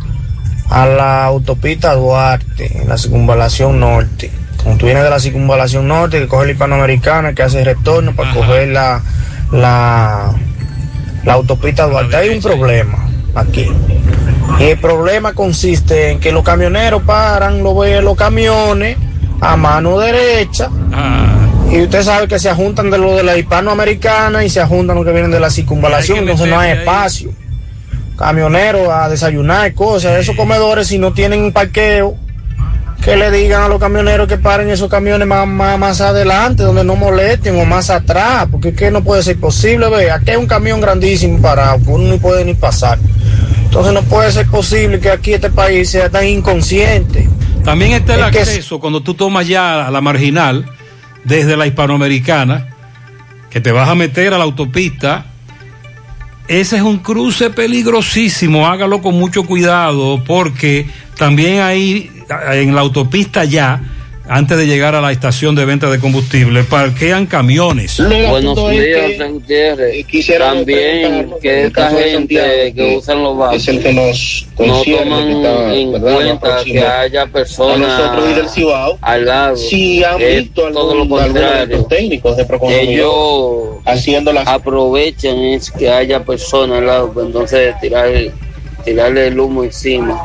a la autopista Duarte, en la circunvalación norte. Como tú vienes de la circunvalación norte, que coge la hispanoamericana, que hace retorno para coger la, la, la autopista Duarte, hay un problema. aquí. Y el problema consiste en que los camioneros paran los, los camiones a mano derecha. Y usted sabe que se ajuntan de lo de la hispanoamericana y se ajuntan los que vienen de la circunvalación, entonces no hay espacio. Camioneros a desayunar, cosas. Esos comedores, si no tienen parqueo, que le digan a los camioneros que paren esos camiones más, más, más adelante, donde no molesten, o más atrás, porque es que no puede ser posible, ve, aquí hay un camión grandísimo parado, que uno no puede ni pasar. Entonces no puede ser posible que aquí este país sea tan inconsciente. También está el Es que- acceso cuando tú tomas ya a la marginal desde la hispanoamericana, que te vas a meter a la autopista. Ese es un cruce peligrosísimo, hágalo con mucho cuidado porque también ahí en la autopista ya, antes de llegar a la estación de venta de combustible, parquean camiones. Buenos días, Gutiérrez. También que esta gente que usan los vasos no toman en cuenta que haya personas al lado. Si han Es visto todo lo algún- contrario. estos técnicos de Ellos haciendo las aprovechan es que haya personas al lado, pues entonces tirar, tirarle el humo encima.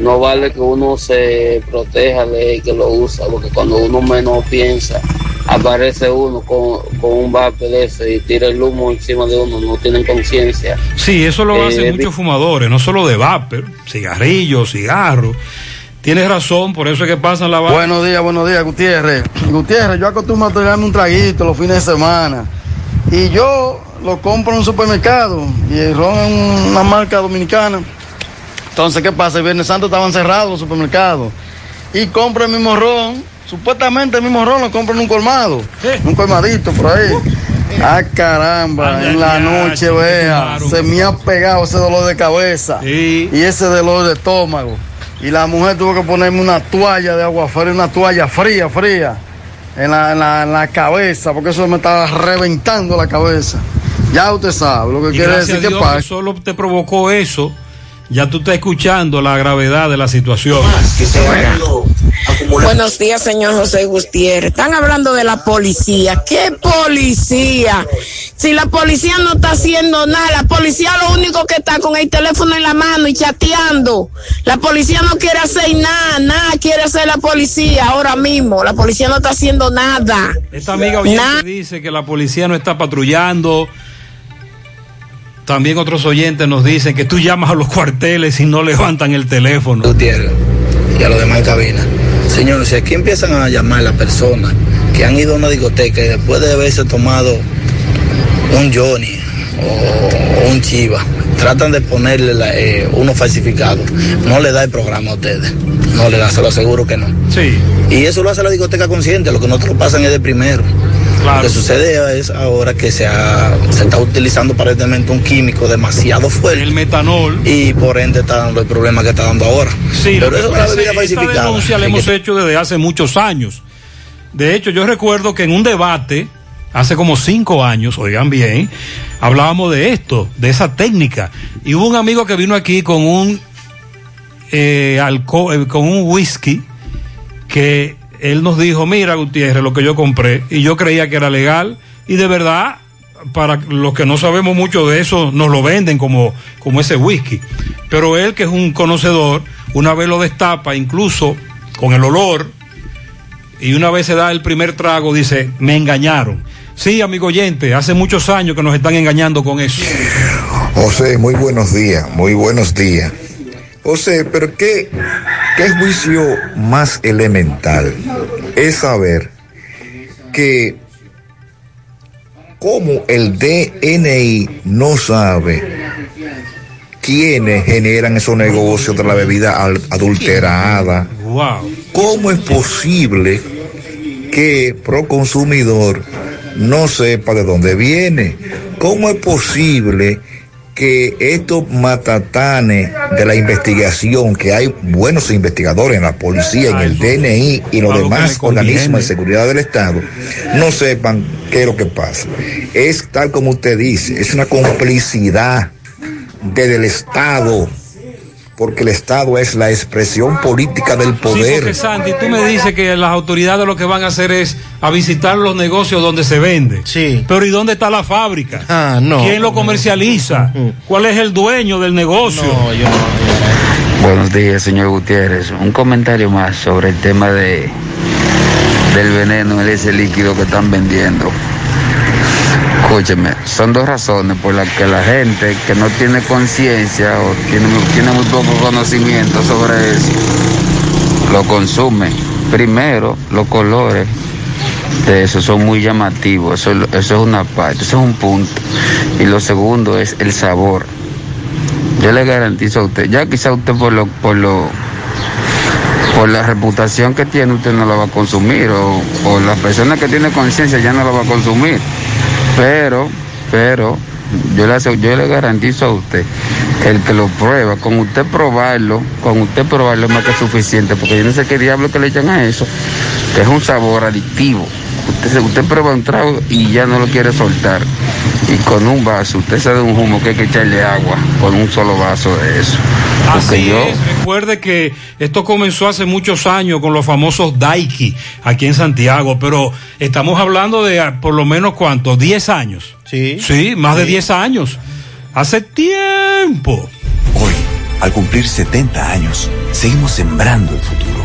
No vale que uno se proteja de que lo usa, porque cuando uno menos piensa, aparece uno con, con un vape de ese y tira el humo encima de uno, no tienen conciencia. Sí, eso lo Eh, hacen muchos fumadores, no solo de vapor, cigarrillos, cigarros. Tienes razón, por eso es que pasan la vaina. Buenos días, buenos días, Gutiérrez. Gutiérrez, yo acostumbro a tirarme un traguito los fines de semana. Y yo lo compro en un supermercado. Y el ron es una marca dominicana. Entonces, ¿qué pasa? El Viernes Santo estaban cerrados los supermercados. Y compro el mismo ron. Supuestamente el mismo ron lo compro en un colmado. En un colmadito por ahí. Ah, caramba, en la noche, vea, se me ha pegado ese dolor de cabeza y ese dolor de estómago. Y la mujer tuvo que ponerme una toalla de agua fría, una toalla fría, fría, en la, en la, en la cabeza, porque eso me estaba reventando la cabeza. Ya usted sabe lo que Y quiere decir que pasa. solo te provocó eso, ya tú estás escuchando la gravedad de la situación. Buenos días, señor José Gutiérrez. Están hablando de la policía. ¿Qué policía? Si la policía no está haciendo nada, la policía lo único que está con el teléfono en la mano y chateando. La policía no quiere hacer nada, nada quiere hacer la policía ahora mismo. La policía no está haciendo nada. Esta amiga oyente Nada. dice que la policía no está patrullando. También otros oyentes nos dicen que tú llamas a los cuarteles y no levantan el teléfono. Gutiérrez y a los demás en cabina. Señores, si aquí empiezan a llamar las personas que han ido a una discoteca y después de haberse tomado un Johnny o, o un Chiva, tratan de ponerle la- eh, uno falsificado, no le da el programa a ustedes. No le da, se lo aseguro que no. Sí. Y eso lo hace la discoteca consciente, lo que nosotros pasan es de primero. Lo que sucede es ahora que se, ha- se está utilizando aparentemente un químico demasiado fuerte. El metanol. Y por ende está dando el problema que está dando ahora. Sí, Pero eso es una esta denuncia la hemos que- hecho desde hace muchos años. De hecho, yo recuerdo que en un debate, hace como cinco años, oigan bien, hablábamos de esto, de esa técnica. Y hubo un amigo que vino aquí con un eh, alco- eh, con un whisky que él nos dijo, mira Gutiérrez, lo que yo compré, y yo creía que era legal, y de verdad, para los que no sabemos mucho de eso, nos lo venden como, como ese whisky. Pero él, que es un conocedor, una vez lo destapa, incluso con el olor, y una vez se da el primer trago, dice, me engañaron. Sí, amigo oyente, hace muchos años que nos están engañando con eso. José, muy buenos días, muy buenos días. José, pero qué, qué juicio más elemental es saber que como el DNI no sabe quiénes generan esos negocios de la bebida adulterada. ¿cómo es posible que Proconsumidor no sepa de dónde viene? ¿Cómo es posible que estos matatanes de la investigación, que hay buenos investigadores en la policía, en el DNI y los demás organismos de seguridad del Estado, no sepan qué es lo que pasa? Es tal como usted dice, es una complicidad desde el Estado porque el Estado es la expresión política del Sí, poder. porque Sandy, tú me dices que las autoridades lo que van a hacer es a visitar los negocios donde se vende. Sí. Pero ¿y dónde está la fábrica? Ah, no. ¿Quién lo comercializa? ¿Cuál es el dueño del negocio? Buenos días, señor Gutiérrez. Un comentario más sobre el tema de del veneno, ese líquido que están vendiendo. Escúcheme, son dos razones por las que la gente que no tiene conciencia o tiene, muy poco conocimiento sobre eso, lo consume. Primero, los colores de eso son muy llamativos, eso, es una parte, eso es un punto. Y lo segundo es el sabor. Yo le garantizo a usted, ya quizá usted por lo, por lo, por la reputación que tiene, usted no lo va a consumir, o, o la persona que tiene conciencia ya no lo va a consumir. Pero, pero, yo le, asegu- yo le garantizo a usted, el que lo prueba, con usted probarlo, con usted probarlo es más que suficiente, porque yo no sé qué diablo que le echan a eso, que es un sabor adictivo. Usted, se- usted prueba un trago y ya no lo quiere soltar. Y con un vaso, usted sabe un humo que hay que echarle agua, con un solo vaso de eso. Porque Así yo, es, recuerde que esto comenzó hace muchos años con los famosos Daiki aquí en Santiago, pero estamos hablando de ah, por lo menos cuánto, 10 años. Sí. Sí, más de 10 años. Hace tiempo. Hoy, al cumplir 70 años, seguimos sembrando el futuro.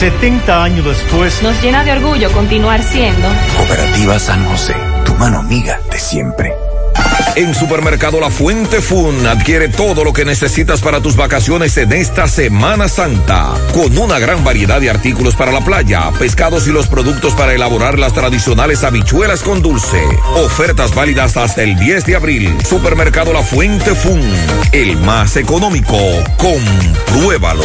70 años después, Nos llena de orgullo continuar siendo Cooperativa San José, tu mano amiga de siempre. En Supermercado La Fuente Fun adquiere todo lo que necesitas para tus vacaciones en esta Semana Santa, con una gran variedad de artículos para la playa, pescados y los productos para elaborar las tradicionales habichuelas con dulce. Ofertas válidas hasta el 10 de abril. Supermercado La Fuente Fun, el más económico. Compruébalo.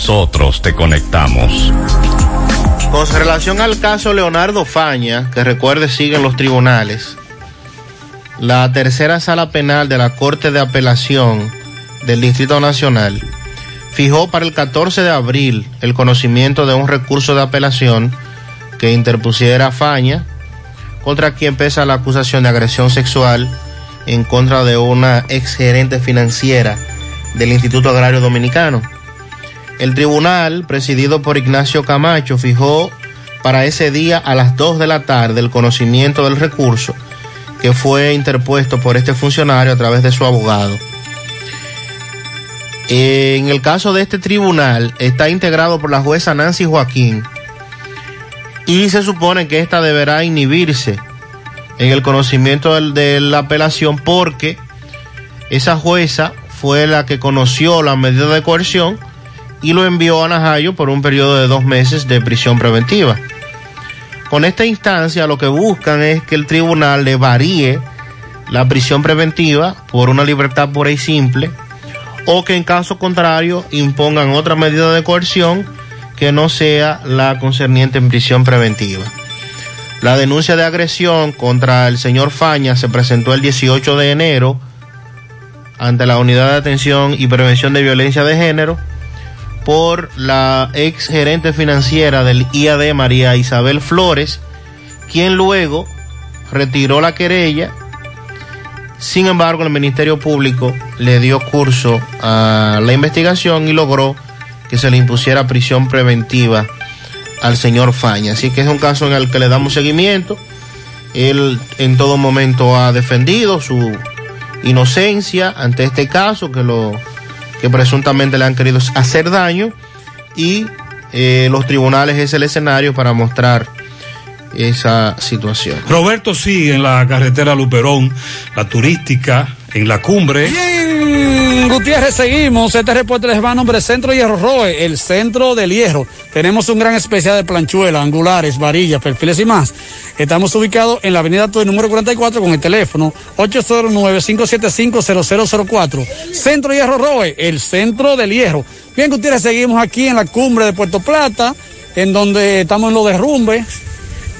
nosotros te conectamos. Con relación al caso Leonardo Faña, que recuerde sigue en los tribunales, la tercera sala penal de la Corte de Apelación del Distrito Nacional fijó para el 14 de abril el conocimiento de un recurso de apelación que interpusiera Faña contra quien pesa la acusación de agresión sexual en contra de una exgerente financiera del Instituto Agrario Dominicano. El tribunal, presidido por Ignacio Camacho, fijó para ese día a las 2 de la tarde el conocimiento del recurso que fue interpuesto por este funcionario a través de su abogado. En el caso de este tribunal está integrado por la jueza Nancy Joaquín y se supone que esta deberá inhibirse en el conocimiento de la apelación porque esa jueza fue la que conoció la medida de coerción y lo envió a Najayo por un periodo de dos meses de prisión preventiva. Con esta instancia lo que buscan es que el tribunal le varíe la prisión preventiva por una libertad pura y simple o que en caso contrario impongan otra medida de coerción que no sea la concerniente en prisión preventiva. La denuncia de agresión contra el señor Faña se presentó el 18 de enero ante la Unidad de Atención y Prevención de Violencia de Género por la ex gerente financiera del IAD, María Isabel Flores, quien luego retiró la querella. Sin embargo, el Ministerio Público le dio curso a la investigación y logró que se le impusiera prisión preventiva al señor Faña. Así que es un caso en el que le damos seguimiento. Él en todo momento ha defendido su inocencia ante este caso que lo que presuntamente le han querido hacer daño y eh, los tribunales es el escenario para mostrar esa situación. Roberto sigue en la carretera Luperón, la turística, en la cumbre. Bien, Gutiérrez, seguimos. Este reporte les va a nombre Centro Hierro Roe, el centro del hierro. Tenemos un gran especial de planchuelas, angulares, varillas, perfiles y más. Estamos ubicados en la avenida Toy número 44 con el teléfono 809-575-0004. Centro Hierro Roe, el centro del hierro. Bien, Gutiérrez, seguimos aquí en la cumbre de Puerto Plata, en donde estamos en los derrumbes.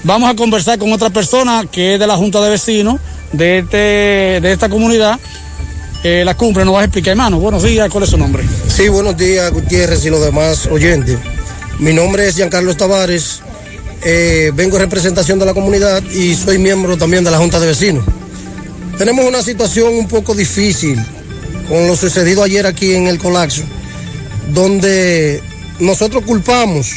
Vamos a conversar con otra persona que es de la Junta de Vecinos de, este, de esta comunidad. Eh, la cumbre nos va a explicar, hermano. Buenos días, ¿cuál es su nombre? Sí, buenos días, Gutiérrez y los demás oyentes. Mi nombre es Giancarlo Tavares. Eh, vengo en representación de la comunidad y soy miembro también de la Junta de Vecinos. Tenemos una situación un poco difícil con lo sucedido ayer aquí en el colapso, donde nosotros culpamos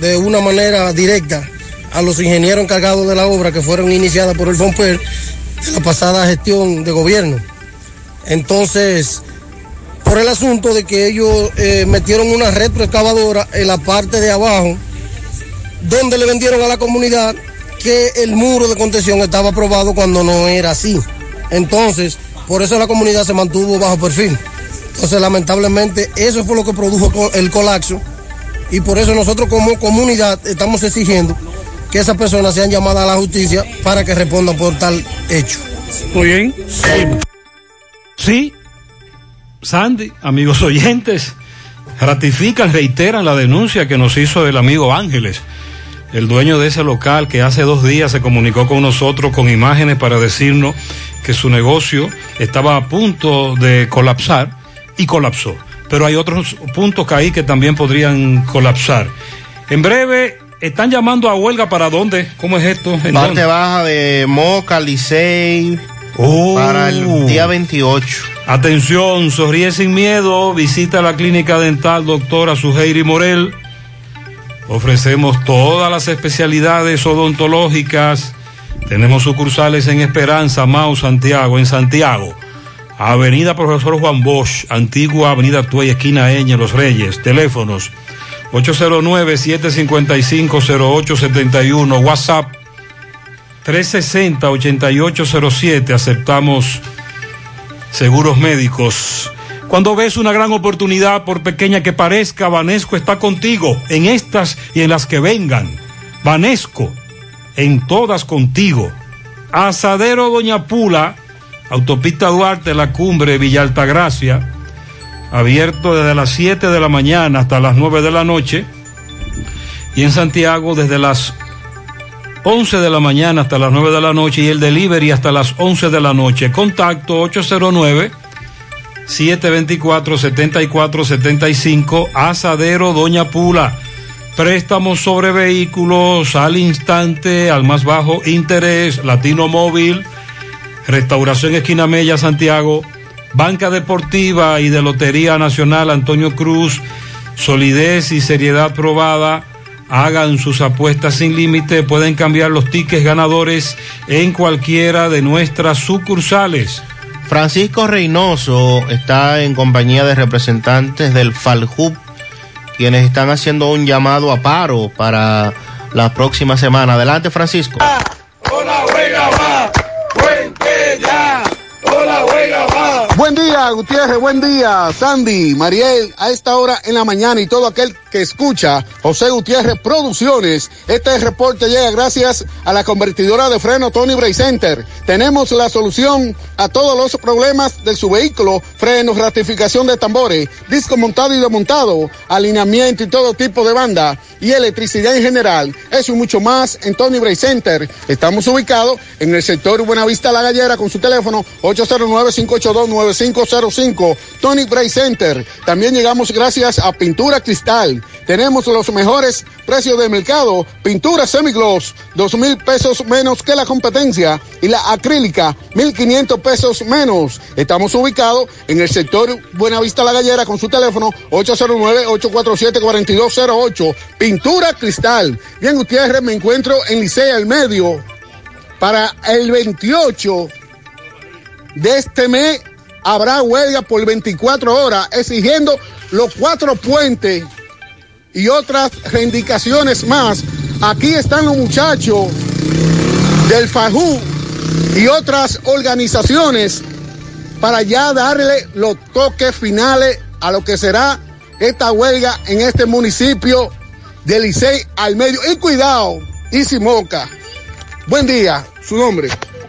de una manera directa a los ingenieros encargados de la obra que fueron iniciadas por el FOMPER la pasada gestión de gobierno. Entonces, por el asunto de que ellos eh, metieron una retroexcavadora en la parte de abajo, donde le vendieron a la comunidad que el muro de contención estaba aprobado cuando no era así. Entonces, por eso la comunidad se mantuvo bajo perfil. Entonces, lamentablemente, eso fue lo que produjo el colapso y por eso nosotros como comunidad estamos exigiendo que esas personas sean llamadas a la justicia para que respondan por tal hecho. Muy bien. Sí, Sandy, amigos oyentes, ratifican, reiteran la denuncia que nos hizo el amigo Ángeles, el dueño de ese local que hace dos días se comunicó con nosotros con imágenes para decirnos que su negocio estaba a punto de colapsar y colapsó. Pero hay otros puntos que que también podrían colapsar. En breve están llamando a huelga para dónde? ¿Cómo es esto? ¿En Parte dónde? baja de Moca, Licey, Oh. para el día 28. Atención, sonríe sin miedo, visita la clínica dental doctora Suheiri Morel. Ofrecemos todas las especialidades odontológicas. Tenemos sucursales en Esperanza, Mau, Santiago, en Santiago. Avenida Profesor Juan Bosch, antigua Avenida Tuey, esquina Eñe, Los Reyes. Teléfonos 809-755-0871. WhatsApp 360-8807. Aceptamos seguros médicos. Cuando ves una gran oportunidad, por pequeña que parezca, Vanesco está contigo en estas y en las que vengan. Vanesco, en todas contigo. Asadero Doña Pula, Autopista Duarte, La Cumbre, Villa Altagracia, abierto desde las 7 de la mañana hasta las 9 de la noche. Y en Santiago desde las 11 de la mañana hasta las 9 de la noche y el delivery hasta las 11 de la noche. Contacto 809 724 7475 Asadero Doña Pula. Préstamos sobre vehículos al instante, al más bajo interés, Latino Móvil, Restauración Esquina Mella, Santiago, Banca Deportiva y de Lotería Nacional Antonio Cruz, solidez y seriedad probada. Hagan sus apuestas sin límite, pueden cambiar los tickets ganadores en cualquiera de nuestras sucursales. Francisco Reynoso está en compañía de representantes del FALJUP, quienes están haciendo un llamado a paro para la próxima semana. Adelante, Francisco. Buen día, Gutiérrez, buen día, Sandy, Mariel, a esta hora en la mañana y todo aquel que escucha José Gutiérrez Producciones. Este reporte llega gracias a la convertidora de freno Tony Bray Center. Tenemos la solución a todos los problemas de su vehículo, frenos, ratificación de tambores, disco montado y desmontado, alineamiento y todo tipo de banda y electricidad en general. Eso y mucho más en Tony Bray Center. Estamos ubicados en el sector Buenavista La Gallera con su teléfono 809-582-9505. Tony Bray Center. También llegamos gracias a Pintura Cristal. Tenemos los mejores precios del mercado. Pintura semigloss, dos mil pesos menos que la competencia. Y la acrílica, mil quinientos pesos menos. Estamos ubicados en el sector Buenavista La Gallera con su teléfono 809-847-4208. Pintura Cristal. Bien, Gutiérrez, me encuentro en Licea al medio. Para el 28 de este mes habrá huelga por 24 horas exigiendo los cuatro puentes y otras reivindicaciones más. Aquí están los muchachos del FAJU y otras organizaciones para ya darle los toques finales a lo que será esta huelga en este municipio de Licey al medio. Y cuidado, y. Buen día, su nombre.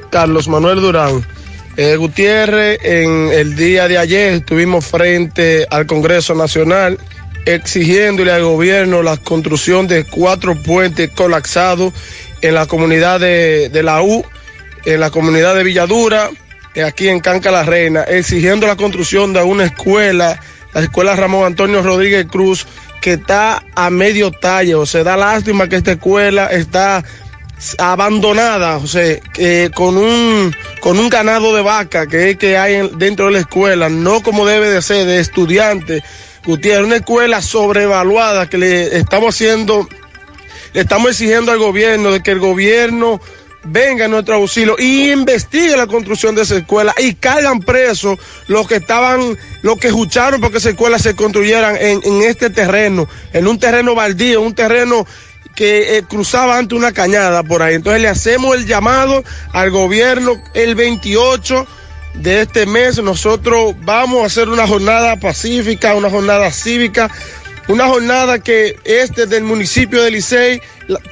Carlos Manuel Durán. Eh, Gutiérrez, en el día de ayer estuvimos frente al Congreso Nacional exigiéndole al gobierno la construcción de cuatro puentes colapsados en la comunidad de, de la U, en la comunidad de Villadura, eh, aquí en Canca la Reina, exigiendo la construcción de una escuela, la escuela Ramón Antonio Rodríguez Cruz, que está a medio talle, o sea, da lástima que esta escuela está abandonada, sea, que con un con un ganado de vaca que es que hay en- dentro de la escuela, no como debe de ser de estudiantes. Gutiérrez, una escuela sobrevaluada que le estamos haciendo, le estamos exigiendo al gobierno de que el gobierno venga a nuestro auxilio y investigue la construcción de esa escuela y caigan presos los que estaban, los que escucharon porque esa escuela se construyeran en, en este terreno, en un terreno baldío, un terreno que eh, cruzaba ante una cañada por ahí. Entonces le hacemos el llamado al gobierno el 28 de este mes. Nosotros vamos a hacer una jornada pacífica, una jornada cívica, una jornada que es desde el municipio de Licey,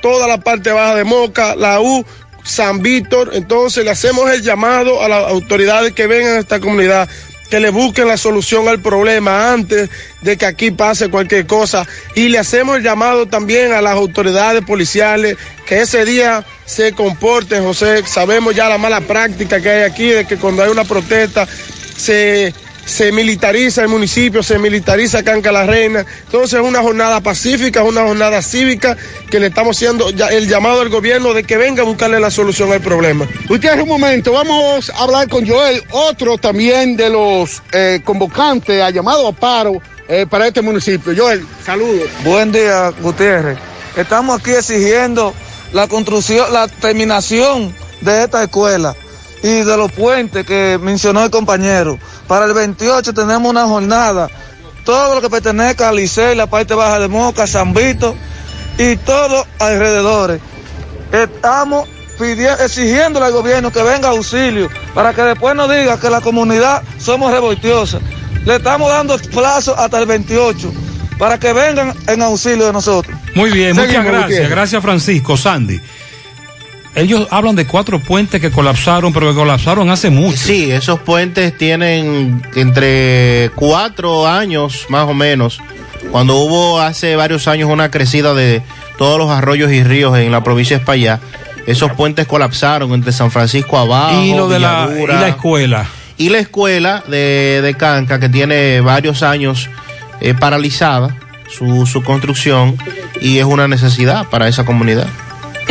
toda la parte baja de Moca, la U, San Víctor. Entonces le hacemos el llamado a las autoridades que vengan a esta comunidad que le busquen la solución al problema antes de que aquí pase cualquier cosa. Y le hacemos el llamado también a las autoridades policiales que ese día se comporten, José. Sabemos ya la mala práctica que hay aquí, de que cuando hay una protesta se se militariza el municipio, se militariza Canca la Reina. Entonces es una jornada pacífica, es una jornada cívica que le estamos haciendo ya el llamado al gobierno de que venga a buscarle la solución al problema. Usted un momento, vamos a hablar con Joel, otro también de los eh, convocantes a llamado a paro eh, para este municipio. Joel, saludos. Buen día, Gutiérrez. Estamos aquí exigiendo la construcción, la terminación de esta escuela y de los puentes que mencionó el compañero. Para el 28 tenemos una jornada, todo lo que pertenezca a Licey, la parte baja de Moca, San Vito y todos alrededores. Estamos pidiendo, exigiéndole al gobierno que venga auxilio para que después nos diga que la comunidad somos revoltiosa. Le estamos dando plazo hasta el 28 para que vengan en auxilio de nosotros. Muy bien, muchas gracias. Gracias, Francisco. Sandy. Ellos hablan de cuatro puentes que colapsaron, pero que colapsaron hace mucho. Sí, esos puentes tienen entre cuatro años más o menos. Cuando hubo hace varios años una crecida de todos los arroyos y ríos en la provincia de España, esos puentes colapsaron entre San Francisco abajo, y lo de la, y Villadura, la escuela. y la escuela de, de Canca, que tiene varios años eh, paralizada su, su construcción y es una necesidad para esa comunidad.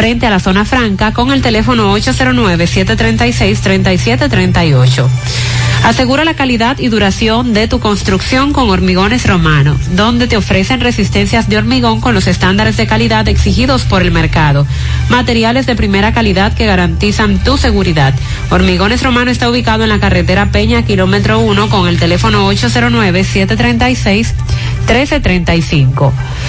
frente a la zona franca con el teléfono 809-736-3738. Asegura la calidad y duración de tu construcción con Hormigones Romano, donde te ofrecen resistencias de hormigón con los estándares de calidad exigidos por el mercado. Materiales de primera calidad que garantizan tu seguridad. Hormigones Romano está ubicado en la carretera Peña, kilómetro 1, con el teléfono 809-736-1335.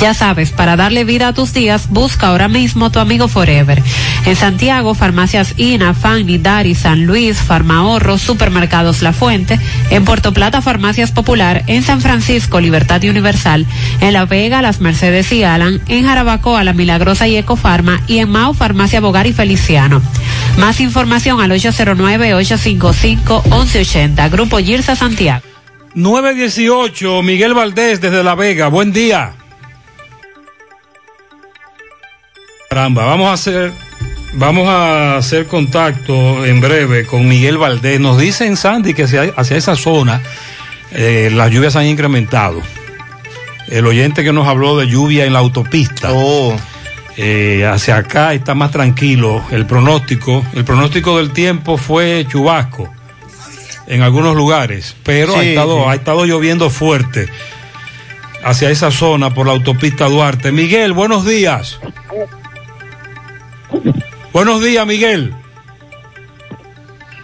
Ya sabes, para darle vida a tus días, busca ahora mismo tu amigo Forever. En Santiago, farmacias INA, Fanny, Dari, San Luis, Farmahorro, Supermercados La Fuente. En Puerto Plata, Farmacias Popular. En San Francisco, Libertad y Universal. En La Vega, Las Mercedes y Alan. En Jarabacoa, La Milagrosa y Ecofarma. Y en Mao, Farmacia Bogar y Feliciano. Más información al 809-855-1180. Grupo Girsa Santiago. 918, Miguel Valdés desde La Vega. Buen día. Caramba, vamos a hacer, vamos a hacer contacto en breve con Miguel Valdés. Nos dicen Sandy que hacia, hacia esa zona eh, las lluvias han incrementado. El oyente que nos habló de lluvia en la autopista. Eh, hacia acá está más tranquilo el pronóstico. El pronóstico del tiempo fue chubasco en algunos lugares, pero ha, estado, sí. ha estado lloviendo fuerte hacia esa zona por la autopista Duarte. Miguel, buenos días. Buenos días, Miguel.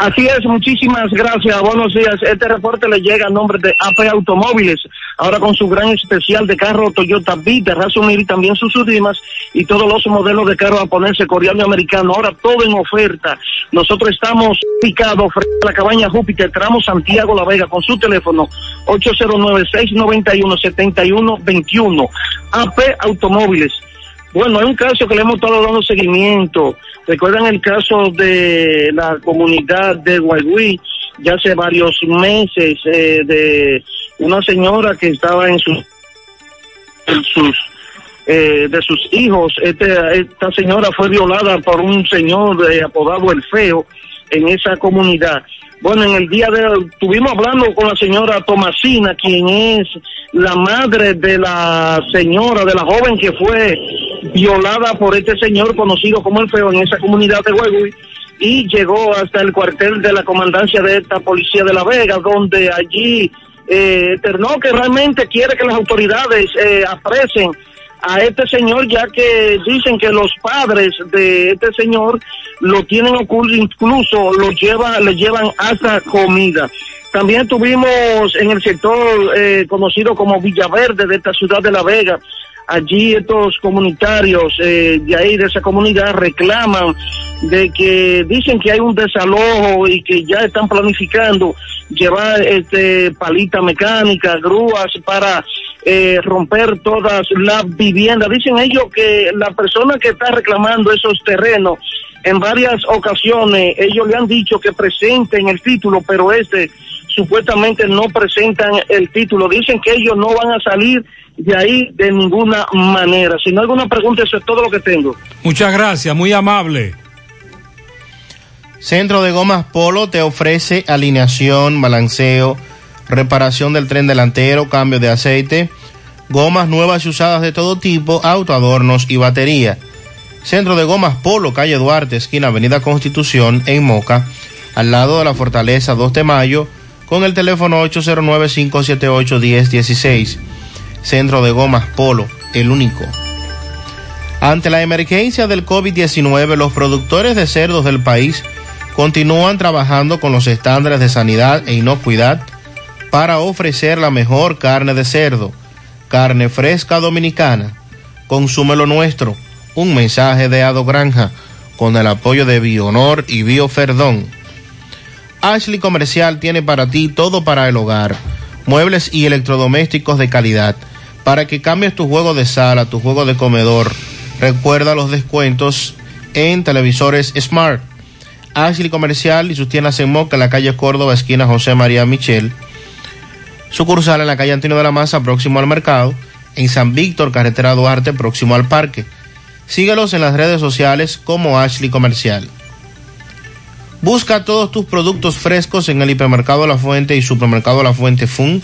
Así es, muchísimas gracias, buenos días. Este reporte le llega a nombre de AP Automóviles, ahora con su gran especial de carro Toyota de raza y también sus últimas y todos los modelos de carro japonés, coreano y americano, ahora todo en oferta. Nosotros estamos ubicados frente a la cabaña Júpiter, tramo Santiago La Vega, con su teléfono 809-691-7121. AP Automóviles. Bueno, hay un caso que le hemos estado dando seguimiento. Recuerdan el caso de la comunidad de Guayguí, ya hace varios meses, eh, de una señora que estaba en sus, eh, de sus hijos. Este, esta señora fue violada por un señor eh, apodado El Feo en esa comunidad. Bueno, en el día de hoy estuvimos hablando con la señora Tomasina, quien es la madre de la señora, de la joven que fue violada por este señor conocido como El Feo en esa comunidad de Huegui y llegó hasta el cuartel de la comandancia de esta policía de La Vega, donde allí eh, externó que realmente quiere que las autoridades eh, apresen a este señor, ya que dicen que los padres de este señor lo tienen oculto, incluso lo llevan, le llevan hasta comida. También tuvimos en el sector eh, conocido como Villaverde de esta ciudad de La Vega. Allí estos comunitarios eh, de ahí, de esa comunidad, reclaman de que dicen que hay un desalojo y que ya están planificando llevar este palita mecánica, grúas para eh, romper todas las viviendas. Dicen ellos que la persona que está reclamando esos terrenos en varias ocasiones ellos le han dicho que presenten el título, pero este supuestamente no presentan el título. Dicen que ellos no van a salir de ahí de ninguna manera. Si no hay alguna pregunta, eso es todo lo que tengo. Muchas gracias, muy amable. Centro de Gomas Polo te ofrece alineación, balanceo, reparación del tren delantero, cambio de aceite, gomas nuevas y usadas de todo tipo, autoadornos y batería. Centro de Gomas Polo, calle Duarte, esquina Avenida Constitución, en Moca, al lado de la Fortaleza 2 de Mayo, con el teléfono 809-578-1016. Centro de Gomas Polo, el único. Ante la emergencia del COVID-19, los productores de cerdos del país continúan trabajando con los estándares de sanidad e inocuidad para ofrecer la mejor carne de cerdo, carne fresca dominicana. Consume lo nuestro. Un mensaje de Ado Granja con el apoyo de Bionor y Bioferdón. Ashley Comercial tiene para ti todo para el hogar, muebles y electrodomésticos de calidad, para que cambies tu juego de sala, tu juego de comedor. Recuerda los descuentos en televisores Smart. Ashley Comercial y sus tiendas en Moca, en la calle Córdoba, esquina José María Michel. Sucursal en la calle Antonio de la Maza, próximo al mercado. En San Víctor, carretera Duarte, próximo al parque. Síguelos en las redes sociales como Ashley Comercial. Busca todos tus productos frescos en el hipermercado La Fuente y supermercado La Fuente Fun,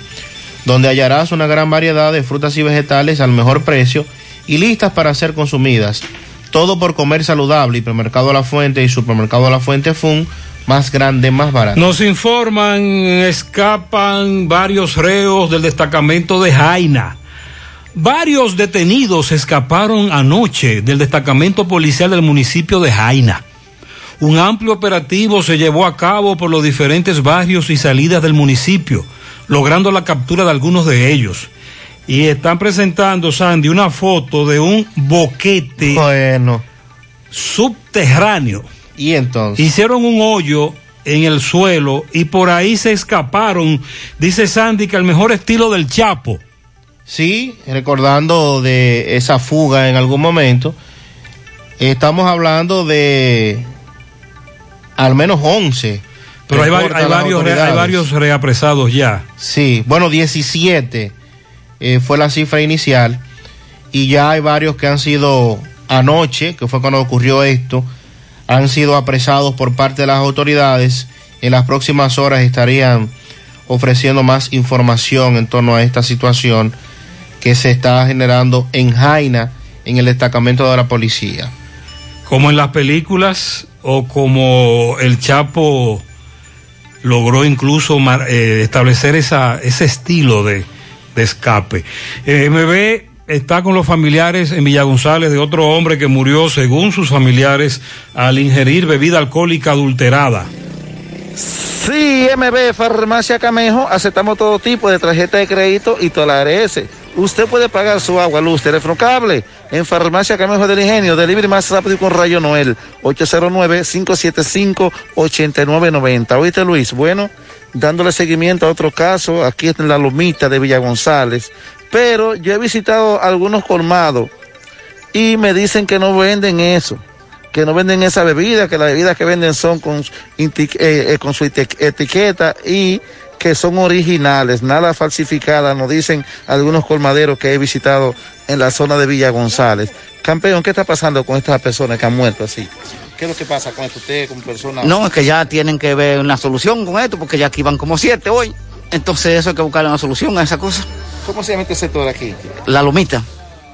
donde hallarás una gran variedad de frutas y vegetales al mejor precio y listas para ser consumidas. Todo por comer saludable, hipermercado La Fuente y supermercado La Fuente Fun, más grande, más barato. Nos informan, escapan varios reos del destacamento de Jaina. Varios detenidos escaparon anoche del destacamento policial del municipio de Jaina. Un amplio operativo se llevó a cabo por los diferentes barrios y salidas del municipio, logrando la captura de algunos de ellos. Y están presentando, Sandy, una foto de un boquete bueno. subterráneo. Y entonces. Hicieron un hoyo en el suelo y por ahí se escaparon, dice Sandy, que al mejor estilo del Chapo. Sí, recordando de esa fuga en algún momento. Estamos hablando de al menos 11. Pero hay, hay, varios, hay varios reapresados ya. Sí, bueno, 17 eh, fue la cifra inicial. Y ya hay varios que han sido anoche, que fue cuando ocurrió esto, han sido apresados por parte de las autoridades. En las próximas horas estarían ofreciendo más información en torno a esta situación que se está generando en Jaina, en el destacamento de la policía. Como en las películas o como el Chapo logró incluso eh, establecer ese estilo de, escape. Eh, está con los familiares en Villa González de otro hombre que murió, según sus familiares, al ingerir bebida alcohólica adulterada. Sí, MB Farmacia Camejo, aceptamos todo tipo de tarjeta de crédito y toda la ARS. Usted puede pagar su agua, luz, teléfono, cable en Farmacia Camejo del Ingenio, delivery más rápido con Rayo Noel, 809-575-8990. ¿Oíste, Luis? Bueno, dándole seguimiento a otro caso, aquí en la Lomita de Villa González. Pero yo he visitado algunos colmados y me dicen que no venden eso que no venden esa bebida, que las bebidas que venden son con, eh, eh, con su etiqueta y que son originales, nada falsificadas, nos dicen algunos colmaderos que he visitado en la zona de Villa González. Campeón, ¿qué está pasando con estas personas que han muerto así? ¿Qué es lo que pasa con esto usted, con personas? No, es que ya tienen que ver una solución con esto, porque ya aquí van como siete hoy. Entonces eso hay que buscar una solución a esa cosa. ¿Cómo se llama este sector aquí? La Lomita.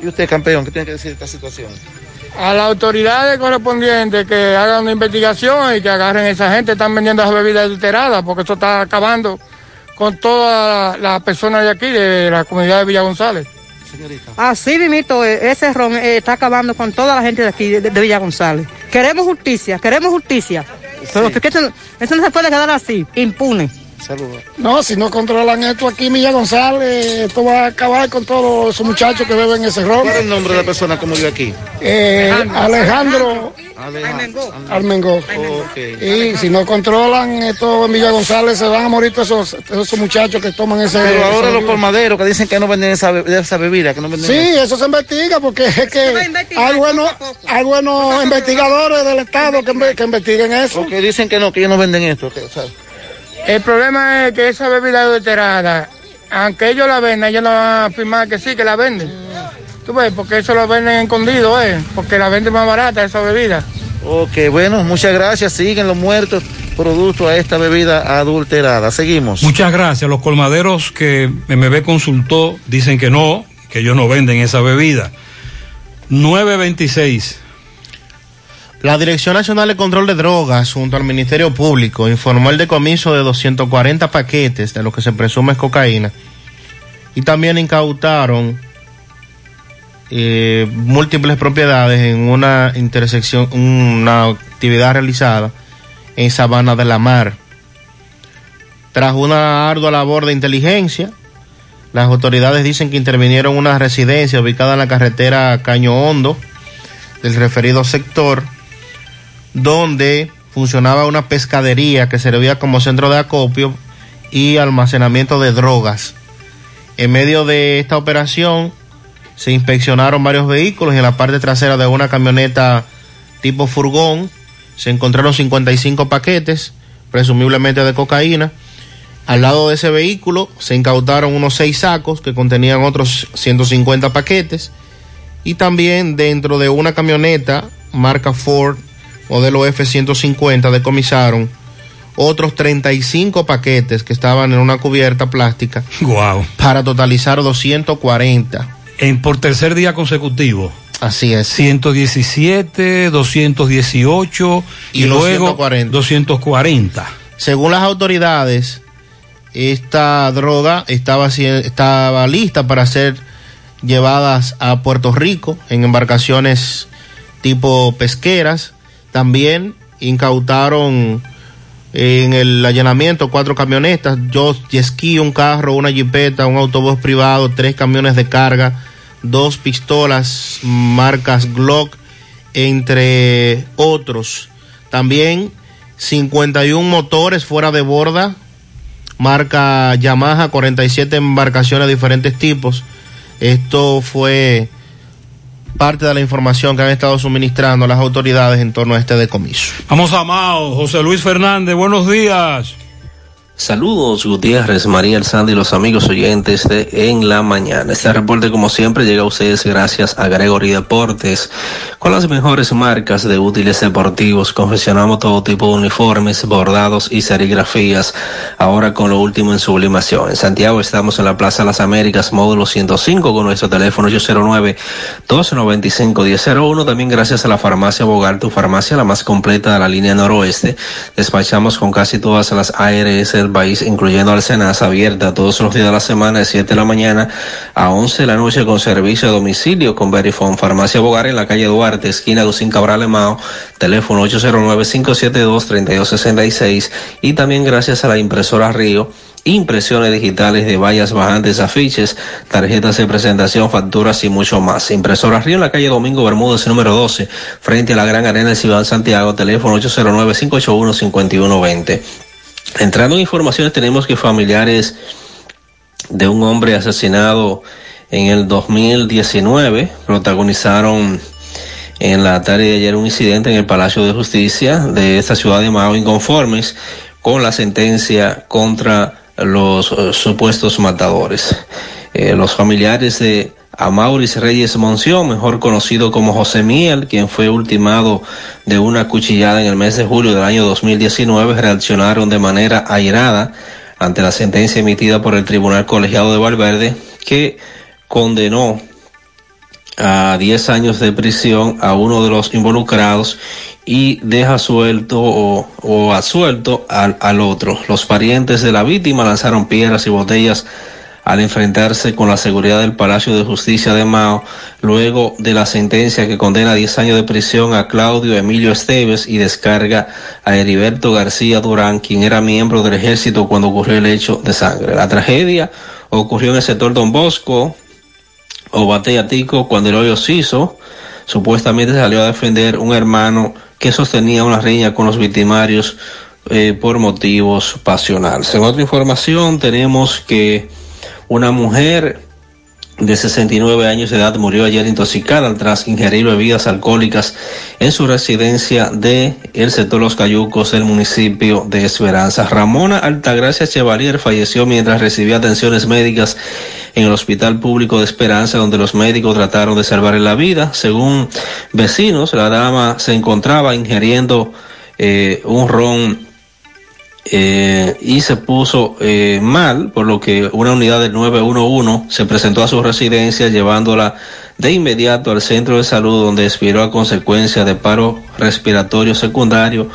¿Y usted, campeón, qué tiene que decir de esta situación? a las autoridades correspondientes que hagan una investigación y que agarren a esa gente, están vendiendo esas bebidas adulteradas, porque esto está acabando con todas las personas de aquí, de la comunidad de Villa González. señorita. Así mismo, ese ron eh, está acabando con toda la gente de aquí, de, de Villa González. Queremos justicia, queremos justicia. Pero porque eso, eso no se puede quedar así, impune. Saludos. No, si no controlan esto aquí, Milla González, esto va a acabar con todos esos muchachos que beben ese ron. ¿Cuál es el nombre de la persona que murió aquí? Eh, Alejandro Armengó. Y si no controlan esto en Villa González, se van a morir todos esos, todos esos muchachos que toman ese. Pero ahora ese los colmaderos que dicen que no venden esa, be- esa bebida, que no venden Sí, eso se investiga porque es que hay buenos, hay buenos investigadores del Estado que, inve- que investiguen eso. Porque dicen que no, que ellos no venden esto. que, o sea, El problema es que esa bebida adulterada, aunque ellos la vendan, ellos no van a afirmar que sí, que la venden. Tú ves, porque eso lo venden escondido, ¿eh? Porque la venden más barata esa bebida. Ok, bueno, muchas gracias. Siguen los muertos producto a esta bebida adulterada. Seguimos. Muchas gracias. Los colmaderos que MB consultó dicen que no, que ellos no venden esa bebida. 926. La Dirección Nacional de Control de Drogas, junto al Ministerio Público, informó el decomiso de 240 paquetes de lo que se presume es cocaína. Y también incautaron eh, múltiples propiedades en una intersección, una actividad realizada en Sabana de la Mar. Tras una ardua labor de inteligencia, las autoridades dicen que intervinieron una residencia ubicada en la carretera Caño Hondo del referido sector, donde funcionaba una pescadería que servía como centro de acopio y almacenamiento de drogas. En medio de esta operación se inspeccionaron varios vehículos y en la parte trasera de una camioneta tipo furgón se encontraron 55 paquetes, presumiblemente de cocaína. Al lado de ese vehículo se incautaron unos seis sacos que contenían otros 150 paquetes. Y también dentro de una camioneta marca Ford, modelo F-150, decomisaron otros 35 paquetes que estaban en una cubierta plástica. Wow. Para totalizar 240. En, por tercer día consecutivo. Así es. 117, 218 y, Y luego 240. 240. Según las autoridades, esta droga estaba, estaba lista para ser llevadas a Puerto Rico en embarcaciones tipo pesqueras. También incautaron en el allanamiento cuatro camionetas, dos ski, un carro, una jipeta, un autobús privado, tres camiones de carga, dos pistolas marcas Glock, entre otros. También 51 motores fuera de borda, marca Yamaha, 47 embarcaciones de diferentes tipos. Esto fue parte de la información que han estado suministrando las autoridades en torno a este decomiso. Vamos a Mao, José Luis Fernández, buenos días. Saludos Gutiérrez, María El Sandy y los amigos oyentes de En la Mañana. Este reporte como siempre llega a ustedes gracias a Gregory Deportes. Con las mejores marcas de útiles deportivos confeccionamos todo tipo de uniformes, bordados y serigrafías. Ahora con lo último en sublimación. En Santiago estamos en la Plaza Las Américas, módulo 105 con nuestro teléfono 809-295-1001. También gracias a la farmacia Bogar, tu farmacia la más completa de la línea noroeste. Despachamos con casi todas las ARS del país, incluyendo Alcenas, abierta todos los días de la semana de 7 de la mañana a 11 de la noche con servicio de domicilio con Verifone. Farmacia Bogar en la calle Duarte, esquina Agustín Cabral Emao, teléfono 809-572-3266 y también gracias a la impresora Río impresiones digitales de vallas bajantes, afiches, tarjetas de presentación, facturas y mucho más. Impresora Río en la calle Domingo Bermúdez, número 12, frente a la Gran Arena de Ciudad Santiago, teléfono 809-581-5120. Entrando en informaciones, tenemos que familiares de un hombre asesinado en el 2019 protagonizaron en la tarde de ayer un incidente en el Palacio de Justicia de esta ciudad de Mao inconformes con la sentencia contra los eh, supuestos matadores. Eh, los familiares de Amauris Reyes Monción, mejor conocido como José Miel, quien fue ultimado de una cuchillada en el mes de julio del año 2019, reaccionaron de manera airada ante la sentencia emitida por el Tribunal Colegiado de Valverde, que condenó a 10 años de prisión a uno de los involucrados y deja suelto o, o asuelto al otro. Los parientes de la víctima lanzaron piedras y botellas al enfrentarse con la seguridad del Palacio de Justicia de Mao, luego de la sentencia que condena a 10 años de prisión a Claudio Emilio Esteves y descarga a Heriberto García Durán, quien era miembro del ejército cuando ocurrió el hecho de sangre. La tragedia ocurrió en el sector Don Bosco o Batella Tico cuando el hoyo Ciso supuestamente salió a defender un hermano que sostenía una riña con los victimarios eh, por motivos pasionales. En otra información tenemos que una mujer de 69 años de edad murió ayer intoxicada tras ingerir bebidas alcohólicas en su residencia de el sector Los Cayucos del municipio de Esperanza. Ramona Altagracia Chevalier falleció mientras recibía atenciones médicas en el Hospital Público de Esperanza, donde los médicos trataron de salvarle la vida. Según vecinos, la dama se encontraba ingiriendo eh, un ron eh, y se puso eh, mal, por lo que una unidad del 911 se presentó a su residencia llevándola de inmediato al centro de salud donde expiró a consecuencia de paro respiratorio secundario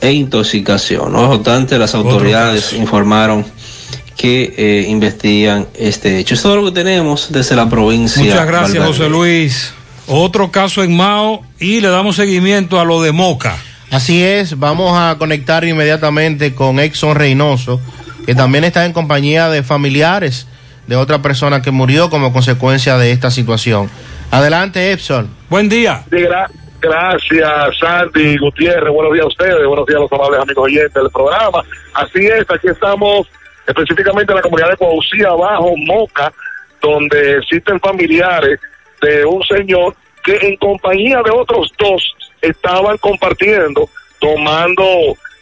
e intoxicación. No obstante, las autoridades informaron que eh, investigan este hecho. Esto es todo lo que tenemos desde la provincia. Muchas gracias, José Luis. Otro caso en Mao y le damos seguimiento a lo de Moca. Así es, vamos a conectar inmediatamente con Exxon Reynoso, que también está en compañía de familiares de otra persona que murió como consecuencia de esta situación. Adelante, Exxon. Buen día. Sí, gra- gracias, Sandy Gutiérrez. Buenos días a ustedes, buenos días a los amables amigos oyentes del programa. Así es, aquí estamos específicamente en la comunidad de Coaucía Abajo, Moca, donde existen familiares de un señor que en compañía de otros dos estaban compartiendo, tomando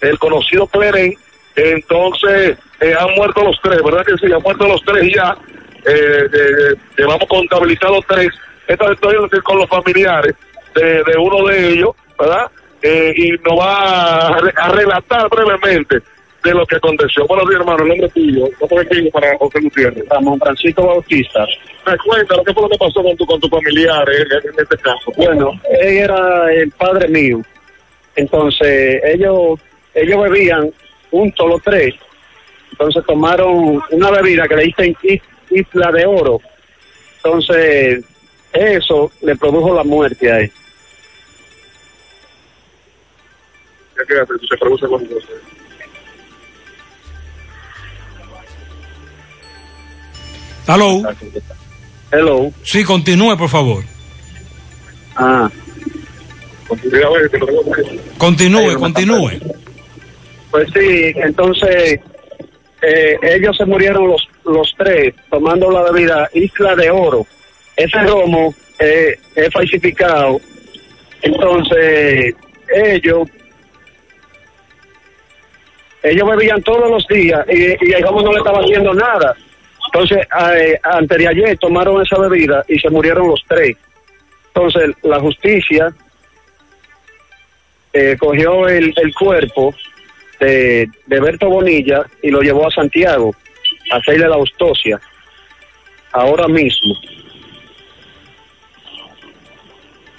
el conocido Cleren. Entonces, eh, han muerto los tres, ¿verdad que sí? Han muerto los tres ya. Eh, eh, llevamos contabilizados tres. Esta estoy con los familiares de, uno de ellos, ¿verdad? Eh, y nos va a, a relatar brevemente de lo que aconteció. Buenos días, hermano. El nombre tuyo. ¿Cómo es para José Gutiérrez? Ramón Francisco Bautista. Me cuenta, ¿qué fue lo que pasó con tu, con tu familiar eh, en, este caso? Bueno, él era el padre mío. Entonces, ellos ellos bebían juntos los tres. Entonces tomaron una bebida que le dicen is- Isla de Oro. Entonces, eso le produjo la muerte a él. Que se produce con Hello. Hello. Sí, continúe, por favor. Ah. Continúe, continúe. Pues sí, entonces eh, ellos se murieron los, los tres tomando la bebida Isla de Oro. Ese romo eh, es falsificado. Entonces ellos ellos bebían todos los días y, y el romo no le estaba haciendo nada. Entonces, eh, antes de ayer tomaron esa bebida y se murieron los tres. Entonces, la justicia eh, cogió el, el cuerpo de, de Berto Bonilla y lo llevó a Santiago a hacerle la autopsia ahora mismo.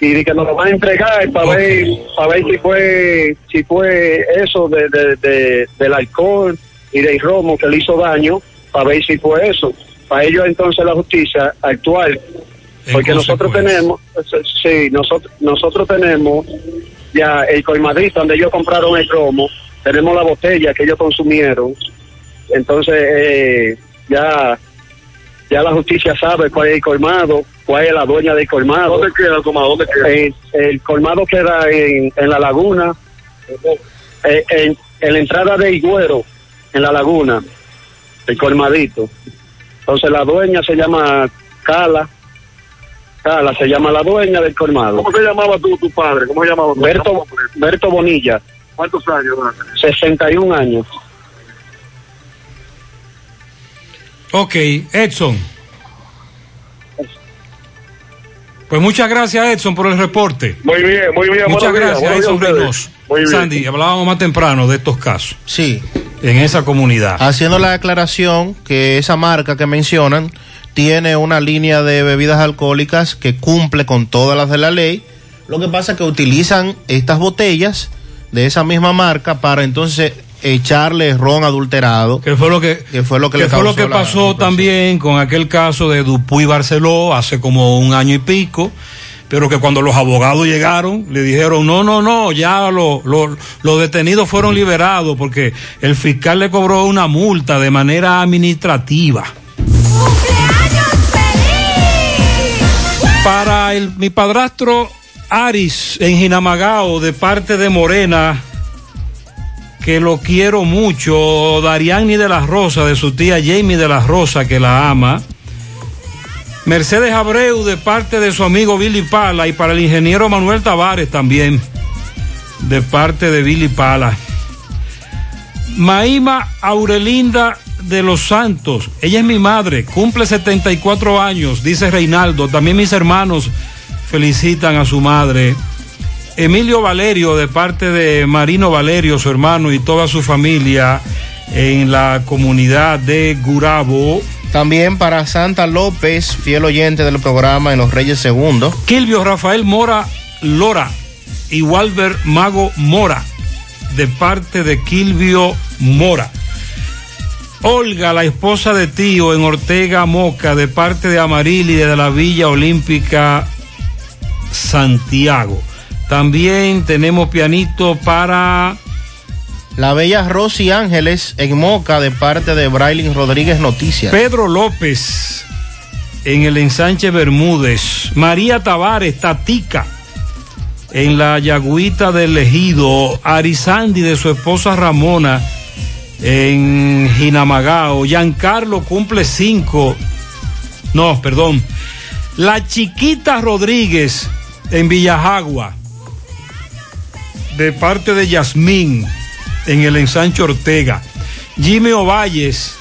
Y de que nos lo van a entregar para ver para ver si fue si fue eso de, de, de- del alcohol y del romo que le hizo daño para ver si fue eso para ello entonces la justicia actual porque nosotros tenemos sí nosotros nosotros tenemos ya el colmadito donde ellos compraron el romo tenemos la botella que ellos consumieron entonces eh, ya ya la justicia sabe cuál es el colmado, cuál es la dueña del colmado. ¿Dónde queda el colmado? ¿Dónde queda? El, el colmado queda en, en la laguna, eh, en, en la entrada de Higüero, en la laguna, el colmadito. Entonces la dueña se llama Cala, Cala se llama la dueña del colmado. ¿Cómo se llamaba tu, tu padre? ¿Cómo se llamaba? tu- Berto, Berto Bonilla, ¿Cuántos años? ¿verdad? 61 años. Ok, Edson. Pues muchas gracias, Edson, por el reporte. Muy bien, muy bien. Muchas gracias, días Edson. Reynoso. Muy bien. Sandy, hablábamos más temprano de estos casos. Sí. En esa comunidad. Haciendo la aclaración que esa marca que mencionan tiene una línea de bebidas alcohólicas que cumple con todas las de la ley. Lo que pasa es que utilizan estas botellas de esa misma marca para entonces echarle ron adulterado. Que fue lo que, que fue lo que, que le fue lo que la- pasó también con aquel caso de Dupuy Barceló hace como un año y pico, pero que cuando los abogados llegaron le dijeron, no, no, no, ya lo- lo- los detenidos fueron liberados porque el fiscal le cobró una multa de manera administrativa. Para el, mi padrastro Aris en Jinamagao de parte de Morena, que lo quiero mucho, Dariani de la Rosa, de su tía Jamie de la Rosa, que la ama. Mercedes Abreu de parte de su amigo Billy Pala y para el ingeniero Manuel Tavares también, de parte de Billy Pala. Maima Aurelinda de los Santos, ella es mi madre, cumple 74 años, dice Reinaldo, también mis hermanos felicitan a su madre. Emilio Valerio, de parte de Marino Valerio, su hermano y toda su familia en la comunidad de Gurabo. También para Santa López, fiel oyente del programa en Los Reyes Segundo. Kilvio Rafael Mora Lora y Walter Mago Mora, de parte de Kilvio Mora. Olga, la esposa de tío en Ortega Moca, de parte de Amarili de la Villa Olímpica Santiago. También tenemos pianito para La bella Rosy Ángeles en Moca de parte de Brailin Rodríguez Noticias. Pedro López en el ensanche Bermúdez. María Tavares, Tatica en la Yagüita del Ejido. Arizandi de su esposa Ramona en Jinamagao. Giancarlo cumple cinco. No, perdón. La chiquita Rodríguez en Villajagua. De parte de Yasmín en el ensanche Ortega. Jimmy Ovalles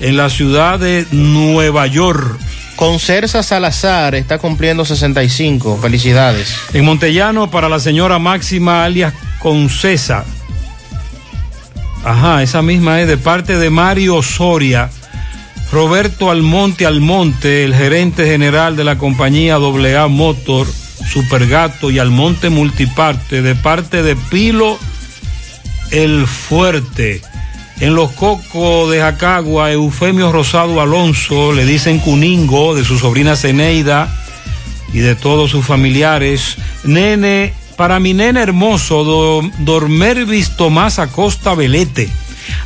en la ciudad de Nueva York. Concerza Salazar está cumpliendo 65. Felicidades. En Montellano para la señora Máxima alias Concesa. Ajá, esa misma es de parte de Mario Soria. Roberto Almonte Almonte, el gerente general de la compañía AA Motor, Supergato y Almonte Multiparte, de parte de Pilo El Fuerte. En los cocos de Jacagua, Eufemio Rosado Alonso, le dicen Cuningo, de su sobrina Ceneida y de todos sus familiares. Nene, para mi nene hermoso, do- Dormervis Tomás Acosta Velete.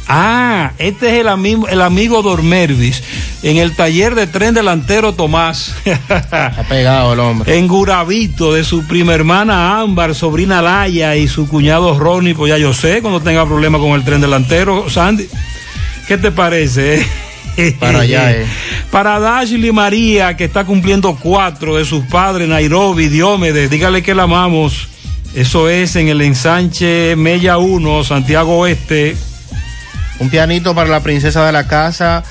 Ah, este es el amigo, el amigo Dormervis, en el taller de tren delantero Tomás. Está pegado el hombre. En Guravito, de su prima hermana Ámbar, sobrina Laya y su cuñado Ronnie, pues ya yo sé, cuando tenga problemas con el tren delantero, Sandy. ¿Qué te parece? eh? *laughs* Para allá, eh. Para Dashley María, que está cumpliendo cuatro de sus padres, Nairobi, Diómedes, dígale que la amamos. Eso es en el ensanche Mella 1, Santiago Oeste. Un pianito para la princesa de la casa,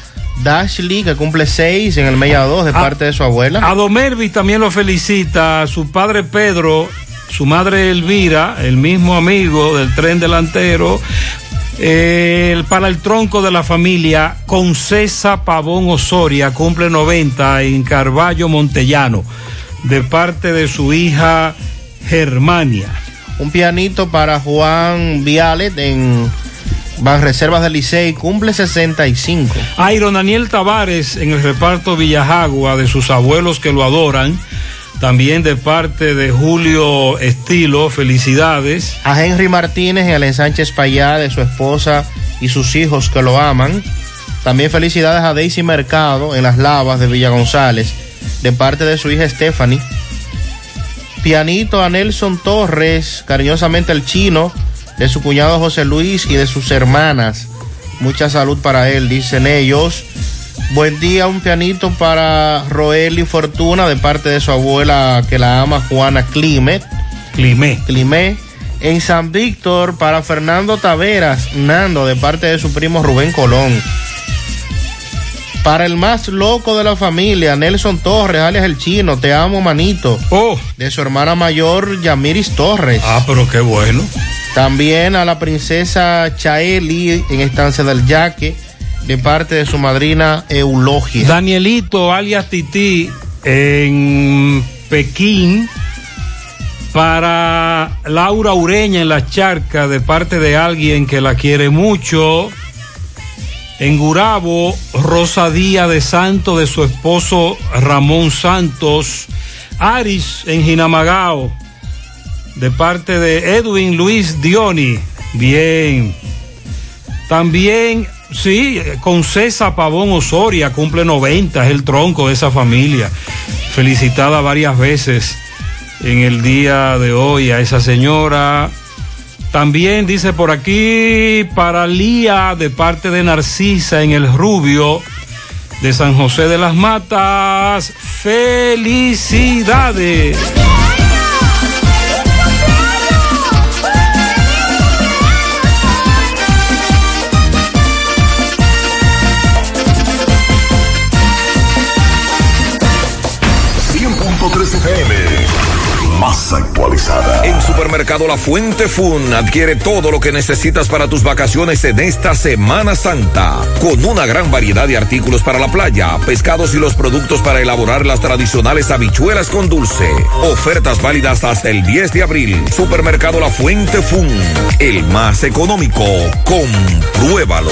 Dashley, que cumple 6 en el Mella 2 de Ah. parte de su abuela. A Domervis también lo felicita, su padre Pedro, su madre Elvira, el mismo amigo del tren delantero, eh, el- para el tronco de la familia, Concesa Pavón Osoria, cumple 90 en Carballo Montellano, de parte de su hija Germania. Un pianito para Juan Vialet en Banreservas del Licey, cumple 65. Iron Daniel Tavares en el reparto Villajagua de sus abuelos que lo adoran. También de parte de Julio Estilo, felicidades. A Henry Martínez en el ensanche Espaillá de su esposa y sus hijos que lo aman. También felicidades a Daisy Mercado en las lavas de Villa González, de parte de su hija Stephanie. Pianito a Nelson Torres, cariñosamente el chino, de su cuñado José Luis y de sus hermanas. Mucha salud para él, dicen ellos. Buen día, un pianito para Roeli Fortuna de parte de su abuela que la ama, Juana Climet. Climé. Climé. En San Víctor para Fernando Taveras, Nando, de parte de su primo Rubén Colón. Para el más loco de la familia, Nelson Torres, alias el chino, te amo, manito. Oh. De su hermana mayor, Yamiris Torres. Ah, pero qué bueno. También a la princesa Chaeli en Estancia del Yaque, de parte de su madrina Eulogia. Danielito, alias Titi, en Pekín, Para Laura Ureña en la charca de parte de alguien que la quiere mucho. En Gurabo, Rosa Díaz de Santo de su esposo Ramón Santos. Aris en Jinamagao de parte de Edwin Luis Dioni. Bien. También, sí, con César Pavón Osoria, cumple 90, es el tronco de esa familia. Felicitada varias veces en el día de hoy a esa señora. También dice por aquí para Lía de parte de Narcisa en el Rubio de San José de las Matas. Felicidades. En Supermercado La Fuente Fun adquiere todo lo que necesitas para tus vacaciones en esta Semana Santa. Con una gran variedad de artículos para la playa, pescados y los productos para elaborar las tradicionales habichuelas con dulce. Ofertas válidas hasta el 10 de abril. Supermercado La Fuente Fun. El más económico. Compruébalo.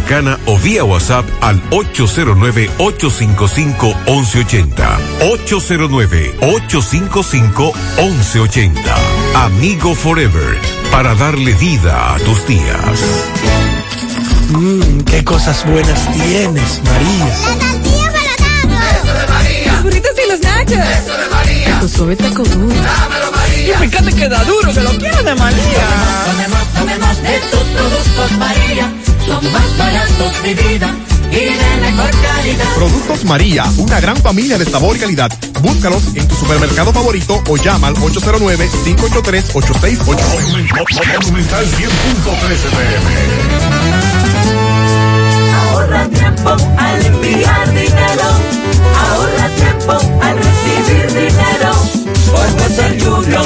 o vía WhatsApp al 809-855-1180. 809-855-1180. Amigo Forever, para darle vida a tus días. Mmm, qué cosas buenas tienes, María. La tortilla para Eso de María. Los burritos y los nachos. Eso de María. Tu suave taco duro. Dámelo, María. Y fíjate que da duro, que lo quiero de María. Tomemos, tomemos de tus productos, María. Son más vida y de mejor calidad. Productos María, una gran familia de sabor y calidad. Búscalos en tu supermercado favorito o llama al 809-583-8689. Monumental 100.13 Ahorra tiempo al enviar dinero. Ahorra tiempo al recibir dinero. Por ser Junior.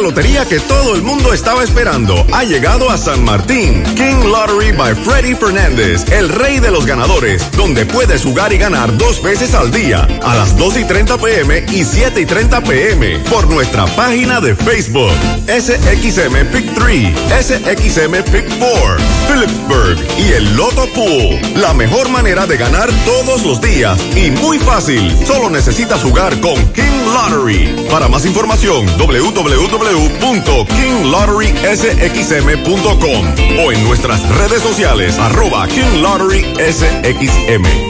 Lotería que todo el mundo estaba esperando ha llegado a San Martín. King Lottery by Freddy Fernández, el rey de los ganadores, donde puedes jugar y ganar dos veces al día, a las 2 y 30 pm y 7 y 30 pm, por nuestra página de Facebook. SXM Pick 3, SXM Pick 4, Phillipsburg y el Loto Pool. La mejor manera de ganar todos los días y muy fácil. Solo necesitas jugar con King Lottery. Para más información, www.kinglotterysxm.com o en nuestras redes sociales arroba King Lottery SXM.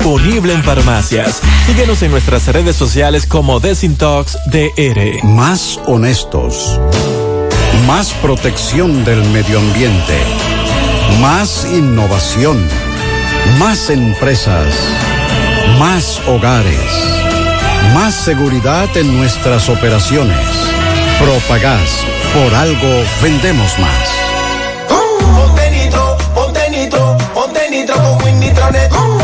disponible en farmacias. Síguenos en nuestras redes sociales como Desintox DR. Más honestos. Más protección del medio ambiente. Más innovación. Más empresas. Más hogares. Más seguridad en nuestras operaciones. Propagás. Por algo vendemos más. Ponte nitro, ponte nitro, ponte nitro con Win Nitronet.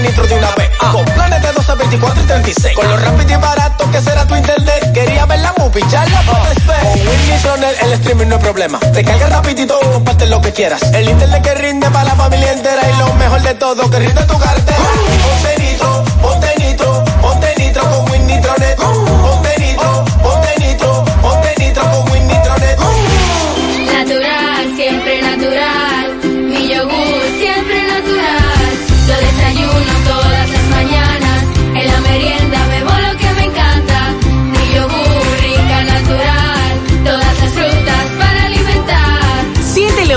De una vez. Con planes de de 12, 24 y 36. Con lo rápido y barato que será tu internet. Quería ver la movie, ya la puedes ver. Con Winnie Tronel el streaming no es problema. Te carga rapidito y lo que quieras. El internet que rinde para la familia entera. Y lo mejor de todo, que rinde tu cartera. Ponte nitro, ponte nitro, ponte nitro con Winnie Tronel. Ponte nitro,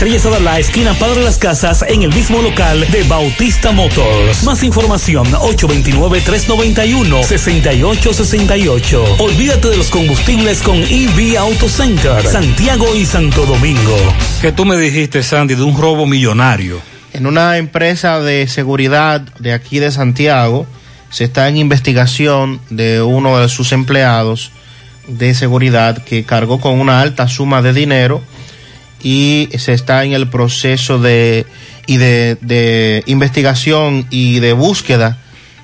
Estrella Sadala, esquina Padre Las Casas, en el mismo local de Bautista Motors. Más información 829-391-6868. Olvídate de los combustibles con EV Auto Center, Santiago y Santo Domingo. Que tú me dijiste, Sandy, de un robo millonario. En una empresa de seguridad de aquí de Santiago se está en investigación de uno de sus empleados de seguridad que cargó con una alta suma de dinero y se está en el proceso de y de, de investigación y de búsqueda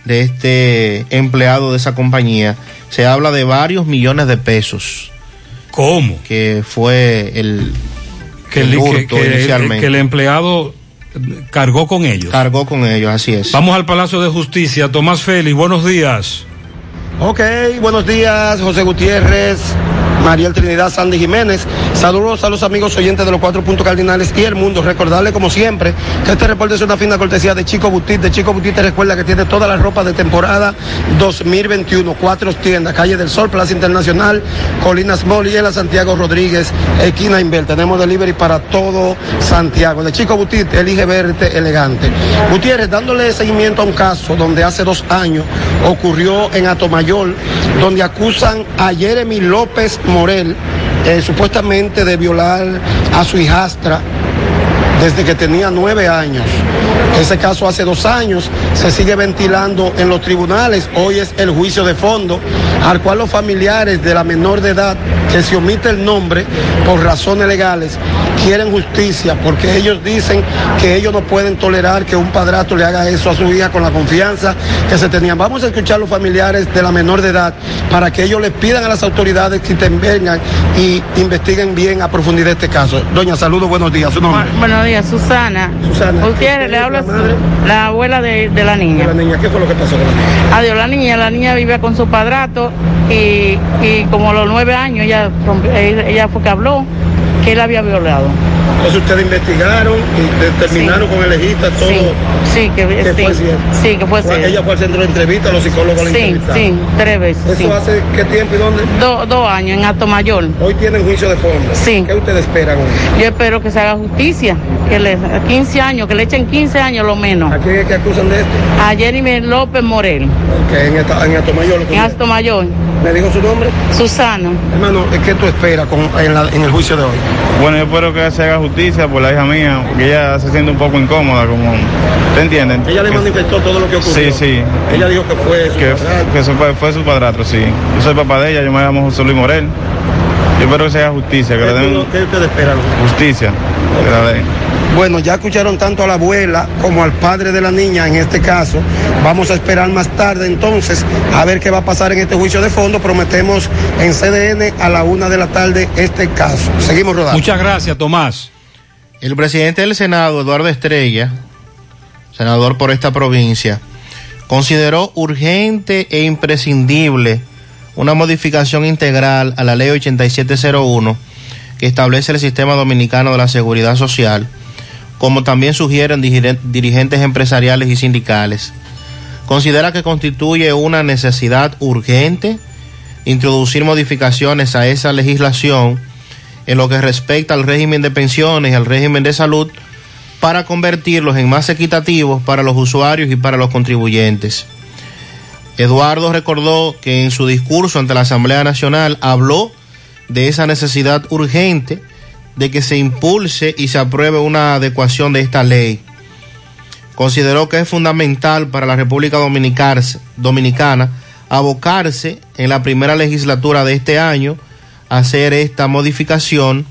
de este empleado de esa compañía. Se habla de varios millones de pesos. ¿Cómo? Que fue el Que el, el que- hurto que- inicialmente. que el empleado cargó con ellos. Cargó con ellos, así es. Vamos al Palacio de Justicia. Tomás Félix, buenos días. Ok, buenos días, José Gutiérrez, Mariel Trinidad, Sandy Jiménez. Saludos a los amigos oyentes de los cuatro puntos cardinales y el mundo. Recordarle, como siempre, que este reporte es una fina cortesía de Chico Butit. De Chico Butit te recuerda que tiene toda la ropa de temporada 2021. Cuatro tiendas, Calle del Sol, Plaza Internacional, Colinas Mall y en la Santiago Rodríguez, esquina Inver. Tenemos delivery para todo Santiago. De Chico Butit, elige verte elegante. Gutiérrez, dándole seguimiento a un caso donde hace dos años ocurrió en Atomayor, donde acusan a Jeremy López Morel, eh, supuestamente de violar a su hijastra desde que tenía nueve años. Ese caso hace dos años se sigue ventilando en los tribunales. Hoy es el juicio de fondo, al cual los familiares de la menor de edad, que se omite el nombre por razones legales, quieren justicia porque ellos dicen que ellos no pueden tolerar que un padrastro le haga eso a su hija con la confianza que se tenían. Vamos a escuchar a los familiares de la menor de edad para que ellos le pidan a las autoridades que intervengan y investiguen bien a profundidad este caso. Doña, saludos, buenos días. Buenos días, Susana. Susana. Gutiérrez, le habla la abuela de, de la niña. La niña, ¿qué fue lo que pasó con la niña? Adiós, la niña, la niña vive con su padrato y, y como a los nueve años ella, ella ella fue que habló que él había violado. Entonces ustedes investigaron y determinaron con el legista todo. Sí, sí, que, que sí, fue cierto. sí, que fue cierto. Ella fue al centro de entrevista, los psicólogos la entrevistaron. sí, tres veces. ¿Eso hace qué tiempo y dónde? Do- dos años en Alto Mayor. Hoy tienen juicio de fondo. Sí. ¿Qué ustedes esperan hoy? Yo espero que se haga justicia, que le 15 años, que le echen 15 años lo menos. ¿A quién es que acusan de esto? A Jeremy López Morel, Que en, esta, en Atomayor. lo en Alto Mayor. ¿Me dijo su nombre? Susana. Hermano, ¿qué tú esperas con, en, la- en el juicio de hoy? Bueno, yo espero que se haga justicia por la hija mía, porque ella se siente un poco incómoda, como, ¿te entienden? Ella le manifestó todo lo que ocurrió. Sí, sí. Ella dijo que fue su que, padrastro. que eso fue, fue su padrastro, sí. Yo soy papá de ella, yo me llamo José Luis Morel. Yo espero que se haga justicia, que le ¿Qué, den qué ustedes esperan? justicia. Que la den. Bueno, ya escucharon tanto a la abuela como al padre de la niña en este caso. Vamos a esperar más tarde entonces a ver qué va a pasar en este juicio de fondo. Prometemos en CDN a la una de la tarde este caso. Seguimos rodando. Muchas gracias, Tomás. El presidente del Senado, Eduardo Estrella, senador por esta provincia, consideró urgente e imprescindible una modificación integral a la ley 8701 que establece el sistema dominicano de la seguridad social, como también sugieren dirigentes empresariales y sindicales. considera que constituye una necesidad urgente introducir modificaciones a esa legislación en lo que respecta al régimen de pensiones y al régimen de salud para convertirlos en más equitativos para los usuarios y para los contribuyentes. Eduardo recordó que en su discurso ante la Asamblea Nacional habló de esa necesidad urgente de que se impulse y se apruebe una adecuación de esta ley. Consideró que es fundamental para la República Dominicana, abocarse en la primera legislatura de este año a hacer esta modificación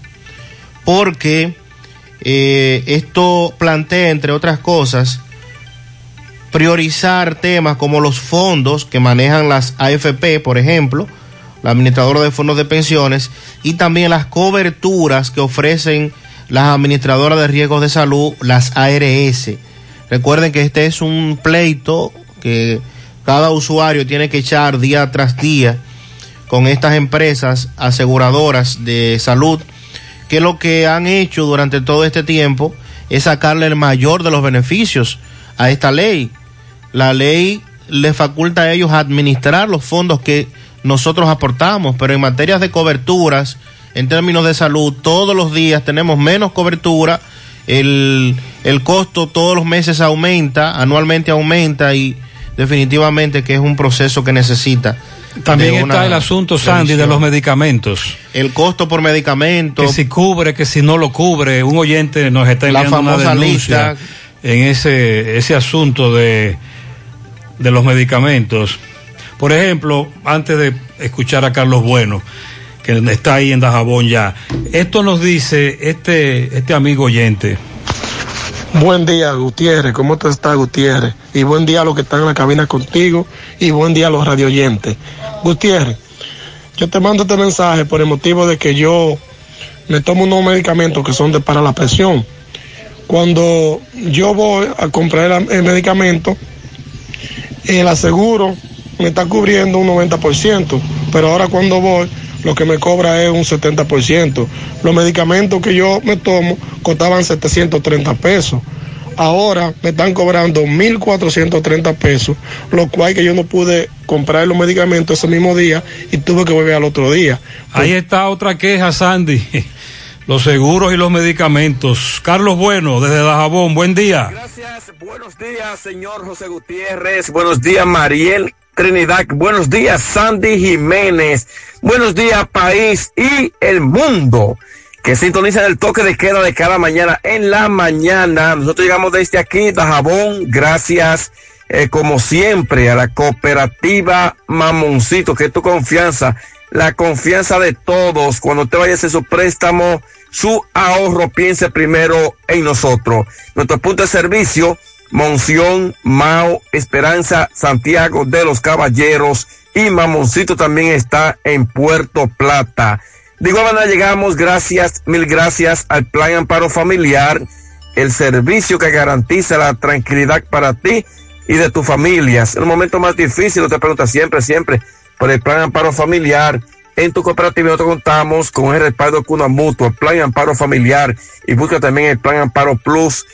porque eh, esto plantea, entre otras cosas, priorizar temas como los fondos que manejan las AFP, por ejemplo, la administradora de fondos de pensiones, y también las coberturas que ofrecen las administradoras de riesgos de salud, las ARS. Recuerden que este es un pleito que cada usuario tiene que echar día tras día con estas empresas aseguradoras de salud, que lo que han hecho durante todo este tiempo es sacarle el mayor de los beneficios a esta ley. La ley le faculta a ellos administrar los fondos que nosotros aportamos, pero en materias de coberturas, en términos de salud, todos los días tenemos menos cobertura, el, el costo todos los meses aumenta, anualmente aumenta y definitivamente que es un proceso que necesita. También está una el asunto, Sandy, de los medicamentos. El costo por medicamento. Que si cubre, que si no lo cubre. Un oyente nos está La enviando una famosa denuncia lista. en ese, ese asunto de, de los medicamentos. Por ejemplo, antes de escuchar a Carlos Bueno, que está ahí en Dajabón ya, esto nos dice este, este amigo oyente. Buen día, Gutiérrez. ¿Cómo te está, Gutiérrez? Y buen día a los que están en la cabina contigo y buen día a los radioyentes. Gutiérrez, yo te mando este mensaje por el motivo de que yo me tomo unos medicamentos que son de para la presión. Cuando yo voy a comprar el, el medicamento, el aseguro me está cubriendo un 90%, pero ahora cuando voy, lo que me cobra es un 70%. Los medicamentos que yo me tomo costaban 730 pesos. Ahora me están cobrando 1.430 pesos, lo cual que yo no pude comprar los medicamentos ese mismo día y tuve que volver al otro día. Ahí está otra queja, Sandy. *laughs* Los seguros y los medicamentos. Carlos Bueno, desde Dajabón, buen día. Buenos días, señor José Gutiérrez. Buenos días, Mariel Trinidad. Buenos días, Sandy Jiménez. Buenos días, país y el mundo que sintonizan el toque de queda de cada mañana en la mañana. Nosotros llegamos desde aquí, Dajabón. Gracias, eh, como siempre, a la cooperativa Mamoncito, que tu confianza, la confianza de todos. Cuando te vayas a su préstamo, su ahorro, piense primero en nosotros. Nuestro punto de servicio, Monción, Mao, Esperanza, Santiago de los Caballeros y Mamoncito también está en Puerto Plata. De igual manera llegamos, gracias, mil gracias al Plan Amparo Familiar, el servicio que garantiza la tranquilidad para ti y de tus familias. En el momento más difícil, te preguntas siempre, siempre, por el Plan Amparo Familiar. En tu cooperativa nosotros contamos con el respaldo Cuna Mutua, Plan Amparo Familiar y busca también el Plan Amparo Plus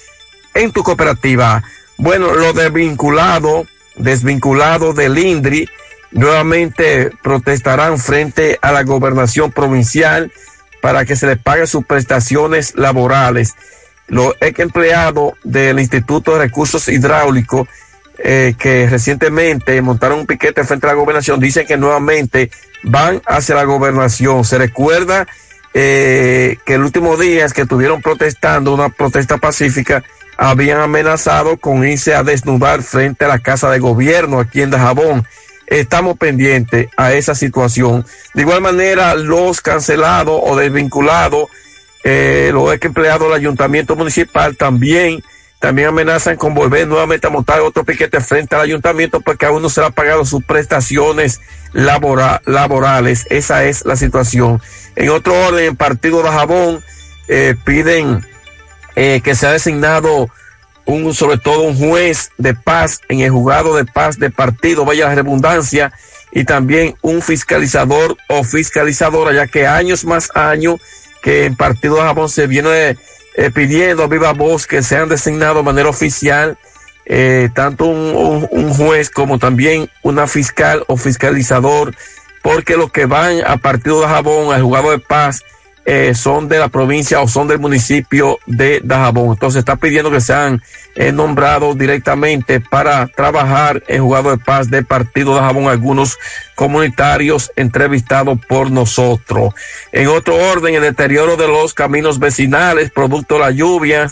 en tu cooperativa. Bueno, lo desvinculado, desvinculado del INDRI, nuevamente protestarán frente a la gobernación provincial para que se les pague sus prestaciones laborales. Los ex empleados del Instituto de Recursos Hidráulicos eh, que recientemente montaron un piquete frente a la gobernación dicen que nuevamente van hacia la gobernación. Se recuerda eh, que el último día es que estuvieron protestando, una protesta pacífica, habían amenazado con irse a desnudar frente a la casa de gobierno aquí en Dajabón. Estamos pendientes a esa situación. De igual manera, los cancelados o desvinculados, eh, los empleados del ayuntamiento municipal también, también amenazan con volver nuevamente a montar otro piquete frente al ayuntamiento porque aún no se le han pagado sus prestaciones labora- laborales. Esa es la situación. En otro orden, el partido de Jabón eh, piden eh, que se ha designado un, sobre todo un juez de paz en el juzgado de paz de partido, vaya la redundancia, y también un fiscalizador o fiscalizadora, ya que años más años que en partido de Jabón se viene eh, pidiendo a viva voz que sean designados de manera oficial eh, tanto un, juez como también una fiscal o fiscalizador, porque los que van a partido de Jabón, al juzgado de paz, eh, son de la provincia o son del municipio de Dajabón. Entonces está pidiendo que sean eh, nombrados directamente para trabajar en juzgado de paz de partido Dajabón algunos comunitarios entrevistados por nosotros. En otro orden, el deterioro de los caminos vecinales, producto de la lluvia,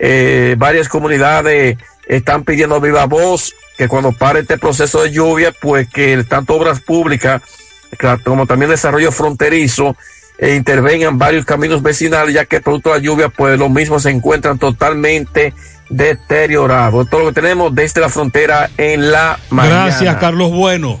eh, varias comunidades están pidiendo viva voz que cuando pare este proceso de lluvia, pues que tanto obras públicas como también desarrollo fronterizo e intervengan varios caminos vecinales, ya que producto de la lluvia, pues los mismos se encuentran totalmente deteriorados. Es lo que tenemos desde la frontera en la mañana. Gracias, Carlos Bueno.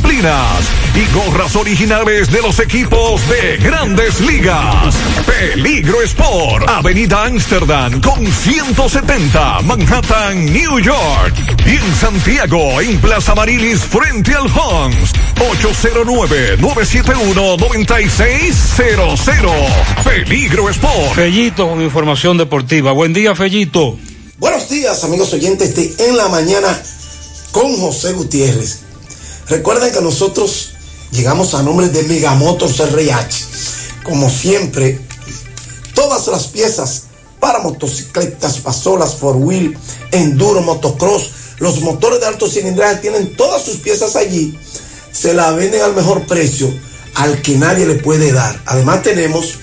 y gorras originales de los equipos de grandes ligas. Peligro Sport, Avenida Amsterdam con 170, Manhattan, New York. Y en Santiago, en Plaza Marilis, frente al Hans, 809-971-9600. Peligro Sport. Fellito con información deportiva. Buen día, Fellito. Buenos días, amigos oyentes de En la Mañana con José Gutiérrez. Recuerden que nosotros llegamos a nombre de Megamotos RH. Como siempre, todas las piezas para motocicletas, pasolas, four wheel, enduro, motocross, los motores de alto cilindraje tienen todas sus piezas allí. Se la venden al mejor precio, al que nadie le puede dar. Además tenemos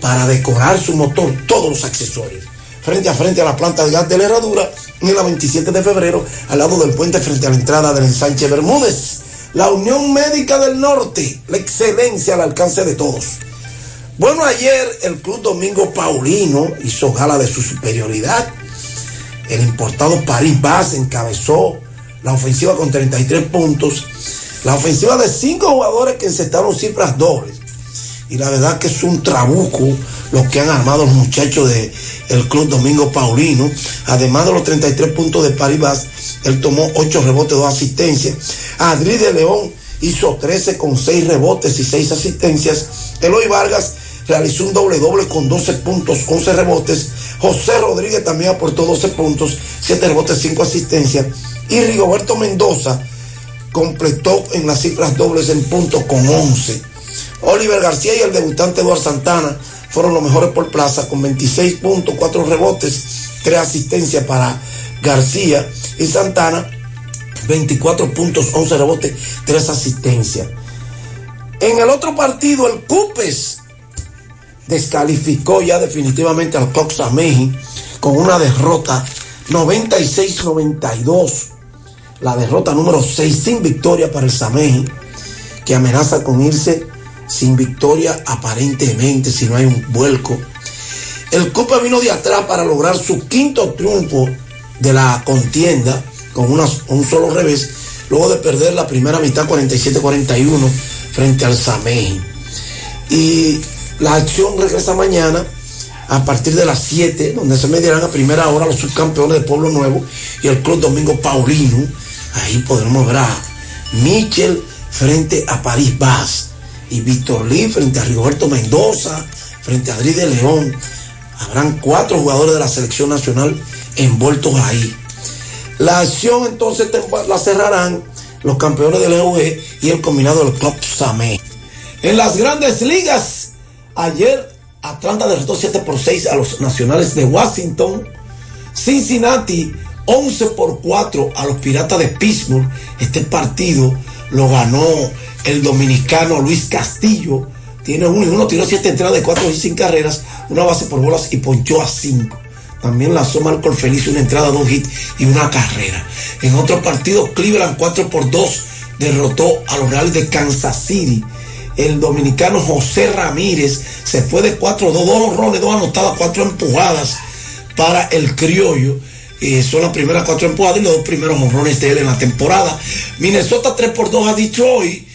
para decorar su motor todos los accesorios. Frente a frente a la planta de gas de la herradura, en la 27 de febrero, al lado del puente frente a la entrada del ensanche Bermúdez. La Unión Médica del Norte, la excelencia al alcance de todos. Bueno, ayer el Club Domingo Paulino hizo gala de su superioridad. El importado París Bas encabezó la ofensiva con 33 puntos La ofensiva de cinco jugadores que encestaron cifras dobles. Y la verdad que es un trabuco lo que han armado los muchachos del el Club Domingo Paulino. Además de los 33 puntos de Paribas, él tomó 8 rebotes, 2 asistencias. Adri de León hizo 13 con 6 rebotes y 6 asistencias. Eloy Vargas realizó un doble doble con 12 puntos, 11 rebotes. José Rodríguez también aportó 12 puntos, 7 rebotes, 5 asistencias. Y Rigoberto Mendoza completó en las cifras dobles en puntos con 11. Oliver García y el debutante Eduardo Santana fueron los mejores por plaza con 26 puntos, 4 rebotes, 3 asistencias para García y Santana, 24 puntos, 11 rebotes, 3 asistencias. En el otro partido, el Cupes descalificó ya definitivamente al Coxameji con una derrota 96-92. La derrota número 6 sin victoria para el Sameji, que amenaza con irse sin victoria aparentemente si no hay un vuelco. El Copa vino de atrás para lograr su quinto triunfo de la contienda con un solo revés, luego de perder la primera mitad 47-41 frente al Sameji. Y la acción regresa mañana a partir de las 7, donde se medirán a primera hora los subcampeones de Pueblo Nuevo y el Club Domingo Paulino. Ahí podremos ver a Michel frente a París Vaz y Víctor Lee frente a Rigoberto Mendoza, frente a Adri de León. Habrán cuatro jugadores de la selección nacional envueltos ahí. La acción entonces la cerrarán los campeones del EUG y el combinado del Club Samé. En las grandes ligas, ayer Atlanta derrotó 7 por 6 a los nacionales de Washington. Cincinnati 11 por 4 a los Piratas de Pittsburgh. Este partido lo ganó el dominicano Luis Castillo. Tiene uno y uno, tiró 7 entradas de 4 y sin carreras, una base por bolas y ponchó a 5. También lanzó Marco Feliz una entrada, dos hits y una carrera. En otro partido, Cleveland 4 por 2 derrotó a los de Kansas City. El dominicano José Ramírez se fue de 4-2, dos honrones, dos anotadas, cuatro empujadas para el criollo. Eh, son las primeras cuatro empujadas y los dos primeros honrones de él en la temporada. Minnesota 3 por 2 a Detroit.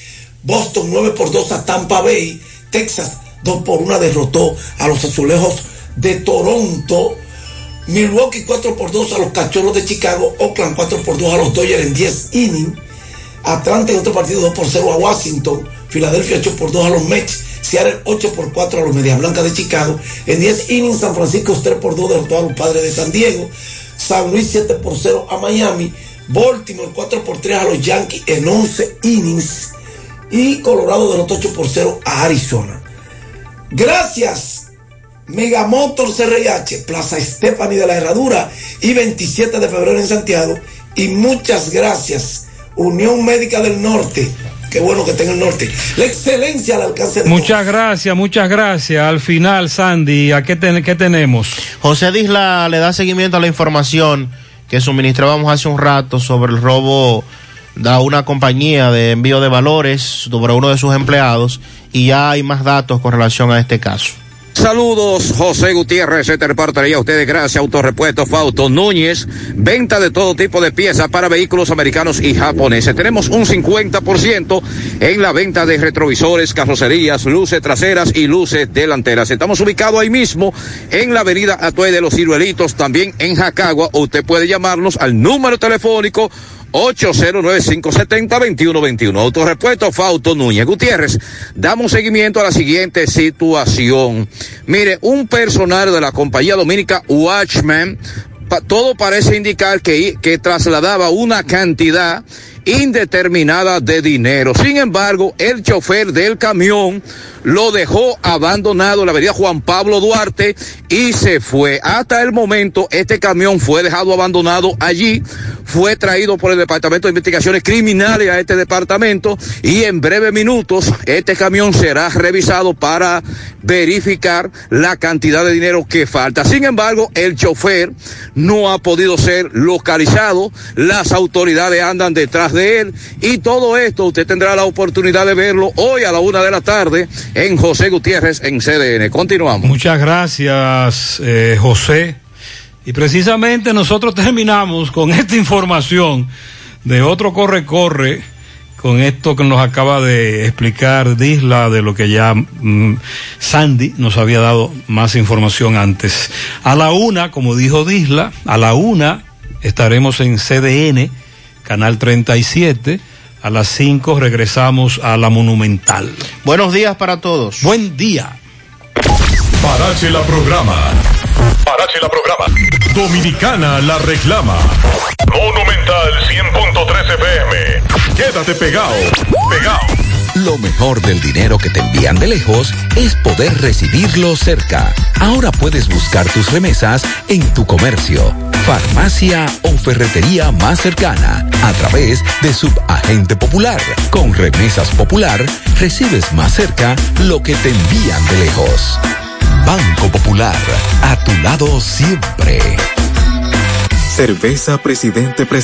Boston 9 por 2 a Tampa Bay. Texas 2 por 1 derrotó a los azulejos de Toronto. Milwaukee 4 por 2 a los cachorros de Chicago. Oakland 4 por 2 a los Dodgers en 10 innings. Atlanta en otro partido 2 por 0 a Washington. Filadelfia 8 por 2 a los Mets. Seattle 8 por 4 a los Medias Blancas de Chicago. En 10 innings San Francisco 3 por 2 derrotó a los Padres de San Diego. San Luis 7 por 0 a Miami. Baltimore 4 por 3 a los Yankees en 11 innings. Y Colorado derrotó 8 por 0 a Arizona. Gracias. Megamotor CRH, Plaza Stephanie de la Herradura y 27 de febrero en Santiago. Y muchas gracias, Unión Médica del Norte. Qué bueno que tenga el norte. La excelencia al alcance de Muchas gracias, muchas gracias. Al final, Sandy, ¿a qué, ten- qué tenemos? José Disla le da seguimiento a la información que suministrábamos hace un rato sobre el robo de una compañía de envío de valores sobre uno de sus empleados y ya hay más datos con relación a este caso. Saludos, José Gutiérrez, se te reportaría a ustedes gracias Autorepuestos Fausto Núñez, venta de todo tipo de piezas para vehículos americanos y japoneses. Tenemos un 50% en la venta de retrovisores, carrocerías, luces traseras y luces delanteras. Estamos ubicados ahí mismo en la avenida Atue de los Ciruelitos, también en Jacagua. Usted puede llamarnos al número telefónico 809-570-2121. Autorepuesto Fausto Núñez Gutiérrez. Damos seguimiento a la siguiente situación. Mire, un personal de la compañía dominica Watchman, todo parece indicar que, que trasladaba una cantidad indeterminada de dinero. Sin embargo, el chofer del camión lo dejó abandonado en la avenida Juan Pablo Duarte y se fue. Hasta el momento, este camión fue dejado abandonado allí, fue traído por el Departamento de Investigaciones Criminales a este departamento y en breves minutos este camión será revisado para verificar la cantidad de dinero que falta. Sin embargo, el chofer no ha podido ser localizado, las autoridades andan detrás de él y todo esto usted tendrá la oportunidad de verlo hoy a la una de la tarde en José Gutiérrez en CDN. Continuamos. Muchas gracias, eh, José. Y precisamente nosotros terminamos con *laughs* esta información de otro corre-corre con esto que nos acaba de explicar Disla, de lo que ya mm, Sandy nos había dado más información antes. A la una, como dijo Disla, a la una estaremos en CDN, Canal 37. A las 5 regresamos a la Monumental. Buenos días para todos. Buen día. Parache la programa. Parache la programa. Dominicana la reclama. Monumental 100.13 FM. Quédate pegado. Pegado. Lo mejor del dinero que te envían de lejos es poder recibirlo cerca. Ahora puedes buscar tus remesas en tu comercio, farmacia o ferretería más cercana a través de Subagente Popular. Con Remesas Popular recibes más cerca lo que te envían de lejos. Banco Popular, a tu lado siempre. Cerveza Presidente Presente.